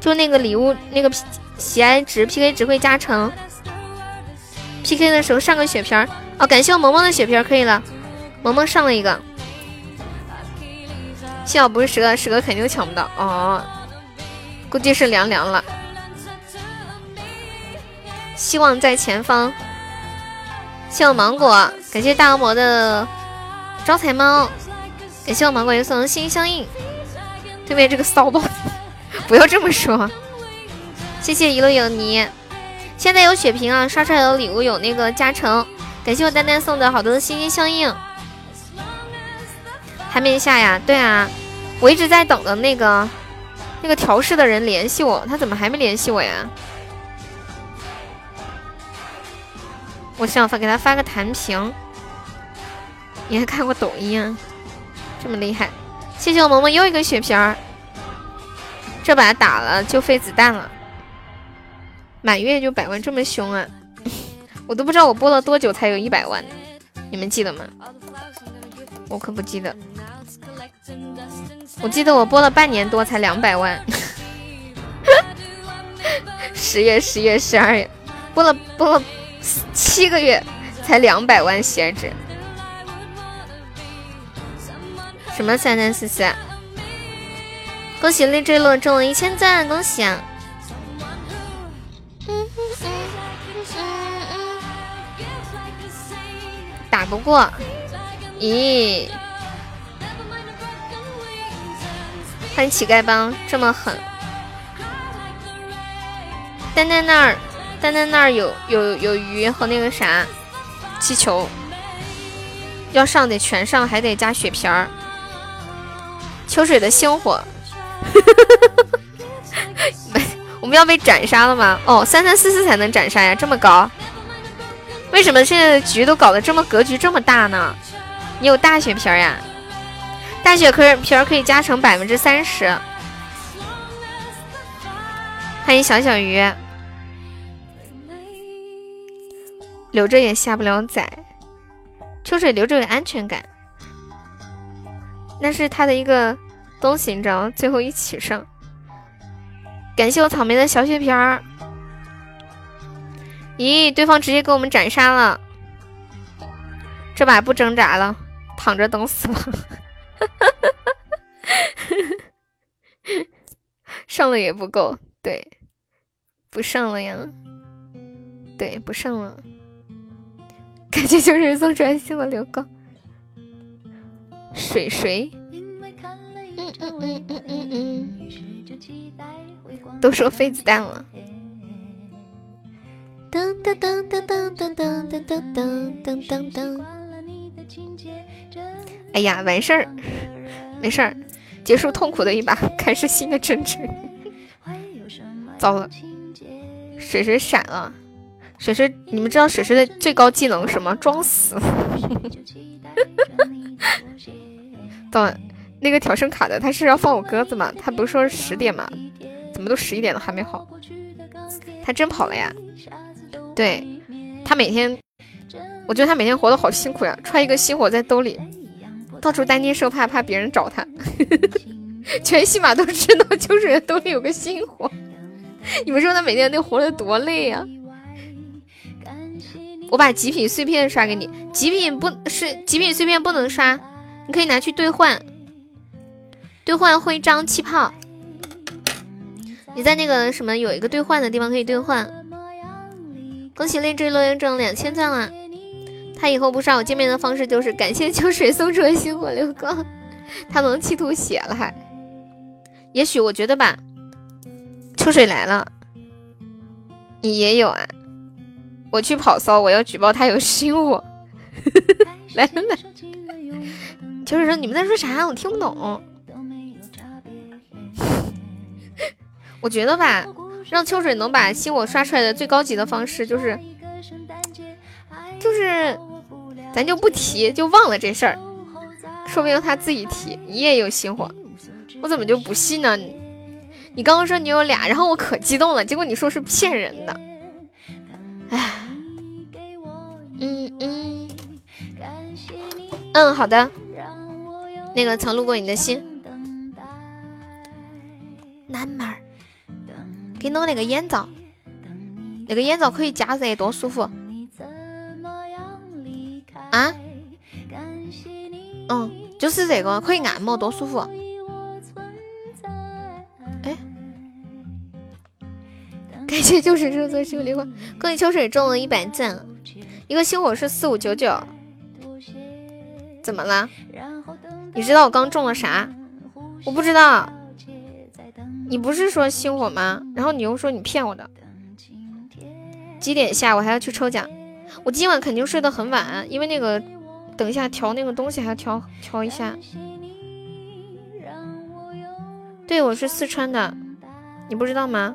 就那个礼物那个喜爱值 PK 值会加成。PK 的时候上个血瓶儿哦，感谢我萌萌的血瓶可以了，萌萌上了一个。幸好不是十个，十个肯定抢不到哦，估计是凉凉了。希望在前方。谢我芒果，感谢大恶魔的招财猫，感谢我芒果又送的心相印。对面这个骚包，不要这么说。谢谢一路有你，现在有血瓶啊，刷出来的礼物有那个加成。感谢我丹丹送的好多的心心相印。还没下呀？对啊，我一直在等的那个那个调试的人联系我，他怎么还没联系我呀？我想发给他发个弹屏。你还看过抖音啊？这么厉害！谢谢我萌萌又一个血瓶儿，这把打了就废子弹了。满月就百万，这么凶啊！我都不知道我播了多久才有一百万，你们记得吗？我可不记得。我记得我播了半年多才两百万，十月、十月、十二月，播了播了七个月才两百万喜爱值。什么三三四四？恭喜励志乐中了一千赞，恭喜啊！打不过，咦？欢迎乞丐帮这么狠，丹丹那儿，丹丹那儿有有有鱼和那个啥气球，要上得全上，还得加血瓶儿。秋水的星火，没 我们要被斩杀了吗？哦，三三四四才能斩杀呀，这么高？为什么现在的局都搞得这么格局这么大呢？你有大血瓶呀？大血可瓶儿可以加成百分之三十。欢迎小小鱼，留着也下不了崽。秋水留着有安全感，那是他的一个东西，你知道吗？最后一起上。感谢我草莓的小血瓶儿。咦，对方直接给我们斩杀了，这把不挣扎了，躺着等死了。上了也不够，对，不上了呀，对，不上了，感觉就是送专心了，刘高，水水，嗯嗯嗯嗯嗯嗯，都说飞子弹了，噔噔噔噔噔噔噔噔噔噔噔噔，哎呀，完事儿。没事儿，结束痛苦的一把，开始新的征程。糟了，水水闪了，水水，你们知道水水的最高技能是什么？装死。到，那个调声卡的，他是要放我鸽子吗？他不是说十点吗？怎么都十一点了还没好？他真跑了呀？对，他每天，我觉得他每天活得好辛苦呀，揣一个心火在兜里。到处担惊受怕，怕别人找他。全西马都知道秋水兜里有个星火。你们说他每天得活得多累呀？我把极品碎片刷给你，极品不是极品碎片不能刷，你可以拿去兑换，兑换徽章气泡。你在那个什么有一个兑换的地方可以兑换。恭喜励志乐园中两千赞了。他以后不刷我见面的方式就是感谢秋水送出的星火流光，他能气吐血了还？也许我觉得吧，秋水来了，你也有啊？我去跑骚，我要举报他有新火。来来来，秋水说你们在说啥？我听不懂。我觉得吧，让秋水能把新火刷出来的最高级的方式就是，就是，咱就不提，就忘了这事儿，说不定他自己提，你也有新火，我怎么就不信呢？你刚刚说你有俩，然后我可激动了，结果你说是骗人的，哎，嗯嗯，嗯，好的，那个曾路过你的心，南门儿。给弄那个眼罩，那个眼罩可以加热，多舒服。啊！嗯，就是这个可以按摩，多舒服。哎，感谢就是热色秀梨花，恭喜秋水中了一百赞，一个星火是四五九九。怎么了？你知道我刚中了啥？我不知道。你不是说星火吗？然后你又说你骗我的。几点下？我还要去抽奖。我今晚肯定睡得很晚，因为那个等一下调那个东西还要调调一下。对，我是四川的，你不知道吗？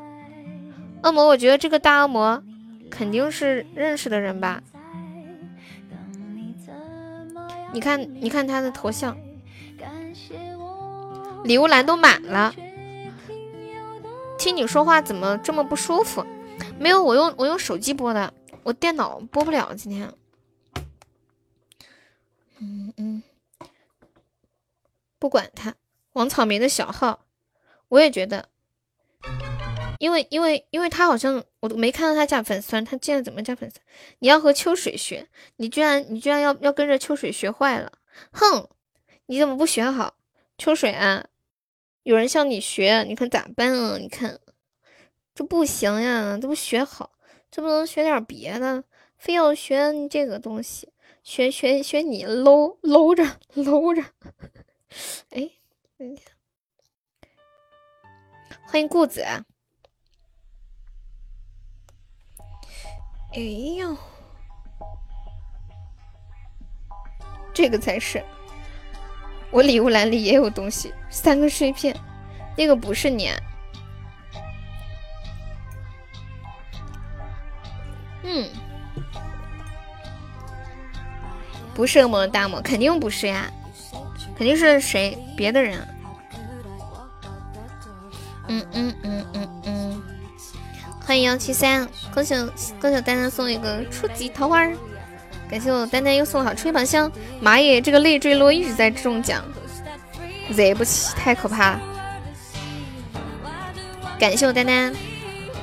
恶魔，我觉得这个大恶魔肯定是认识的人吧？你看，你看他的头像，礼物栏都满了。听你说话怎么这么不舒服？没有，我用我用手机播的，我电脑播不了今天。嗯嗯，不管他，王草莓的小号，我也觉得，因为因为因为他好像我都没看到他加粉丝团，他现在怎么加粉丝？你要和秋水学，你居然你居然要要跟着秋水学坏了，哼！你怎么不学好？秋水啊！有人向你学，你看咋办啊？你看这不行呀，这不学好，这不能学点别的，非要学这个东西，学学学你搂搂着搂着。哎，欢迎顾子。哎呦，这个才是。我礼物栏里也有东西，三个碎片，那个不是你。嗯，不是恶魔的大魔，肯定不是呀，肯定是谁？别的人。嗯嗯嗯嗯嗯，欢迎幺七三，恭喜恭喜丹丹送一个初级桃花。感谢我丹丹又送好吹榜箱，妈耶，这个累坠落一直在中奖，惹不起，太可怕。感谢我丹丹，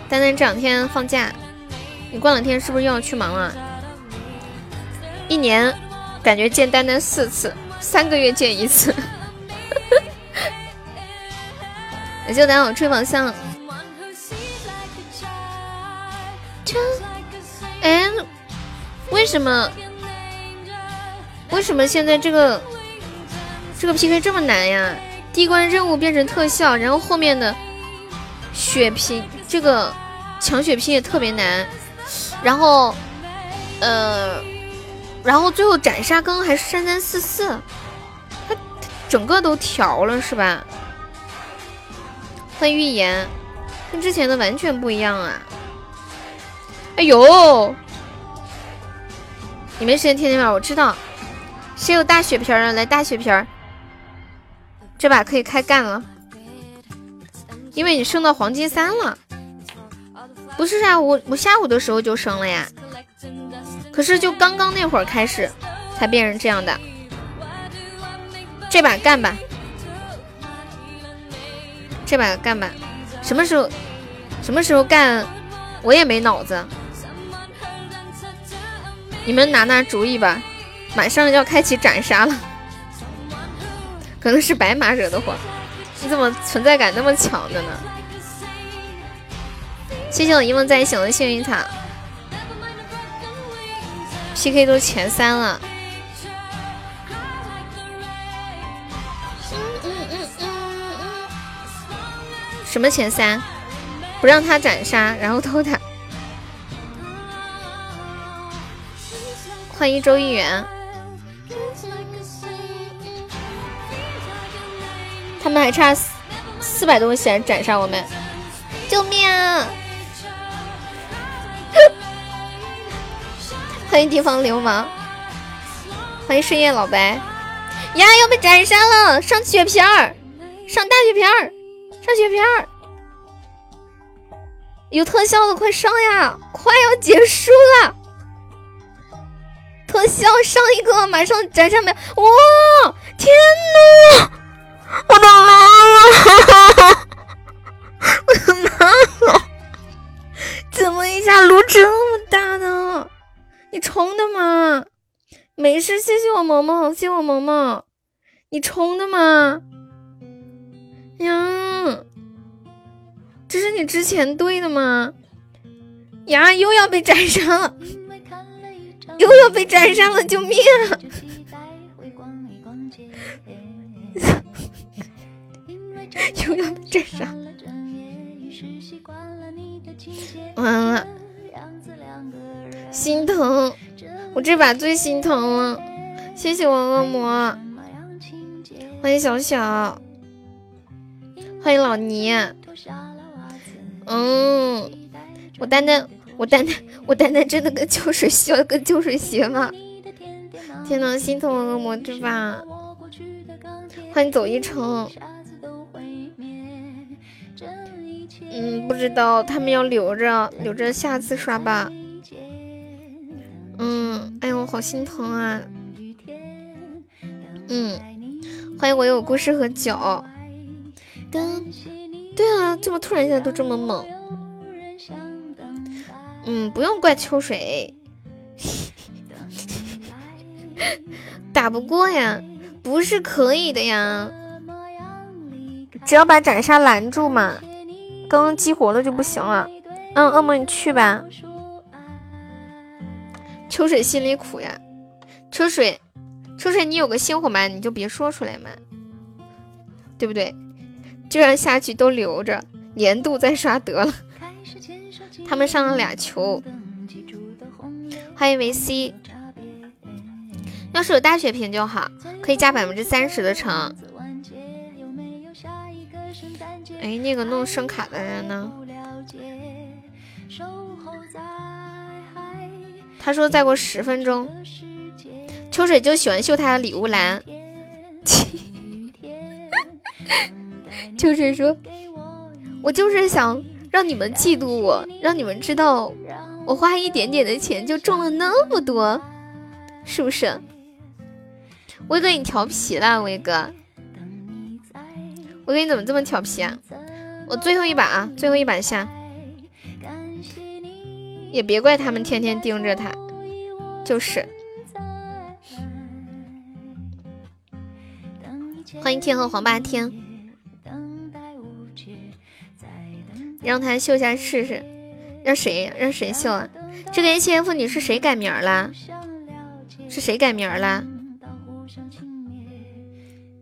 丹丹这两天放假，你过两天是不是又要去忙了？一年感觉见丹丹四次，三个月见一次。感谢我丹丹吹榜箱。哎。为什么？为什么现在这个这个 PK 这么难呀？第一关任务变成特效，然后后面的血瓶这个抢血瓶也特别难，然后呃，然后最后斩杀更还是三三四四，它整个都调了是吧？欢迎预言，跟之前的完全不一样啊！哎呦！你没时间天天玩，我知道。谁有大血瓶啊？来大血瓶，这把可以开干了，因为你升到黄金三了。不是啊，我我下午的时候就升了呀，可是就刚刚那会儿开始才变成这样的。这把干吧，这把干吧，什么时候什么时候干，我也没脑子。你们拿拿主意吧，马上要开启斩杀了，可能是白马惹的祸。你怎么存在感那么强的呢？谢谢我一梦再醒的幸运草。PK 都前三了。什么前三？不让他斩杀，然后偷他。欢迎周一元。他们还差四四百多个血斩杀我们，救命啊！欢迎地方流氓，欢迎深夜老白呀！要被斩杀了，上血瓶儿，上大血瓶儿，上血瓶儿，有特效的快上呀！快要结束了，特效上一个，马上斩杀没？哇！天呐！我的妈呀！我的妈呀！怎么一下炉这么大呢？你充的吗？没事，谢谢我萌萌，谢谢我萌萌，你充的吗？呀，这是你之前对的吗？呀，又要被斩杀了，又要被斩杀了，救命！又要被斩杀，完了，心疼，我这把最心疼了。谢谢我恶魔，欢迎小小，欢迎老倪。嗯，我丹丹，我丹丹，我丹丹真的跟秋水需要跟秋水学吗？天呐，心疼我恶魔对吧。欢迎走一程。嗯，不知道他们要留着，留着下次刷吧。嗯，哎呦，好心疼啊。嗯，欢迎我有故事和酒。对啊，怎么突然一下都这么猛？嗯，不用怪秋水，打不过呀，不是可以的呀，只要把斩杀拦住嘛。刚刚激活了就不行了，嗯，恶魔你去吧。秋水心里苦呀，秋水，秋水你有个新伙伴你就别说出来嘛，对不对？这样下去都留着，年度再刷得了。他们上了俩球，欢迎维 C。要是有大血瓶就好，可以加百分之三十的成。哎，那个弄声卡的人呢？他说再过十分钟。秋水就喜欢秀他的礼物栏。秋水说：“我就是想让你们嫉妒我，让你们知道我花一点点的钱就中了那么多，是不是？”威哥，你调皮了，威哥。威哥，你怎么这么调皮啊？我最后一把啊，最后一把下，也别怪他们天天盯着他，就是。欢迎天和黄霸天，让他秀下试试，让谁让谁秀啊？这个 H F 你是谁改名了？是谁改名了？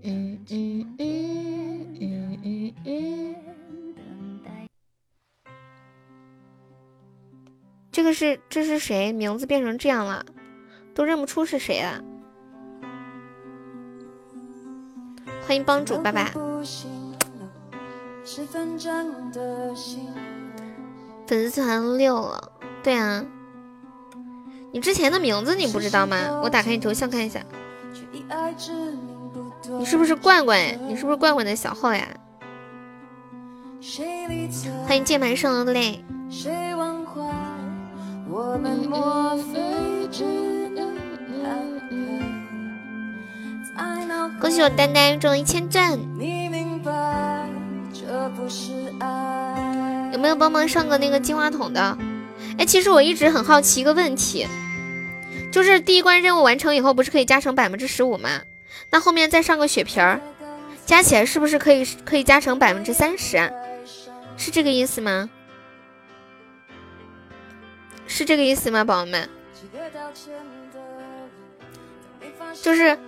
嗯嗯嗯嗯嗯嗯。这个是这是谁？名字变成这样了，都认不出是谁了。欢迎帮主拜拜粉丝团六了。对啊，你之前的名字你不知道吗？我打开你头像看一下，你是不是罐罐？你是不是罐罐的小号呀？欢迎键盘上的泪。恭喜我丹丹中一千钻！有没有帮忙上个那个金话筒的？哎，其实我一直很好奇一个问题，就是第一关任务完成以后，不是可以加成百分之十五吗？那后面再上个血瓶儿，加起来是不是可以可以加成百分之三十？是这个意思吗？是这个意思吗，宝宝们？就是，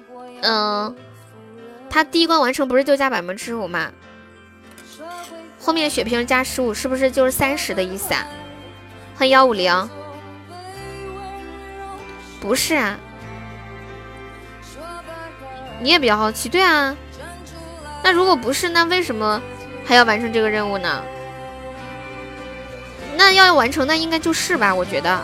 嗯，他第一关完成不是就加百分之五吗？后面血瓶加十五，是不是就是三十的意思啊？欢迎幺五零，不是啊？你也比较好奇，对啊？那如果不是，那为什么还要完成这个任务呢？那要完成，那应该就是吧？我觉得，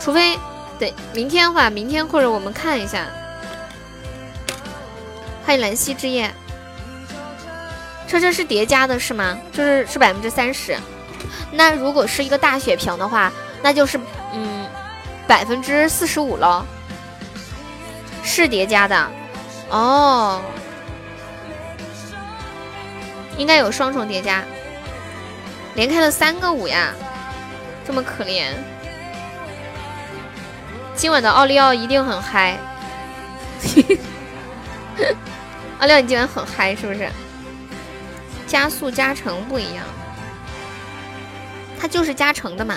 除非。对，明天的话，明天或者我们看一下。欢迎兰溪之夜，车车是叠加的是吗？就是是百分之三十。那如果是一个大血瓶的话，那就是嗯百分之四十五喽。是叠加的哦，应该有双重叠加，连开了三个五呀，这么可怜。今晚的奥利奥一定很嗨，奥利奥你今晚很嗨是不是？加速加成不一样，它就是加成的嘛。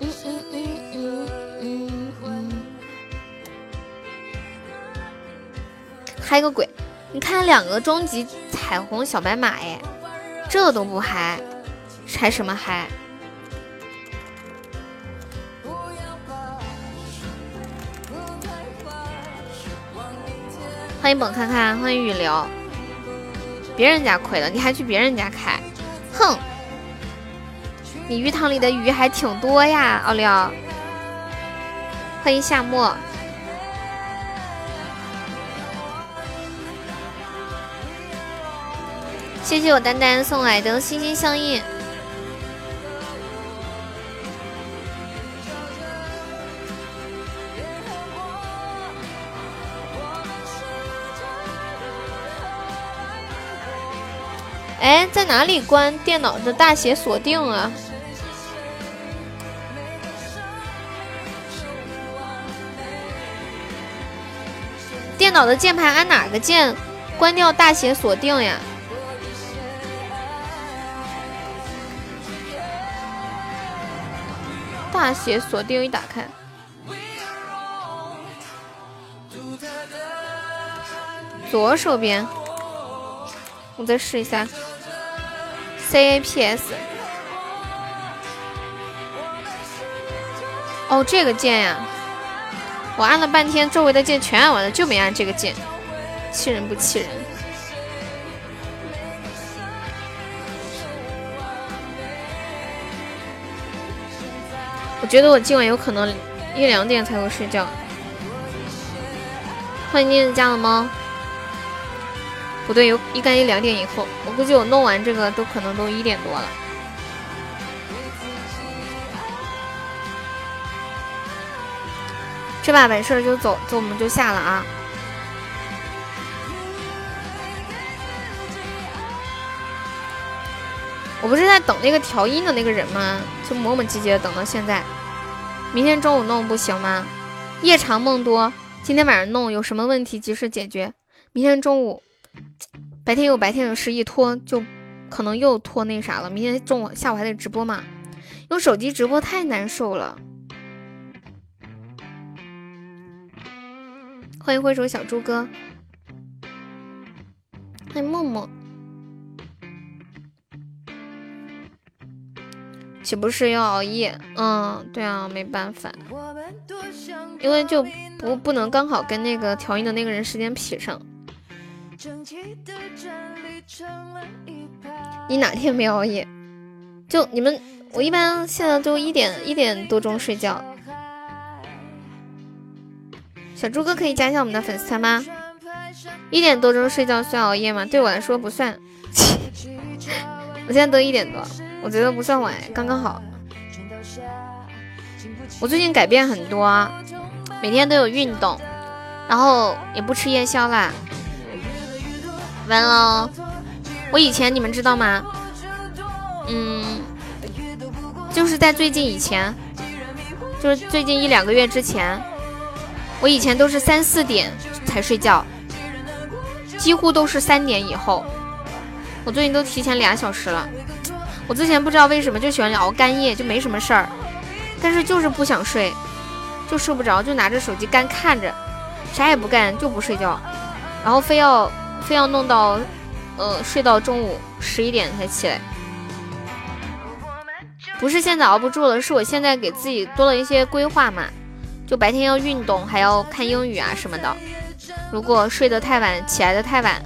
嗯嗯嗯嗯嗯嗯，嗨个鬼！你看两个终极彩虹小白马哎，这都不嗨，嗨什么嗨？欢迎本看看，欢迎雨流。别人家亏了，你还去别人家开？哼！你鱼塘里的鱼还挺多呀，奥利奥。欢迎夏末。谢谢我丹丹送来的心心相印。哎，在哪里关电脑的大写锁定啊？电脑的键盘按哪个键关掉大写锁定呀？大写锁定一打开，左手边，我再试一下。C A P S，哦，这个键呀，我按了半天，周围的键全按完了，就没按这个键，气人不气人？我觉得我今晚有可能一两点才会睡觉。欢迎念家的猫。不对，有应该一两点以后，我估计我弄完这个都可能都一点多了。这把完事儿就走，走我们就下了啊！我不是在等那个调音的那个人吗？就磨磨唧唧的等到现在。明天中午弄不行吗？夜长梦多，今天晚上弄有什么问题及时解决。明天中午。白天有白天的事，一拖就可能又拖那啥了。明天中午、下午还得直播嘛？用手机直播太难受了。欢迎挥手小猪哥，欢迎默默，岂不是要熬夜？嗯，对啊，没办法，因为就不不能刚好跟那个调音的那个人时间匹上。你哪天没熬夜？就你们，我一般现在都一点一点多钟睡觉。小猪哥可以加一下我们的粉丝团吗？一点多钟睡觉算熬夜吗？对我来说不算。我现在都一点多，我觉得不算晚，刚刚好。我最近改变很多，每天都有运动，然后也不吃夜宵啦。完了，我以前你们知道吗？嗯，就是在最近以前，就是最近一两个月之前，我以前都是三四点才睡觉，几乎都是三点以后。我最近都提前俩小时了。我之前不知道为什么就喜欢熬干夜，就没什么事儿，但是就是不想睡。就睡不着，就拿着手机干看着，啥也不干就不睡觉，然后非要非要弄到，呃，睡到中午十一点才起来。不是现在熬不住了，是我现在给自己多了一些规划嘛，就白天要运动，还要看英语啊什么的。如果睡得太晚，起来的太晚，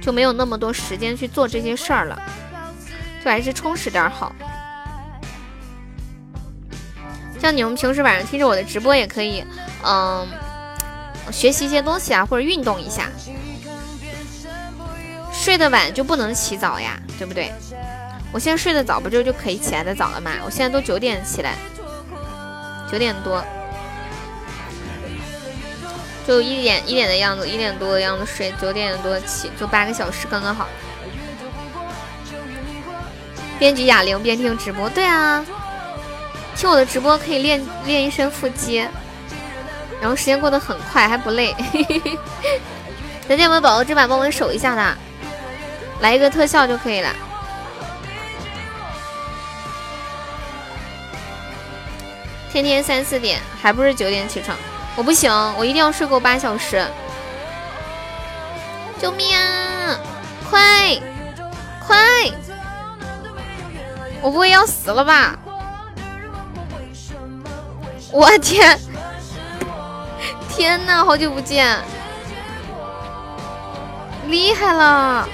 就没有那么多时间去做这些事儿了，就还是充实点好。像你们平时晚上听着我的直播也可以，嗯，学习一些东西啊，或者运动一下。睡得晚就不能起早呀，对不对？我现在睡得早，不就就可以起来的早了吗？我现在都九点起来，九点多，就一点一点的样子，一点多的样子睡，九点多起，就八个小时刚刚好。边举哑铃边听直播，对啊，听我的直播可以练练一身腹肌，然后时间过得很快，还不累。咱家有没有宝宝这把帮我守一下的？来一个特效就可以了。天天三四点，还不是九点起床？我不行，我一定要睡够八小时。救命啊！快快！我不会要死了吧？我天！天呐，好久不见，厉害了！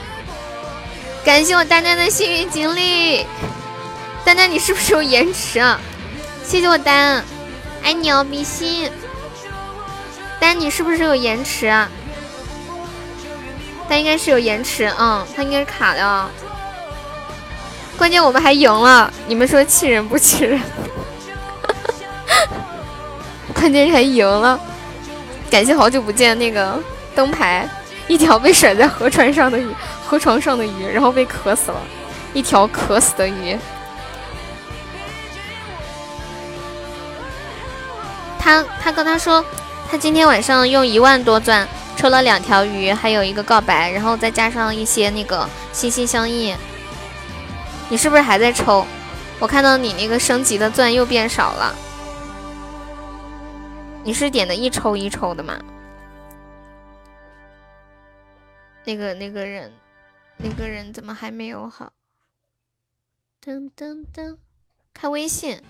感谢我丹丹的幸运锦鲤，丹丹你是不是有延迟啊？谢谢我丹，爱你哦，比心。丹，你是不是有延迟？他应该是有延迟，嗯，他应该是卡的。关键我们还赢了，你们说气人不气人？关键是还赢了，感谢好久不见那个灯牌，一条被甩在河船上的鱼，河床上的鱼，然后被渴死了，一条渴死的鱼。他他跟他说，他今天晚上用一万多钻抽了两条鱼，还有一个告白，然后再加上一些那个心心相印。你是不是还在抽？我看到你那个升级的钻又变少了。你是点的一抽一抽的吗？那个那个人，那个人怎么还没有好？噔噔噔，看微信。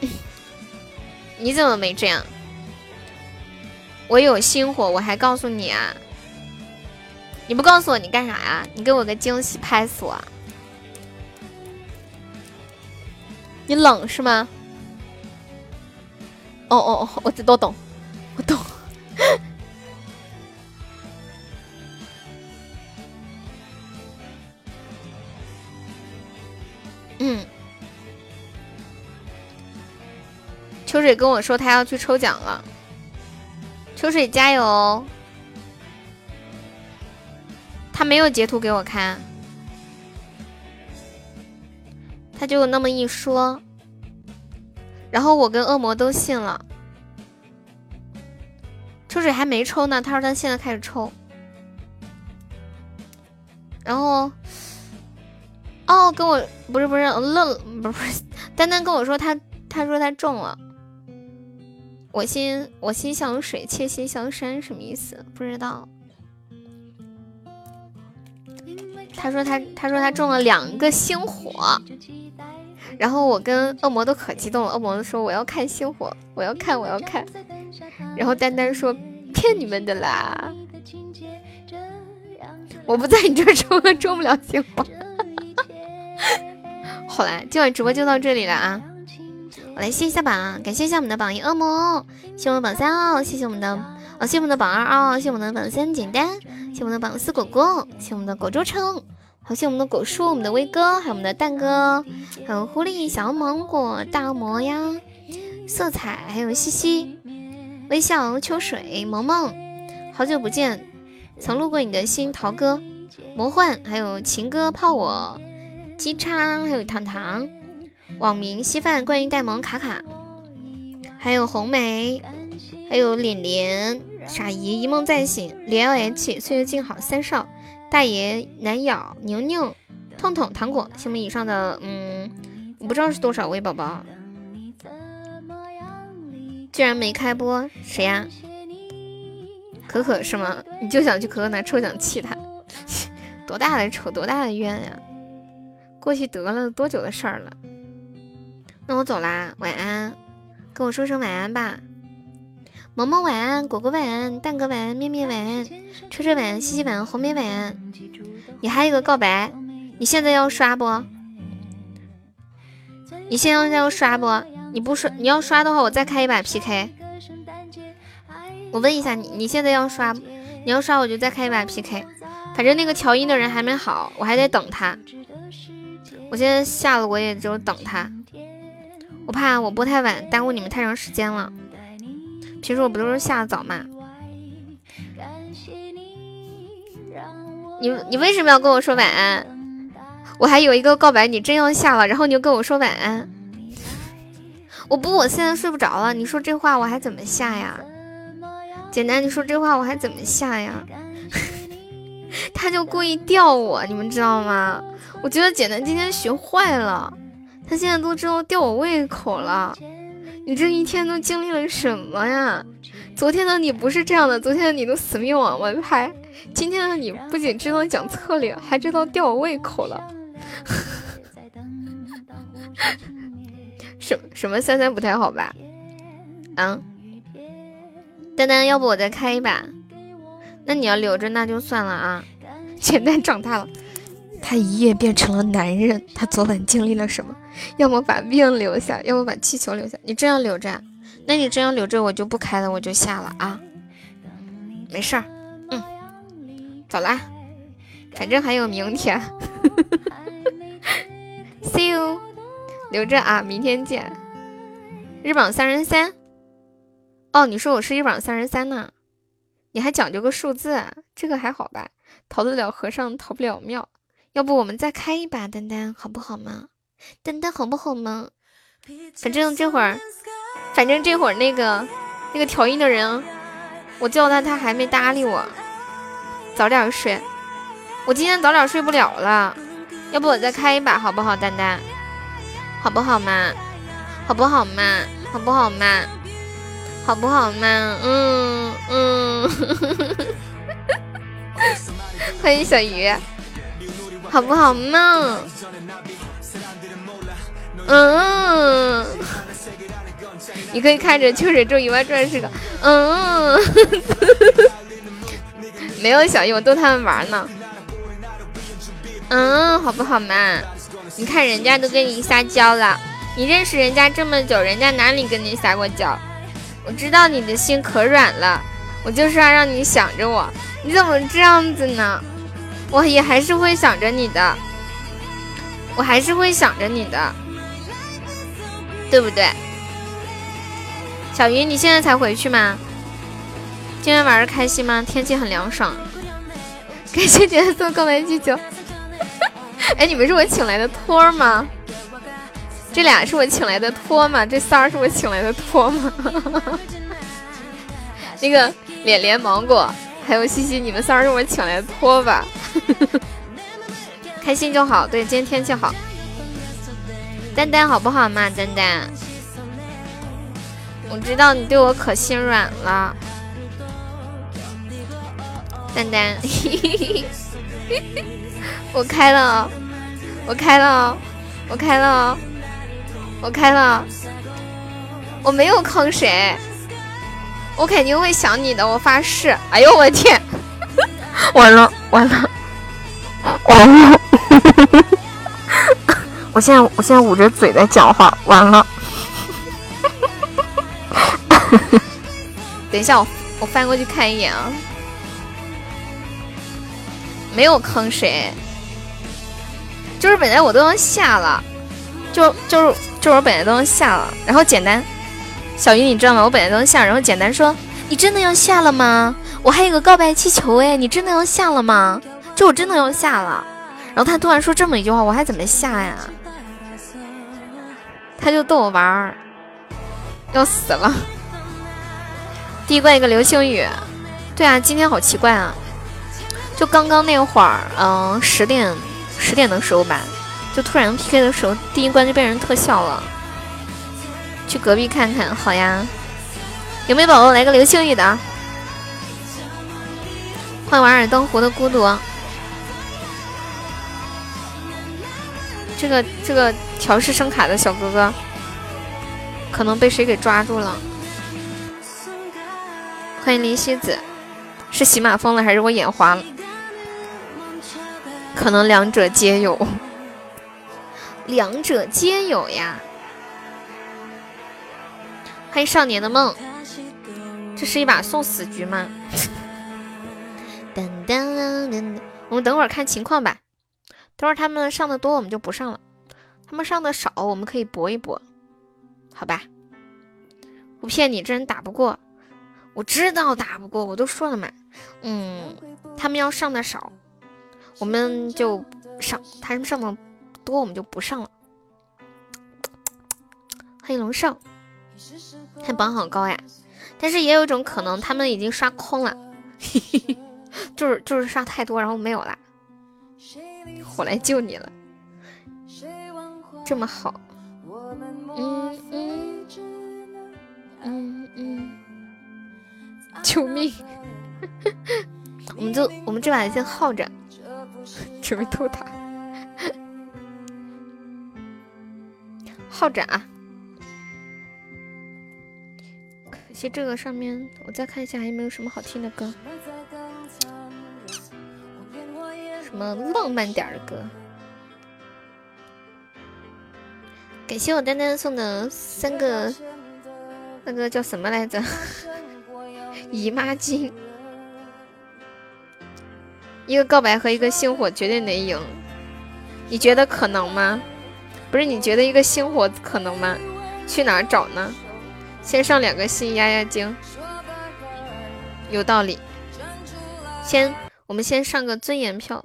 你怎么没这样？我有心火，我还告诉你啊！你不告诉我你干啥呀？你给我个惊喜，拍死我！你冷是吗？哦哦哦，我这都懂，我懂。嗯。秋水跟我说他要去抽奖了，秋水加油！他没有截图给我看，他就那么一说，然后我跟恶魔都信了。抽水还没抽呢，他说他现在开始抽，然后，哦，跟我不是不是愣不是不是丹丹跟我说他他说他中了。我心我心像水，切心像山，什么意思？不知道。他说他他说他中了两个星火，然后我跟恶魔都可激动了。恶魔说我要看星火，我要看我要看。然后丹丹说骗你们的啦，我不在你这抽了中不了星火。好啦，今晚直播就到这里了啊。我来谢一下榜，感谢一下我们的榜一恶魔，谢我们榜三哦，谢谢我们的哦，谢我们的榜二哦，谢我们的榜三简单，谢我们的榜四果果，谢谢我们的果州城，好谢我们的果树，我们的威哥，还有我们的蛋哥，还有狐狸小芒果大魔呀，色彩还有西西，微笑秋水萌萌，好久不见，曾路过你的心桃哥，魔幻还有情歌泡我，鸡叉还有糖糖。网名稀饭，关于呆萌卡卡，还有红梅，还有脸脸傻姨一梦再醒，连 L H 岁月静好三少大爷难咬牛牛痛痛糖果，谢我们以上的嗯，我不知道是多少位宝宝。居然没开播，谁呀？可可是吗？你就想去可可那抽奖气他？多大的仇，多大的怨呀！过去得了多久的事儿了？那我走啦，晚安，跟我说声晚安吧。萌萌晚安，果果晚安，蛋哥晚安，面面晚安，车车晚安，西西晚安，红梅晚安。你还有一个告白，你现在要刷不？你现在要刷不？你不刷，你要刷的话，我再开一把 PK。我问一下你，你现在要刷？你要刷，我就再开一把 PK。反正那个调音的人还没好，我还得等他。我现在下了，我也就等他。我怕我播太晚，耽误你们太长时间了。平时我不都是下的早吗？你你为什么要跟我说晚安？我还有一个告白，你真要下了，然后你又跟我说晚安。我不，我现在睡不着了。你说这话我还怎么下呀？简单，你说这话我还怎么下呀？他就故意吊我，你们知道吗？我觉得简单今天学坏了，他现在都知道吊我胃口了。你这一天都经历了什么呀？昨天的你不是这样的，昨天的你都死命往外拍，今天的你不仅知道讲策略，还知道吊我胃口了。什什么三三不太好吧？啊，丹丹，要不我再开一把？那你要留着那就算了啊。简单长大了，他一夜变成了男人。他昨晚经历了什么？要么把命留下，要么把气球留下。你这样留着，那你这样留着，我就不开了，我就下了啊。没事儿，嗯，走啦，反正还有明天。See you，留着啊，明天见。日榜三十三，哦，你说我是日榜三十三呢？你还讲究个数字，这个还好吧？逃得了和尚逃不了庙。要不我们再开一把，丹丹好不好嘛？丹丹好不好嘛？反正这会儿，反正这会儿那个那个调音的人，我叫他他还没搭理我。早点睡，我今天早点睡不了了。要不我再开一把好不好，丹丹？好不好嘛？好不好嘛？好不好嘛？好不好嘛？嗯嗯。欢迎小鱼，好不好嘛？嗯，你可以看着秋水咒一万转是个，嗯，没有小我逗他们玩呢。嗯，好不好嘛？你看人家都跟你撒娇了，你认识人家这么久，人家哪里跟你撒过娇？我知道你的心可软了，我就是要让你想着我。你怎么这样子呢？我也还是会想着你的，我还是会想着你的。对不对，小鱼，你现在才回去吗？今天晚上开心吗？天气很凉爽。感谢姐姐送告白气球。哎，你们是我请来的托吗？这俩是我请来的托吗？这仨是我请来的托吗？那个脸脸芒果还有西西，你们仨是我请来的托吧？开心就好。对，今天天气好。丹丹好不好嘛？丹丹，我知道你对我可心软了。丹丹，我开了，我开了，我开了，我开了，我没有坑谁，我肯定会想你的，我发誓。哎呦我天，完了完了完了。我现在我现在捂着嘴在讲话，完了。等一下，我我翻过去看一眼啊，没有坑谁，就是本来我都要下了，就就是就是我本来都要下了，然后简单，小鱼你知道吗？我本来都要下，然后简单说你真的要下了吗？我还有个告白气球哎，你真的要下了吗？就我真的要下了，然后他突然说这么一句话，我还怎么下呀？他就逗我玩儿，要死了！第一关一个流星雨，对啊，今天好奇怪啊！就刚刚那会儿，嗯，十点十点的时候吧，就突然 PK 的时候，第一关就变成特效了。去隔壁看看，好呀。有没有宝宝来个流星雨的？欢迎瓦尔登湖的孤独。这个这个调试声卡的小哥哥，可能被谁给抓住了？欢迎林西子，是喜马疯了还是我眼花了？可能两者皆有，两者皆有呀。欢迎少年的梦，这是一把送死局吗？噔 噔噔，我们等会儿看情况吧。等会儿他们上的多，我们就不上了；他们上的少，我们可以搏一搏，好吧？不骗你，这人打不过。我知道打不过，我都说了嘛。嗯，他们要上的少。我们就上，他们上的多，我们就不上了。欢迎龙少，看榜好高呀！但是也有一种可能，他们已经刷空了，就是就是刷太多，然后没有了。我来救你了，这么好，嗯嗯嗯嗯，救命！我们就我们这把先耗着。准备偷塔，耗着啊！可惜这个上面，我再看一下还有没有什么好听的歌，什么浪漫点的歌。感谢我丹丹送的三个，那个叫什么来着？姨妈巾。一个告白和一个星火绝对能赢，你觉得可能吗？不是，你觉得一个星火可能吗？去哪儿找呢？先上两个心压压惊，有道理。先，我们先上个尊严票，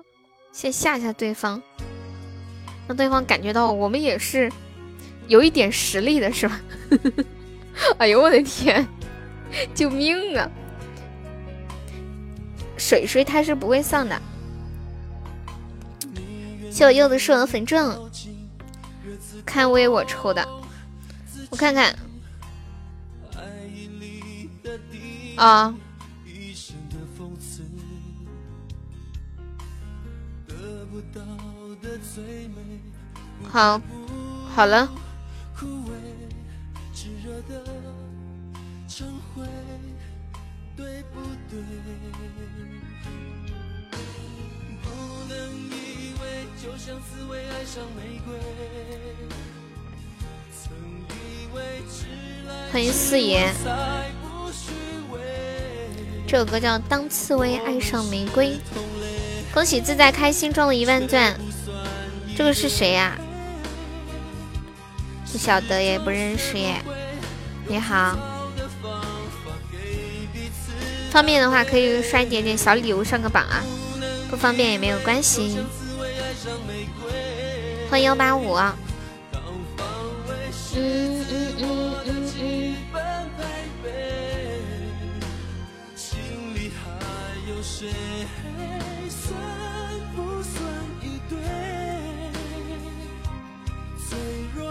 先吓吓对方，让对方感觉到我们也是有一点实力的，是吧？哎呦我的天，救命啊！水水他是不会上的，谢我柚子是我的粉正，看微我抽的，我看看，啊，好，好了。欢迎四爷，这首歌叫《当刺猬爱上玫瑰》。恭喜自在开心中了一万钻，这个是谁呀？不晓得也不认识耶。你好，方便的话可以刷一点点小礼物上个榜啊，不方便也没有关系。欢迎幺八五。嗯嗯嗯嗯嗯。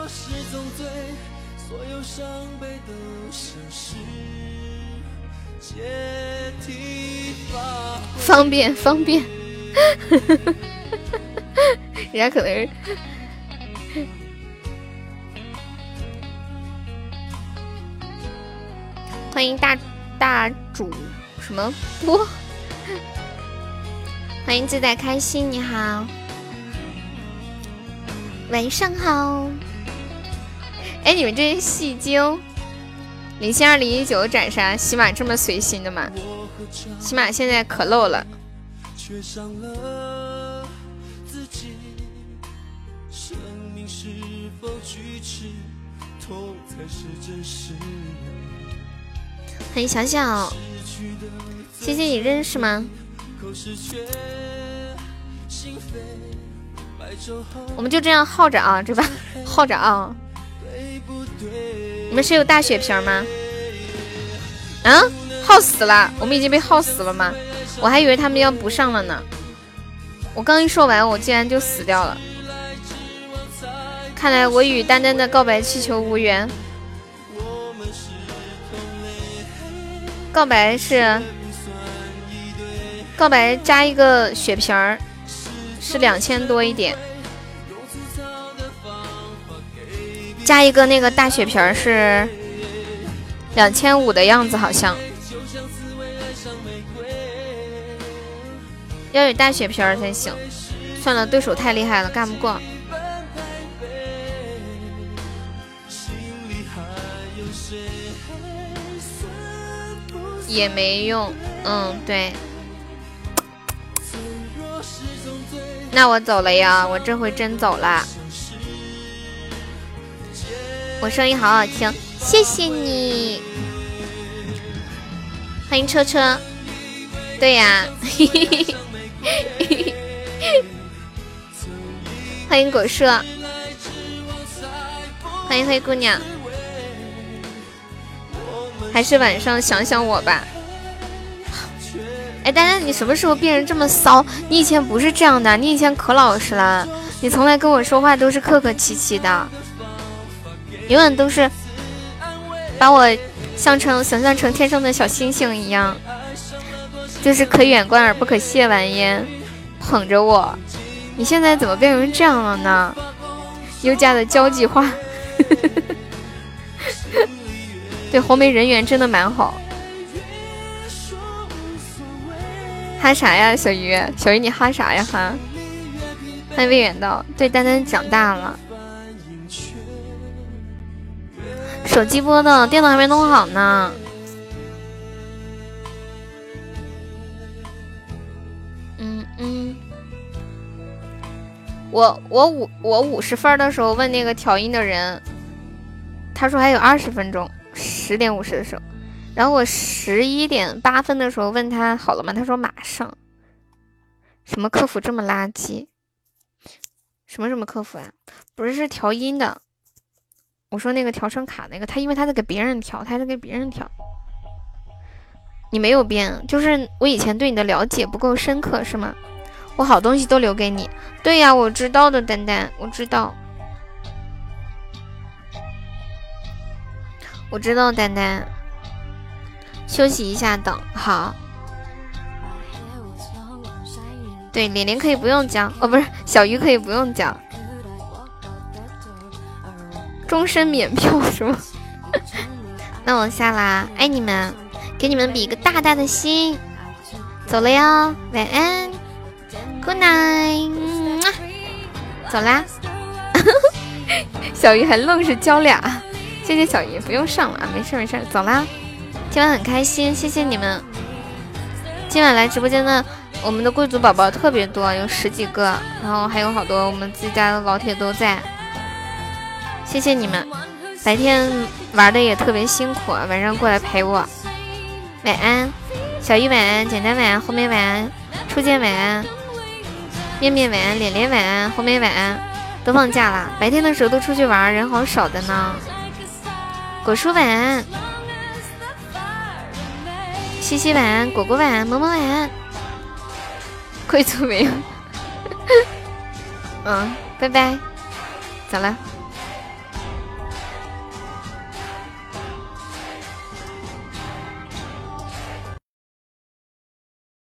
是宗罪，所有伤悲都像是阶梯方便方便，人家可能是。欢迎大大主什么波？欢迎自在开心，你好，晚上好。哎，你们这些戏精，领先二零一九斩杀，喜马这么随心的吗？喜马现在可漏了。欢迎小小，谢谢你认识吗？我们就这样耗着啊，这把耗着啊。你们谁有大血瓶吗？啊，耗死了！我们已经被耗死了吗？我还以为他们要不上了呢。我刚一说完，我竟然就死掉了。看来我与丹丹的告白气球无缘。告白是告白加一个血瓶儿，是两千多一点。加一个那个大血瓶是两千五的样子，好像。要有大血瓶才行。算了，对手太厉害了，干不过。也没用，嗯，对。那我走了呀，我这回真走了。我声音好好听，谢谢你。欢迎车车，对呀。欢迎果树，欢迎灰姑娘，还是晚上想想我吧。哎，丹丹，你什么时候变成这么骚？你以前不是这样的，你以前可老实了，你从来跟我说话都是客客气气的，永远都是把我像成想象成天上的小星星一样。就是可远观而不可亵玩焉，捧着我。你现在怎么变成这样了呢？优家的交际花，对红梅人缘真的蛮好。哈啥呀，小鱼？小鱼你哈啥呀哈？欢迎魏远道，对丹丹长大了。手机播的，电脑还没弄好呢。嗯嗯我我五我五十分的时候问那个调音的人，他说还有二十分钟，十点五十的时候，然后我十一点八分的时候问他好了吗？他说马上。什么客服这么垃圾？什么什么客服啊？不是是调音的。我说那个调声卡那个，他因为他在给别人调，他在给别人调。你没有变，就是我以前对你的了解不够深刻，是吗？我好东西都留给你，对呀，我知道的，丹丹，我知道，我知道，丹丹，休息一下，等好。对，脸脸可以不用讲，哦，不是，小鱼可以不用讲，终身免票是吗？那我下啦，爱你们，给你们比一个大大的心，走了哟，晚安。Good night，走啦！小鱼还愣是交俩，谢谢小鱼，不用上了啊，没事没事，走啦！今晚很开心，谢谢你们。今晚来直播间的我们的贵族宝宝特别多，有十几个，然后还有好多我们自己家的老铁都在，谢谢你们。白天玩的也特别辛苦，晚上过来陪我。晚安，小鱼晚安，简单晚安，后面晚安，初见晚安。面面晚安，脸脸晚安，红梅晚安，都放假了，白天的时候都出去玩，人好少的呢。果蔬晚安，西西晚安，果果晚安，萌萌晚安，贵族没有，嗯，拜拜，走了。